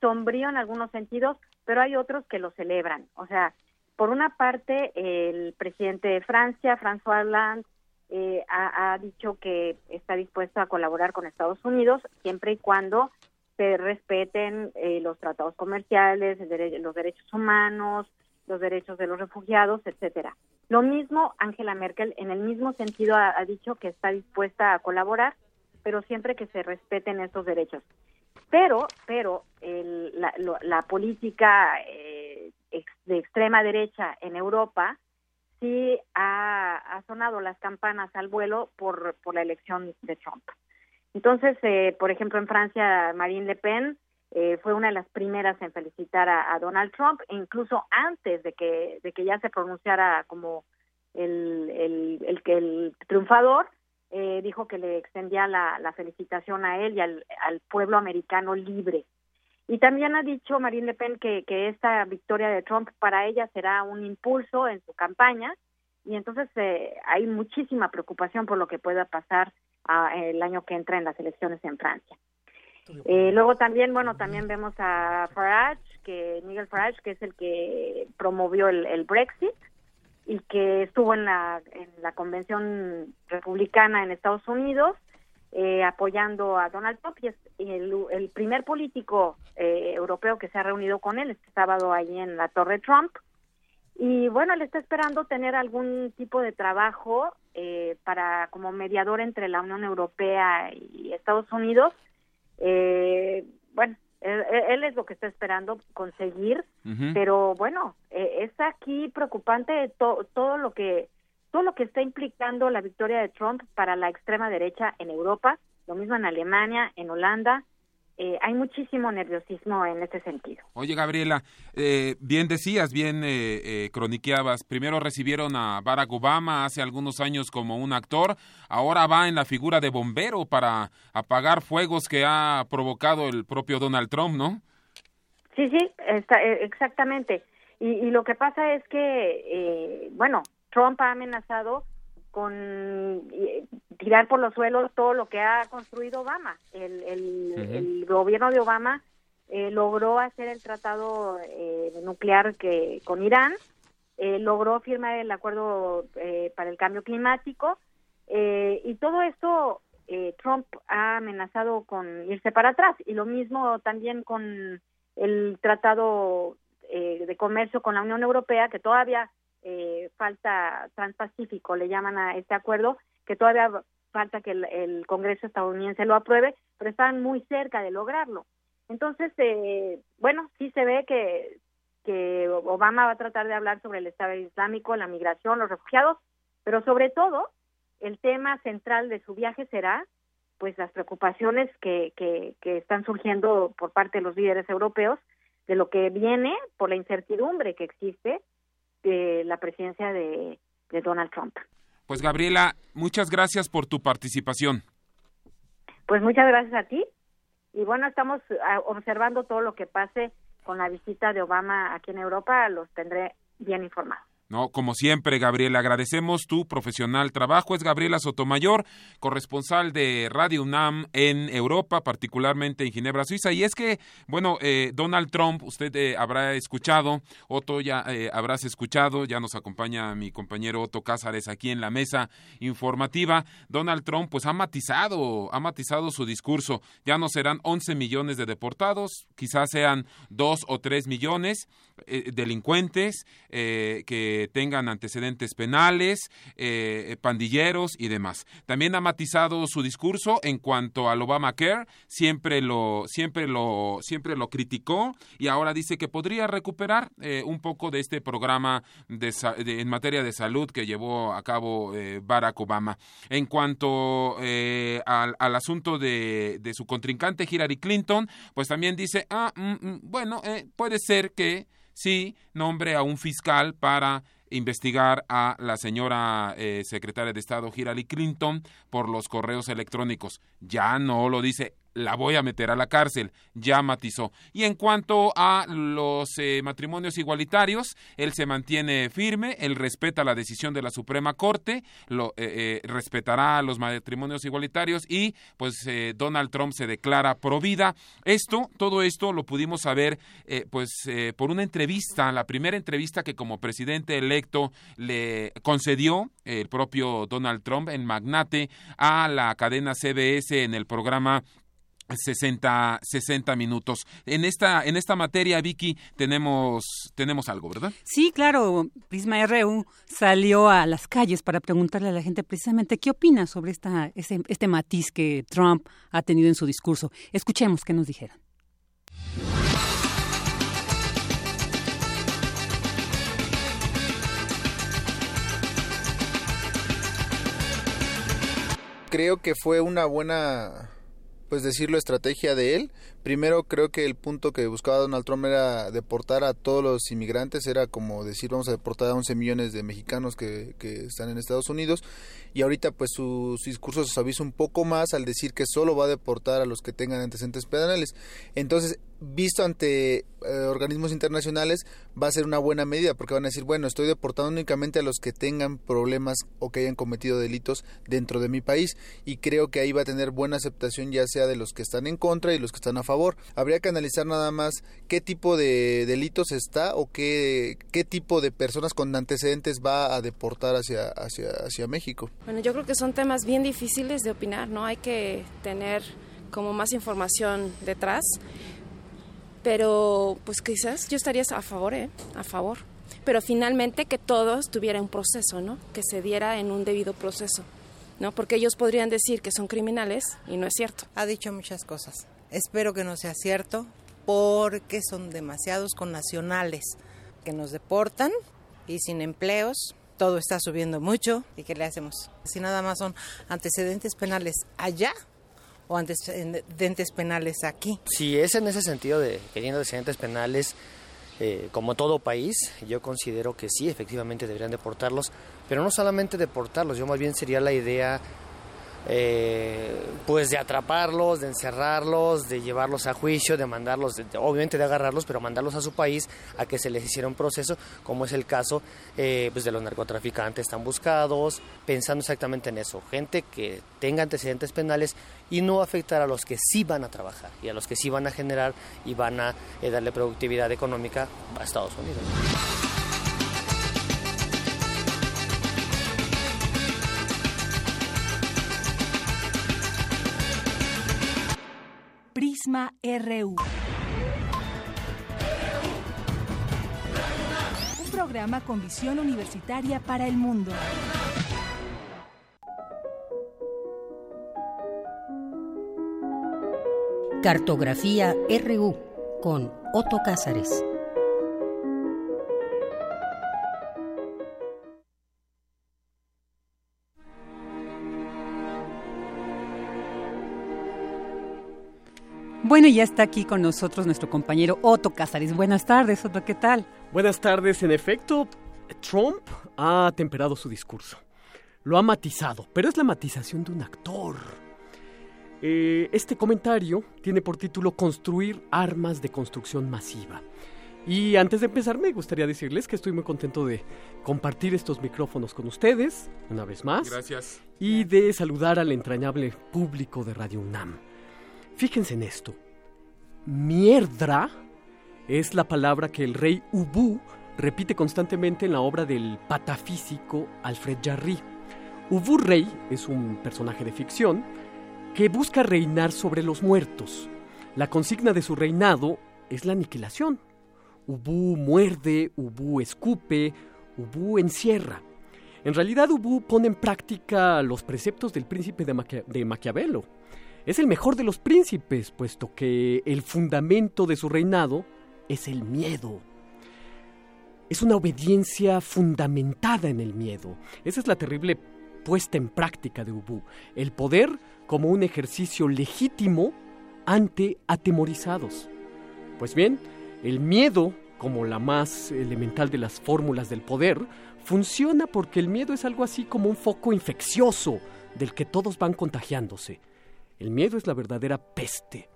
sombrío en algunos sentidos, pero hay otros que lo celebran. O sea, por una parte, el presidente de Francia, François Hollande, eh, ha, dicho que está dispuesto a colaborar con Estados Unidos siempre y cuando se respeten eh, los tratados comerciales, los derechos humanos, los derechos de los refugiados, etcétera. Lo mismo Angela Merkel, en el mismo sentido, ha, dicho que está dispuesta a colaborar, pero siempre que se respeten estos derechos. Pero, pero la, política eh, de extrema derecha en Europa sí ha, sonado las campanas al vuelo por, por la elección de Trump. Entonces, eh, por ejemplo, en Francia, Marine Le Pen eh, fue una de las primeras en felicitar a, Donald Trump, e incluso antes de que, de que ya se pronunciara como el, el, el, triunfador, eh, dijo que le extendía la, felicitación a él y al, pueblo americano libre. Y también ha dicho Marine Le Pen que, esta victoria de Trump para ella será un impulso en su campaña y entonces eh, hay muchísima preocupación por lo que pueda pasar ah, el año que entra en las elecciones en Francia. Eh, luego también, bueno, también vemos a Farage, que Miguel Farage, que es el que promovió el, Brexit y que estuvo en la, en la convención republicana en Estados Unidos eh, apoyando a Donald Trump y es el, primer político eh, europeo que se ha reunido con él este sábado allí en la Torre Trump. Y bueno, él está esperando tener algún tipo de trabajo para como mediador entre la Unión Europea y Estados Unidos eh, bueno, él, es lo que está esperando conseguir, pero bueno, eh, es aquí preocupante todo lo que todo lo que está implicando la victoria de Trump para la extrema derecha en Europa, lo mismo en Alemania, en Holanda, eh, hay muchísimo nerviosismo en ese sentido. Oye, Gabriela, eh, bien decías, bien eh, eh, croniqueabas, primero recibieron a Barack Obama hace algunos años como un actor, ahora va en la figura de bombero para apagar fuegos que ha provocado el propio Donald Trump, ¿no? Sí, sí, está, exactamente. Y, y, lo que pasa es que, bueno, Trump ha amenazado con tirar por los suelos todo lo que ha construido Obama. El, el, gobierno de Obama eh, logró hacer el tratado eh, nuclear que con Irán, eh, logró firmar el acuerdo para el cambio climático y todo esto Trump ha amenazado con irse para atrás y lo mismo también con el tratado de comercio con la Unión Europea que todavía eh, falta transpacífico, le llaman a este acuerdo, que todavía falta que el, Congreso estadounidense lo apruebe, pero están muy cerca de lograrlo. Entonces, eh, bueno, sí se ve que, que Obama va a tratar de hablar sobre el Estado Islámico, la migración, los refugiados, pero sobre todo el tema central de su viaje será pues las preocupaciones que, que, que están surgiendo por parte de los líderes europeos de lo que viene por la incertidumbre que existe la presidencia de, Donald Trump. Pues Gabriela, muchas gracias por tu participación. Pues muchas gracias a ti. Y bueno, estamos ah, observando todo lo que pase con la visita de Obama aquí en Europa, los tendré bien informados. No, como siempre, Gabriela, agradecemos tu profesional trabajo. Es Gabriela Sotomayor, corresponsal de Radio UNAM en Europa, particularmente en Ginebra, Suiza. Y es que, bueno, eh, Donald Trump, usted eh, habrá escuchado, Otto ya eh, habrás escuchado, ya nos acompaña mi compañero Otto Cázares aquí en la mesa informativa. Donald Trump, pues ha matizado, ha matizado su discurso. Ya no serán 11 millones de deportados, quizás sean 2 o 3 millones delincuentes que tengan antecedentes penales, eh, pandilleros y demás. También ha matizado su discurso en cuanto al Obamacare, siempre lo, siempre lo, siempre lo criticó y ahora dice que podría recuperar eh, un poco de este programa de, en materia de salud que llevó a cabo eh, Barack Obama. En cuanto al, asunto de, de, su contrincante Hillary Clinton, pues también dice, ah, mm, mm, bueno, puede ser que sí nombre a un fiscal para investigar a la señora eh, secretaria de Estado Hillary Clinton por los correos electrónicos. Ya no lo dice la voy a meter a la cárcel, ya matizó. Y en cuanto a los eh, matrimonios igualitarios, él se mantiene firme, él respeta la decisión de la Suprema Corte, lo, eh, eh, respetará los matrimonios igualitarios y pues Donald Trump se declara pro vida. Esto, todo esto lo pudimos saber pues por una entrevista, la primera entrevista que como presidente electo le concedió el propio Donald Trump en Magnate a la cadena CBS en el programa 60, 60 minutos. En esta, en esta materia, Vicky, tenemos, tenemos algo, ¿verdad? Sí, claro. Prisma RU salió a las calles para preguntarle a la gente precisamente qué opina sobre esta, este, este matiz que Trump ha tenido en su discurso. Escuchemos qué nos dijeron. Creo que fue una buena pues decirlo, estrategia de él. Primero creo que el punto que buscaba Donald Trump era deportar a todos los inmigrantes, era como decir vamos a deportar a 11 millones de mexicanos que, están en Estados Unidos y ahorita pues su, discurso se suaviza un poco más al decir que solo va a deportar a los que tengan antecedentes penales. Entonces visto ante eh, organismos internacionales va a ser una buena medida porque van a decir, bueno, estoy deportando únicamente a los que tengan problemas o que hayan cometido delitos dentro de mi país y creo que ahí va a tener buena aceptación ya sea de los que están en contra y los que están a favor. Habría que analizar nada más qué tipo de delitos está o qué, qué tipo de personas con antecedentes va a deportar hacia, hacia, hacia México. Bueno, yo creo que son temas bien difíciles de opinar, ¿no? Hay que tener como más información detrás pero pues quizás yo estaría a favor, ¿eh? A favor. Pero finalmente que todos tuviera un proceso, ¿no? Que se diera en un debido proceso, ¿no? Porque ellos podrían decir que son criminales y no es cierto. Ha dicho muchas cosas. Espero que no sea cierto porque son demasiados connacionales que nos deportan y sin empleos. Todo está subiendo mucho. ¿Y qué le hacemos? Si nada más son antecedentes penales allá, o antecedentes penales aquí. Si es en ese sentido de queriendo antecedentes penales, eh, como todo país, yo considero que sí, efectivamente deberían deportarlos, pero no solamente deportarlos, yo más bien sería la idea eh, pues de atraparlos, de encerrarlos, de llevarlos a juicio, de mandarlos, obviamente de agarrarlos, pero mandarlos a su país a que se les hiciera un proceso, como es el caso eh, pues de los narcotraficantes tan buscados, pensando exactamente en eso, gente que tenga antecedentes penales y no afectar a los que sí van a trabajar y a los que sí van a generar y van a eh, darle productividad económica a Estados Unidos. RU. Un programa con visión universitaria para el mundo. Cartografía RU con Otto Cázares. Bueno, ya está aquí con nosotros nuestro compañero Otto Cázares. Buenas tardes, Otto, ¿qué tal? Buenas tardes. En efecto, Trump ha temperado su discurso. Lo ha matizado, pero es la matización de un actor. Eh, este comentario tiene por título Construir armas de construcción masiva. Y antes de empezar me gustaría decirles que estoy muy contento de compartir estos micrófonos con ustedes, una vez más. Gracias. Y de saludar al entrañable público de Radio UNAM. Fíjense en esto. Mierdra es la palabra que el rey Ubu repite constantemente en la obra del patafísico Alfred Jarry. Ubu Rey es un personaje de ficción que busca reinar sobre los muertos. La consigna de su reinado es la aniquilación. Ubu muerde, Ubu escupe, Ubu encierra. En realidad Ubu pone en práctica los preceptos del príncipe de, Maquia de Maquiavelo. Es el mejor de los príncipes, puesto que el fundamento de su reinado es el miedo. Es una obediencia fundamentada en el miedo. Esa es la terrible puesta en práctica de Ubu. El poder como un ejercicio legítimo ante atemorizados. Pues bien, el miedo, como la más elemental de las fórmulas del poder, funciona porque el miedo es algo así como un foco infeccioso del que todos van contagiándose. El miedo es la verdadera peste.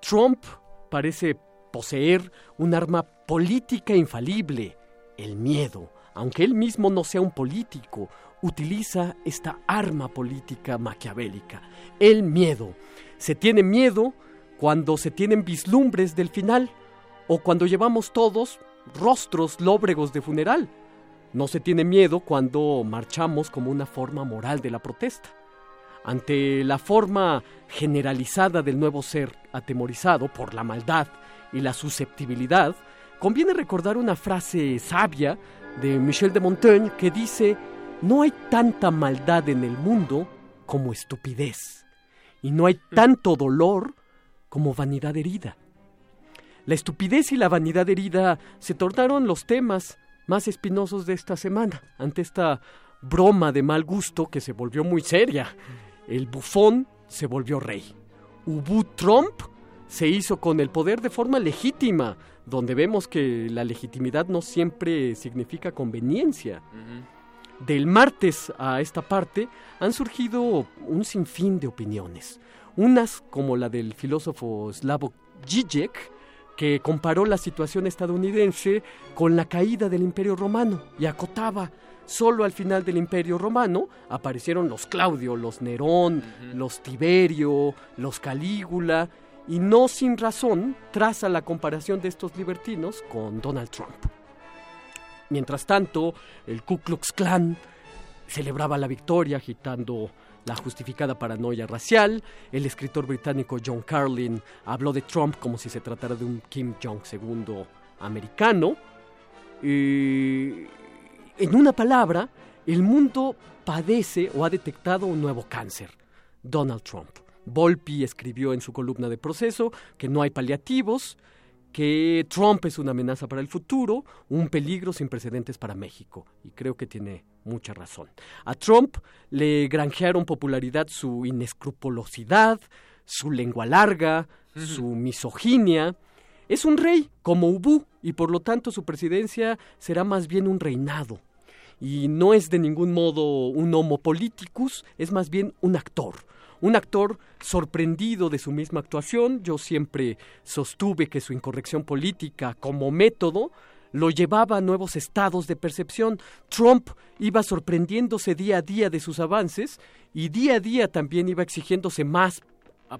Trump parece poseer un arma política infalible, el miedo. Aunque él mismo no sea un político, utiliza esta arma política maquiavélica, el miedo. Se tiene miedo cuando se tienen vislumbres del final o cuando llevamos todos rostros lóbregos de funeral. No se tiene miedo cuando marchamos como una forma moral de la protesta. Ante la forma generalizada del nuevo ser atemorizado por la maldad y la susceptibilidad, conviene recordar una frase sabia de Michel de Montaigne que dice, no hay tanta maldad en el mundo como estupidez, y no hay tanto dolor como vanidad herida. La estupidez y la vanidad herida se tornaron los temas más espinosos de esta semana, ante esta broma de mal gusto que se volvió muy seria. El bufón se volvió rey. Ubu Trump se hizo con el poder de forma legítima, donde vemos que la legitimidad no siempre significa conveniencia. Del martes a esta parte han surgido un sinfín de opiniones. Unas como la del filósofo Slavoj Žižek, que comparó la situación estadounidense con la caída del Imperio Romano y acotaba solo al final del Imperio Romano aparecieron los Claudio, los Nerón, los Tiberio, los Calígula, y no sin razón traza la comparación de estos libertinos con Donald Trump. Mientras tanto, el Ku Klux Klan celebraba la victoria agitando la justificada paranoia racial. El escritor británico John Carlin habló de Trump como si se tratara de un Kim Jong II americano. En una palabra, el mundo padece o ha detectado un nuevo cáncer, Donald Trump. Volpi escribió en su columna de proceso que no hay paliativos, que Trump es una amenaza para el futuro, un peligro sin precedentes para México. Y creo que tiene mucha razón. A Trump le granjearon popularidad su inescrupulosidad, su lengua larga, su misoginia. Es un rey, como Ubu, y por lo tanto su presidencia será más bien un reinado. Y no es de ningún modo un homo politicus, es más bien un actor un actor sorprendido de su misma actuación. Yo siempre sostuve que su incorrección política como método lo llevaba a nuevos estados de percepción. Trump iba sorprendiéndose día a día de sus avances y día a día también iba exigiéndose más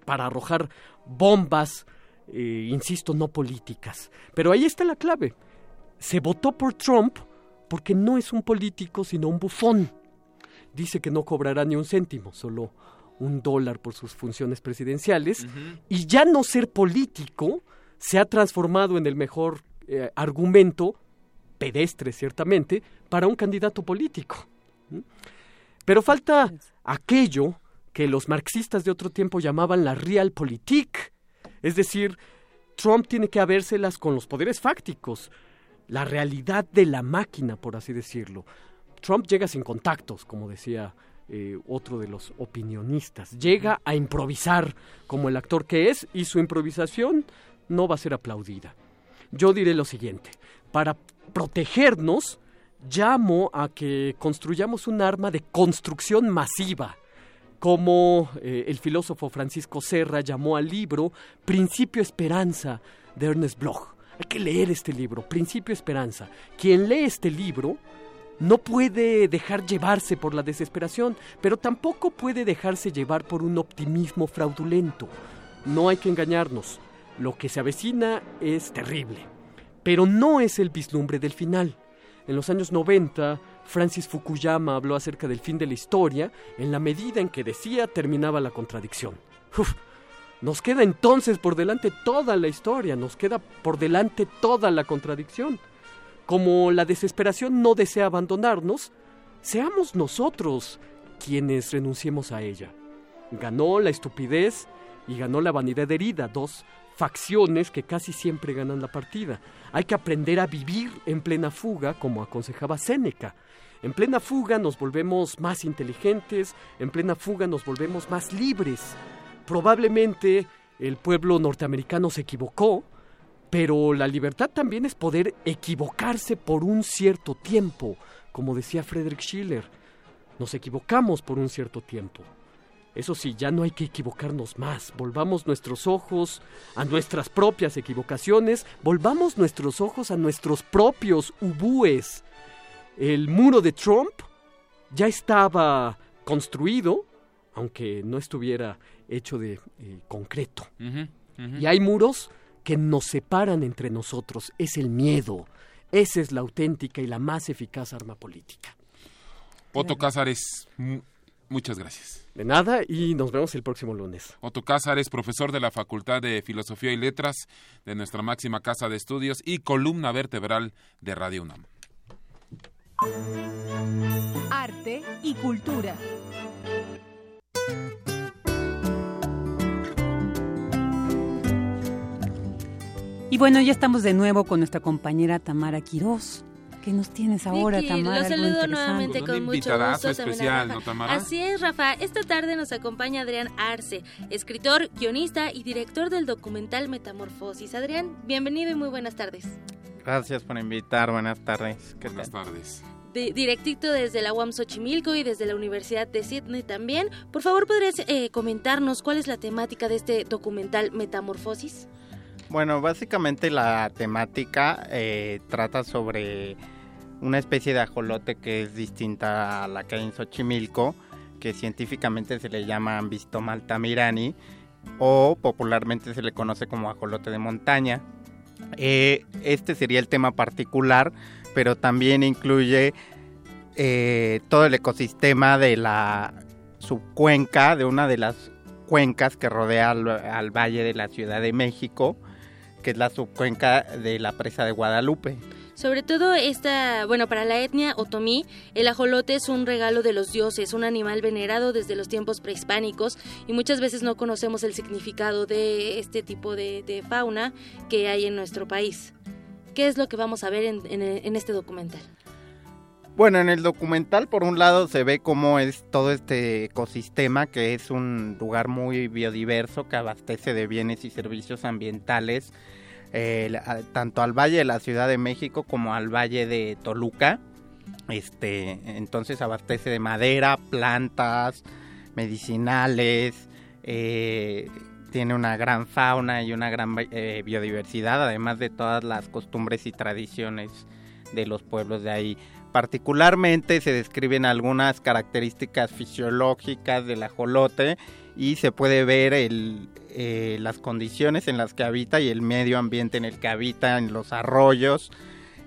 para arrojar bombas, eh, insisto, no políticas. Pero ahí está la clave. Se votó por Trump porque no es un político, sino un bufón. Dice que no cobrará ni un céntimo, solo un dólar por sus funciones presidenciales y ya no ser político se ha transformado en el mejor eh, argumento, pedestre ciertamente, para un candidato político. Pero falta aquello que los marxistas de otro tiempo llamaban la realpolitik, es decir, Trump tiene que habérselas con los poderes fácticos, la realidad de la máquina, por así decirlo. Trump llega sin contactos, como decía eh, otro de los opinionistas. Llega a improvisar como el actor que es y su improvisación no va a ser aplaudida. Yo diré lo siguiente, para protegernos, llamo a que construyamos un arma de construcción masiva, como eh, el filósofo Francisco Serra llamó al libro Principio Esperanza de Ernest Bloch. Hay que leer este libro, Principio Esperanza. Quien lee este libro no puede dejar llevarse por la desesperación, pero tampoco puede dejarse llevar por un optimismo fraudulento. No hay que engañarnos. Lo que se avecina es terrible, pero no es el vislumbre del final. En los años 90, Francis Fukuyama habló acerca del fin de la historia en la medida en que decía terminaba la contradicción. Nos queda entonces por delante toda la historia, nos queda por delante toda la contradicción. Como la desesperación no desea abandonarnos, seamos nosotros quienes renunciemos a ella. Ganó la estupidez y ganó la vanidad herida, dos facciones que casi siempre ganan la partida. Hay que aprender a vivir en plena fuga, como aconsejaba Séneca. En plena fuga nos volvemos más inteligentes, en plena fuga nos volvemos más libres. Probablemente el pueblo norteamericano se equivocó, pero la libertad también es poder equivocarse por un cierto tiempo, como decía Friedrich Schiller. Nos equivocamos por un cierto tiempo. Eso sí, ya no hay que equivocarnos más. Volvamos nuestros ojos a nuestras propias equivocaciones, volvamos nuestros ojos a nuestros propios ubúes. El muro de Trump ya estaba construido, aunque no estuviera hecho de eh, concreto. Y hay muros que nos separan entre nosotros. Es el miedo. Esa es la auténtica y la más eficaz arma política. Otto Cázares, muchas gracias. De nada y nos vemos el próximo lunes. Otto Cázares, profesor de la Facultad de Filosofía y Letras de nuestra máxima casa de estudios y columna vertebral de Radio UNAM. Arte y cultura. Y bueno, ya estamos de nuevo con nuestra compañera Tamara Quirós. ¿Qué nos tienes ahora, Tamara? Los saludo nuevamente con mucho gusto. especial, ¿no, Tamara? Así es, Rafa. Esta tarde nos acompaña Adrián Arce, escritor, guionista y director del documental Metamorfosis. Adrián, bienvenido y muy buenas tardes. Gracias por invitar. Buenas tardes. buenas tardes. directito desde la UAM Xochimilco y desde la Universidad de Sydney también. Por favor, ¿podrías eh, comentarnos cuál es la temática de este documental Metamorfosis? Bueno, básicamente la temática eh, trata sobre una especie de ajolote que es distinta a la que hay en Xochimilco, que científicamente se le llama Ambistoma altamirani o popularmente se le conoce como ajolote de montaña. Eh, este sería el tema particular, pero también incluye eh, todo el ecosistema de la subcuenca, de una de las cuencas que rodea al Valle de la Ciudad de México que es la subcuenca de la presa de Guadalupe. Sobre todo esta, bueno, para la etnia otomí, el ajolote es un regalo de los dioses, un animal venerado desde los tiempos prehispánicos y muchas veces no conocemos el significado de este tipo de, fauna que hay en nuestro país. ¿Qué es lo que vamos a ver en este documental? Bueno, en el documental por un lado se ve cómo es todo este ecosistema que es un lugar muy biodiverso que abastece de bienes y servicios ambientales tanto al Valle de la Ciudad de México como al Valle de Toluca. Este, entonces abastece de madera, plantas, medicinales, eh, tiene una gran fauna y una gran eh, biodiversidad, además de todas las costumbres y tradiciones de los pueblos de ahí. Particularmente se describen algunas características fisiológicas del ajolote y se puede ver el, eh, las condiciones en las que habita y el medio ambiente en el que habita, en los arroyos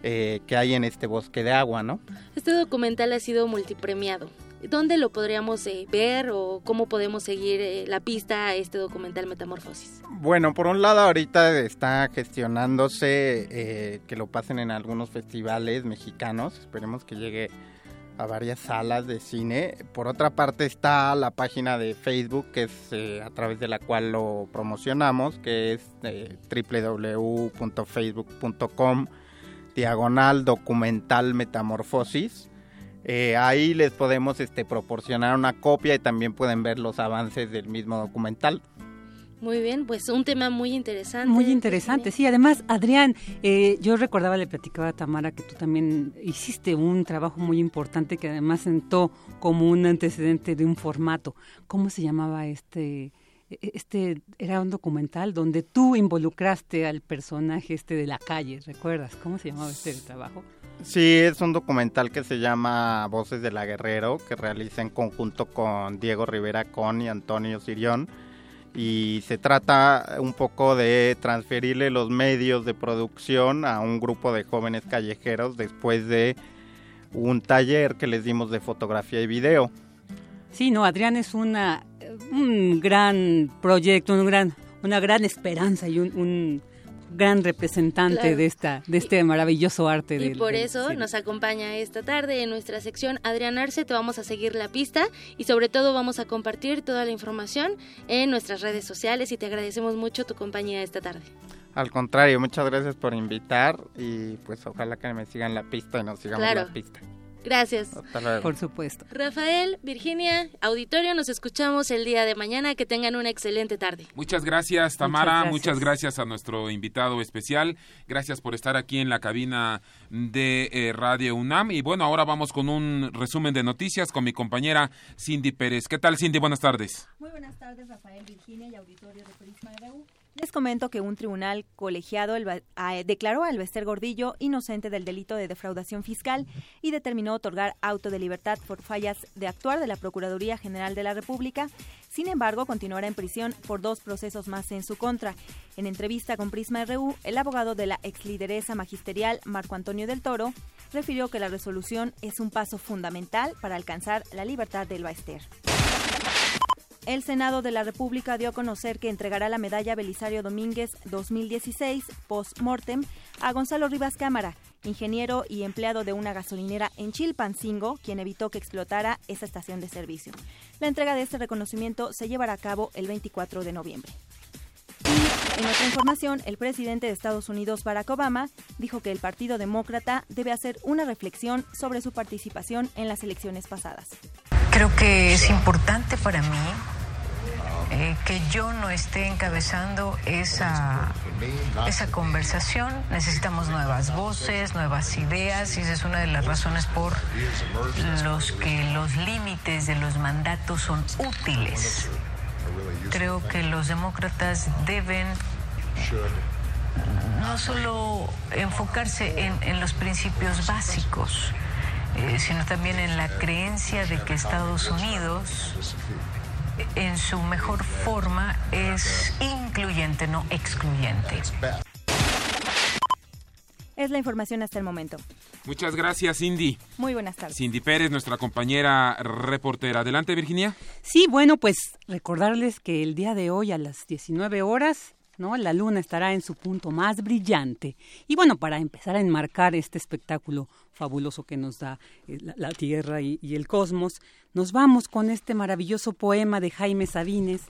eh, que hay en este bosque de agua, ¿no? Este documental ha sido multipremiado. ¿Dónde lo podríamos eh, ver o cómo podemos seguir eh, la pista a este documental Metamorfosis? Bueno, por un lado ahorita está gestionándose eh, que lo pasen en algunos festivales mexicanos, esperemos que llegue a varias salas de cine. Por otra parte está la página de Facebook, que es a través de la cual lo promocionamos, que es www.facebook.com diagonal documental metamorfosis eh, ahí les podemos este, proporcionar una copia y también pueden ver los avances del mismo documental. Muy bien, pues un tema muy interesante. Muy interesante, sí. Además, Adrián, eh, yo recordaba, le platicaba a Tamara que tú también hiciste un trabajo muy importante que además sentó como un antecedente de un formato. ¿Cómo se llamaba este e, este era un documental donde tú involucraste al personaje este de la calle, ¿recuerdas? ¿Cómo se llamaba este trabajo? Sí, es un documental que se llama Voces de la Guerrero, que realiza en conjunto con Diego Rivera Con y Antonio Sirión. Y se trata un poco de transferirle los medios de producción a un grupo de jóvenes callejeros después de un taller que les dimos de fotografía y video. Sí, no, Adrián es una un gran proyecto, un gran, una gran esperanza y un, gran representante de esta de este maravilloso arte. Y por eso nos acompaña esta tarde en nuestra sección Adrián Arce, te vamos a seguir la pista y sobre todo vamos a compartir toda la información en nuestras redes sociales y te agradecemos mucho tu compañía esta tarde. Al contrario, muchas gracias por invitar y pues ojalá que me sigan la pista y nos sigamos la pista. Gracias. Por supuesto. Rafael, Virginia, auditorio, nos escuchamos el día de mañana. Que tengan una excelente tarde. Muchas gracias, Tamara. Muchas gracias, a nuestro invitado especial. Gracias por estar aquí en la cabina de eh, Radio UNAM. Y bueno, ahora vamos con un resumen de noticias con mi compañera Cindy Pérez. ¿Qué tal, Cindy? Buenas tardes. Muy buenas tardes, Rafael, Virginia y auditorio de Prisma RU. Les comento que un tribunal colegiado declaró a Elvester Gordillo inocente del delito de defraudación fiscal y determinó otorgar auto de libertad por fallas de actuar de la Procuraduría General de la República. Sin embargo, continuará en prisión por dos procesos más en su contra. En entrevista con Prisma RU, el abogado de la ex lideresa magisterial, Marco Antonio del Toro, refirió que la resolución es un paso fundamental para alcanzar la libertad del Baester. El Senado de la República dio a conocer que entregará la medalla Belisario Domínguez 2016 post-mortem a Gonzalo Rivas Cámara, ingeniero y empleado de una gasolinera en Chilpancingo, quien evitó que explotara esa estación de servicio. La entrega de este reconocimiento se llevará a cabo el 24 de noviembre. En otra información, el presidente de Estados Unidos, Barack Obama, dijo que el Partido Demócrata debe hacer una reflexión sobre su participación en las elecciones pasadas. Creo que es importante para mí eh, que yo no esté encabezando esa, esa conversación. Necesitamos nuevas voces, nuevas ideas y esa es una de las razones por los que los límites de los mandatos son útiles. Creo que los demócratas deben no solo enfocarse en, en los principios básicos, eh, sino también en la creencia de que Estados Unidos en su mejor forma es incluyente, no excluyente. Es la información hasta el momento. Muchas gracias, Cindy. Muy buenas tardes. Cindy Pérez, nuestra compañera reportera. Adelante, Virginia. Sí, bueno, pues recordarles que el día de hoy a las 19 horas ¿no? La luna estará en su punto más brillante. Y bueno, para empezar a enmarcar este espectáculo fabuloso que nos da eh, la, Tierra y, y, el cosmos, nos vamos con este maravilloso poema de Jaime Sabines,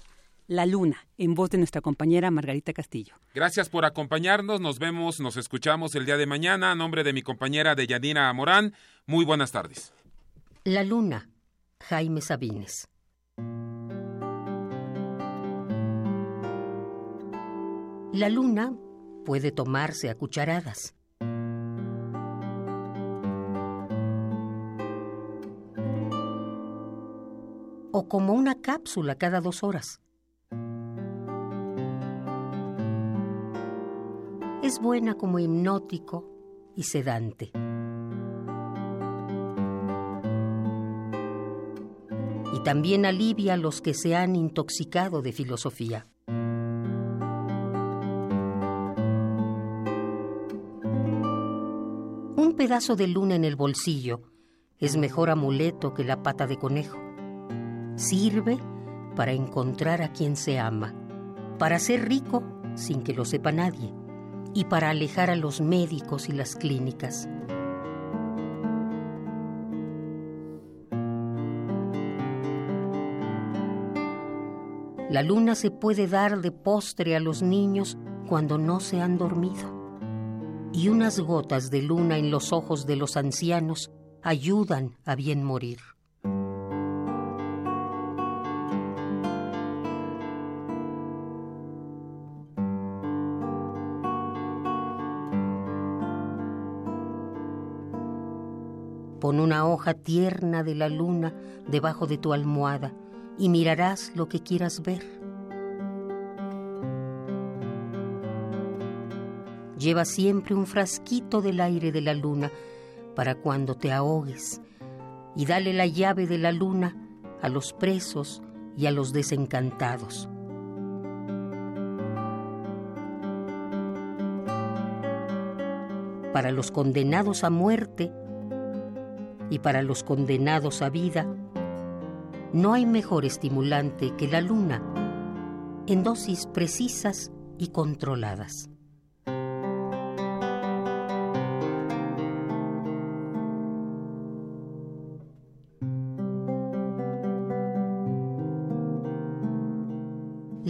La Luna, en voz de nuestra compañera Margarita Castillo. Gracias por acompañarnos, nos vemos, nos escuchamos el día de mañana. A nombre de mi compañera Deyanira Morán, muy buenas tardes. La Luna, Jaime Sabines. La luna puede tomarse a cucharadas. O como una cápsula cada dos horas. Es buena como hipnótico y sedante. Y también alivia a los que se han intoxicado de filosofía. Pedazo de luna en el bolsillo es mejor amuleto que la pata de conejo. Sirve para encontrar a quien se ama, para ser rico sin que lo sepa nadie y para alejar a los médicos y las clínicas. La luna se puede dar de postre a los niños cuando no se han dormido y unas gotas de luna en los ojos de los ancianos ayudan a bien morir. Pon una hoja tierna de la luna debajo de tu almohada y mirarás lo que quieras ver. Lleva siempre un frasquito del aire de la luna para cuando te ahogues y dale la llave de la luna a los presos y a los desencantados. Para los condenados a muerte y para los condenados a vida, no hay mejor estimulante que la luna en dosis precisas y controladas.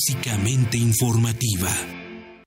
clásicamente informativa.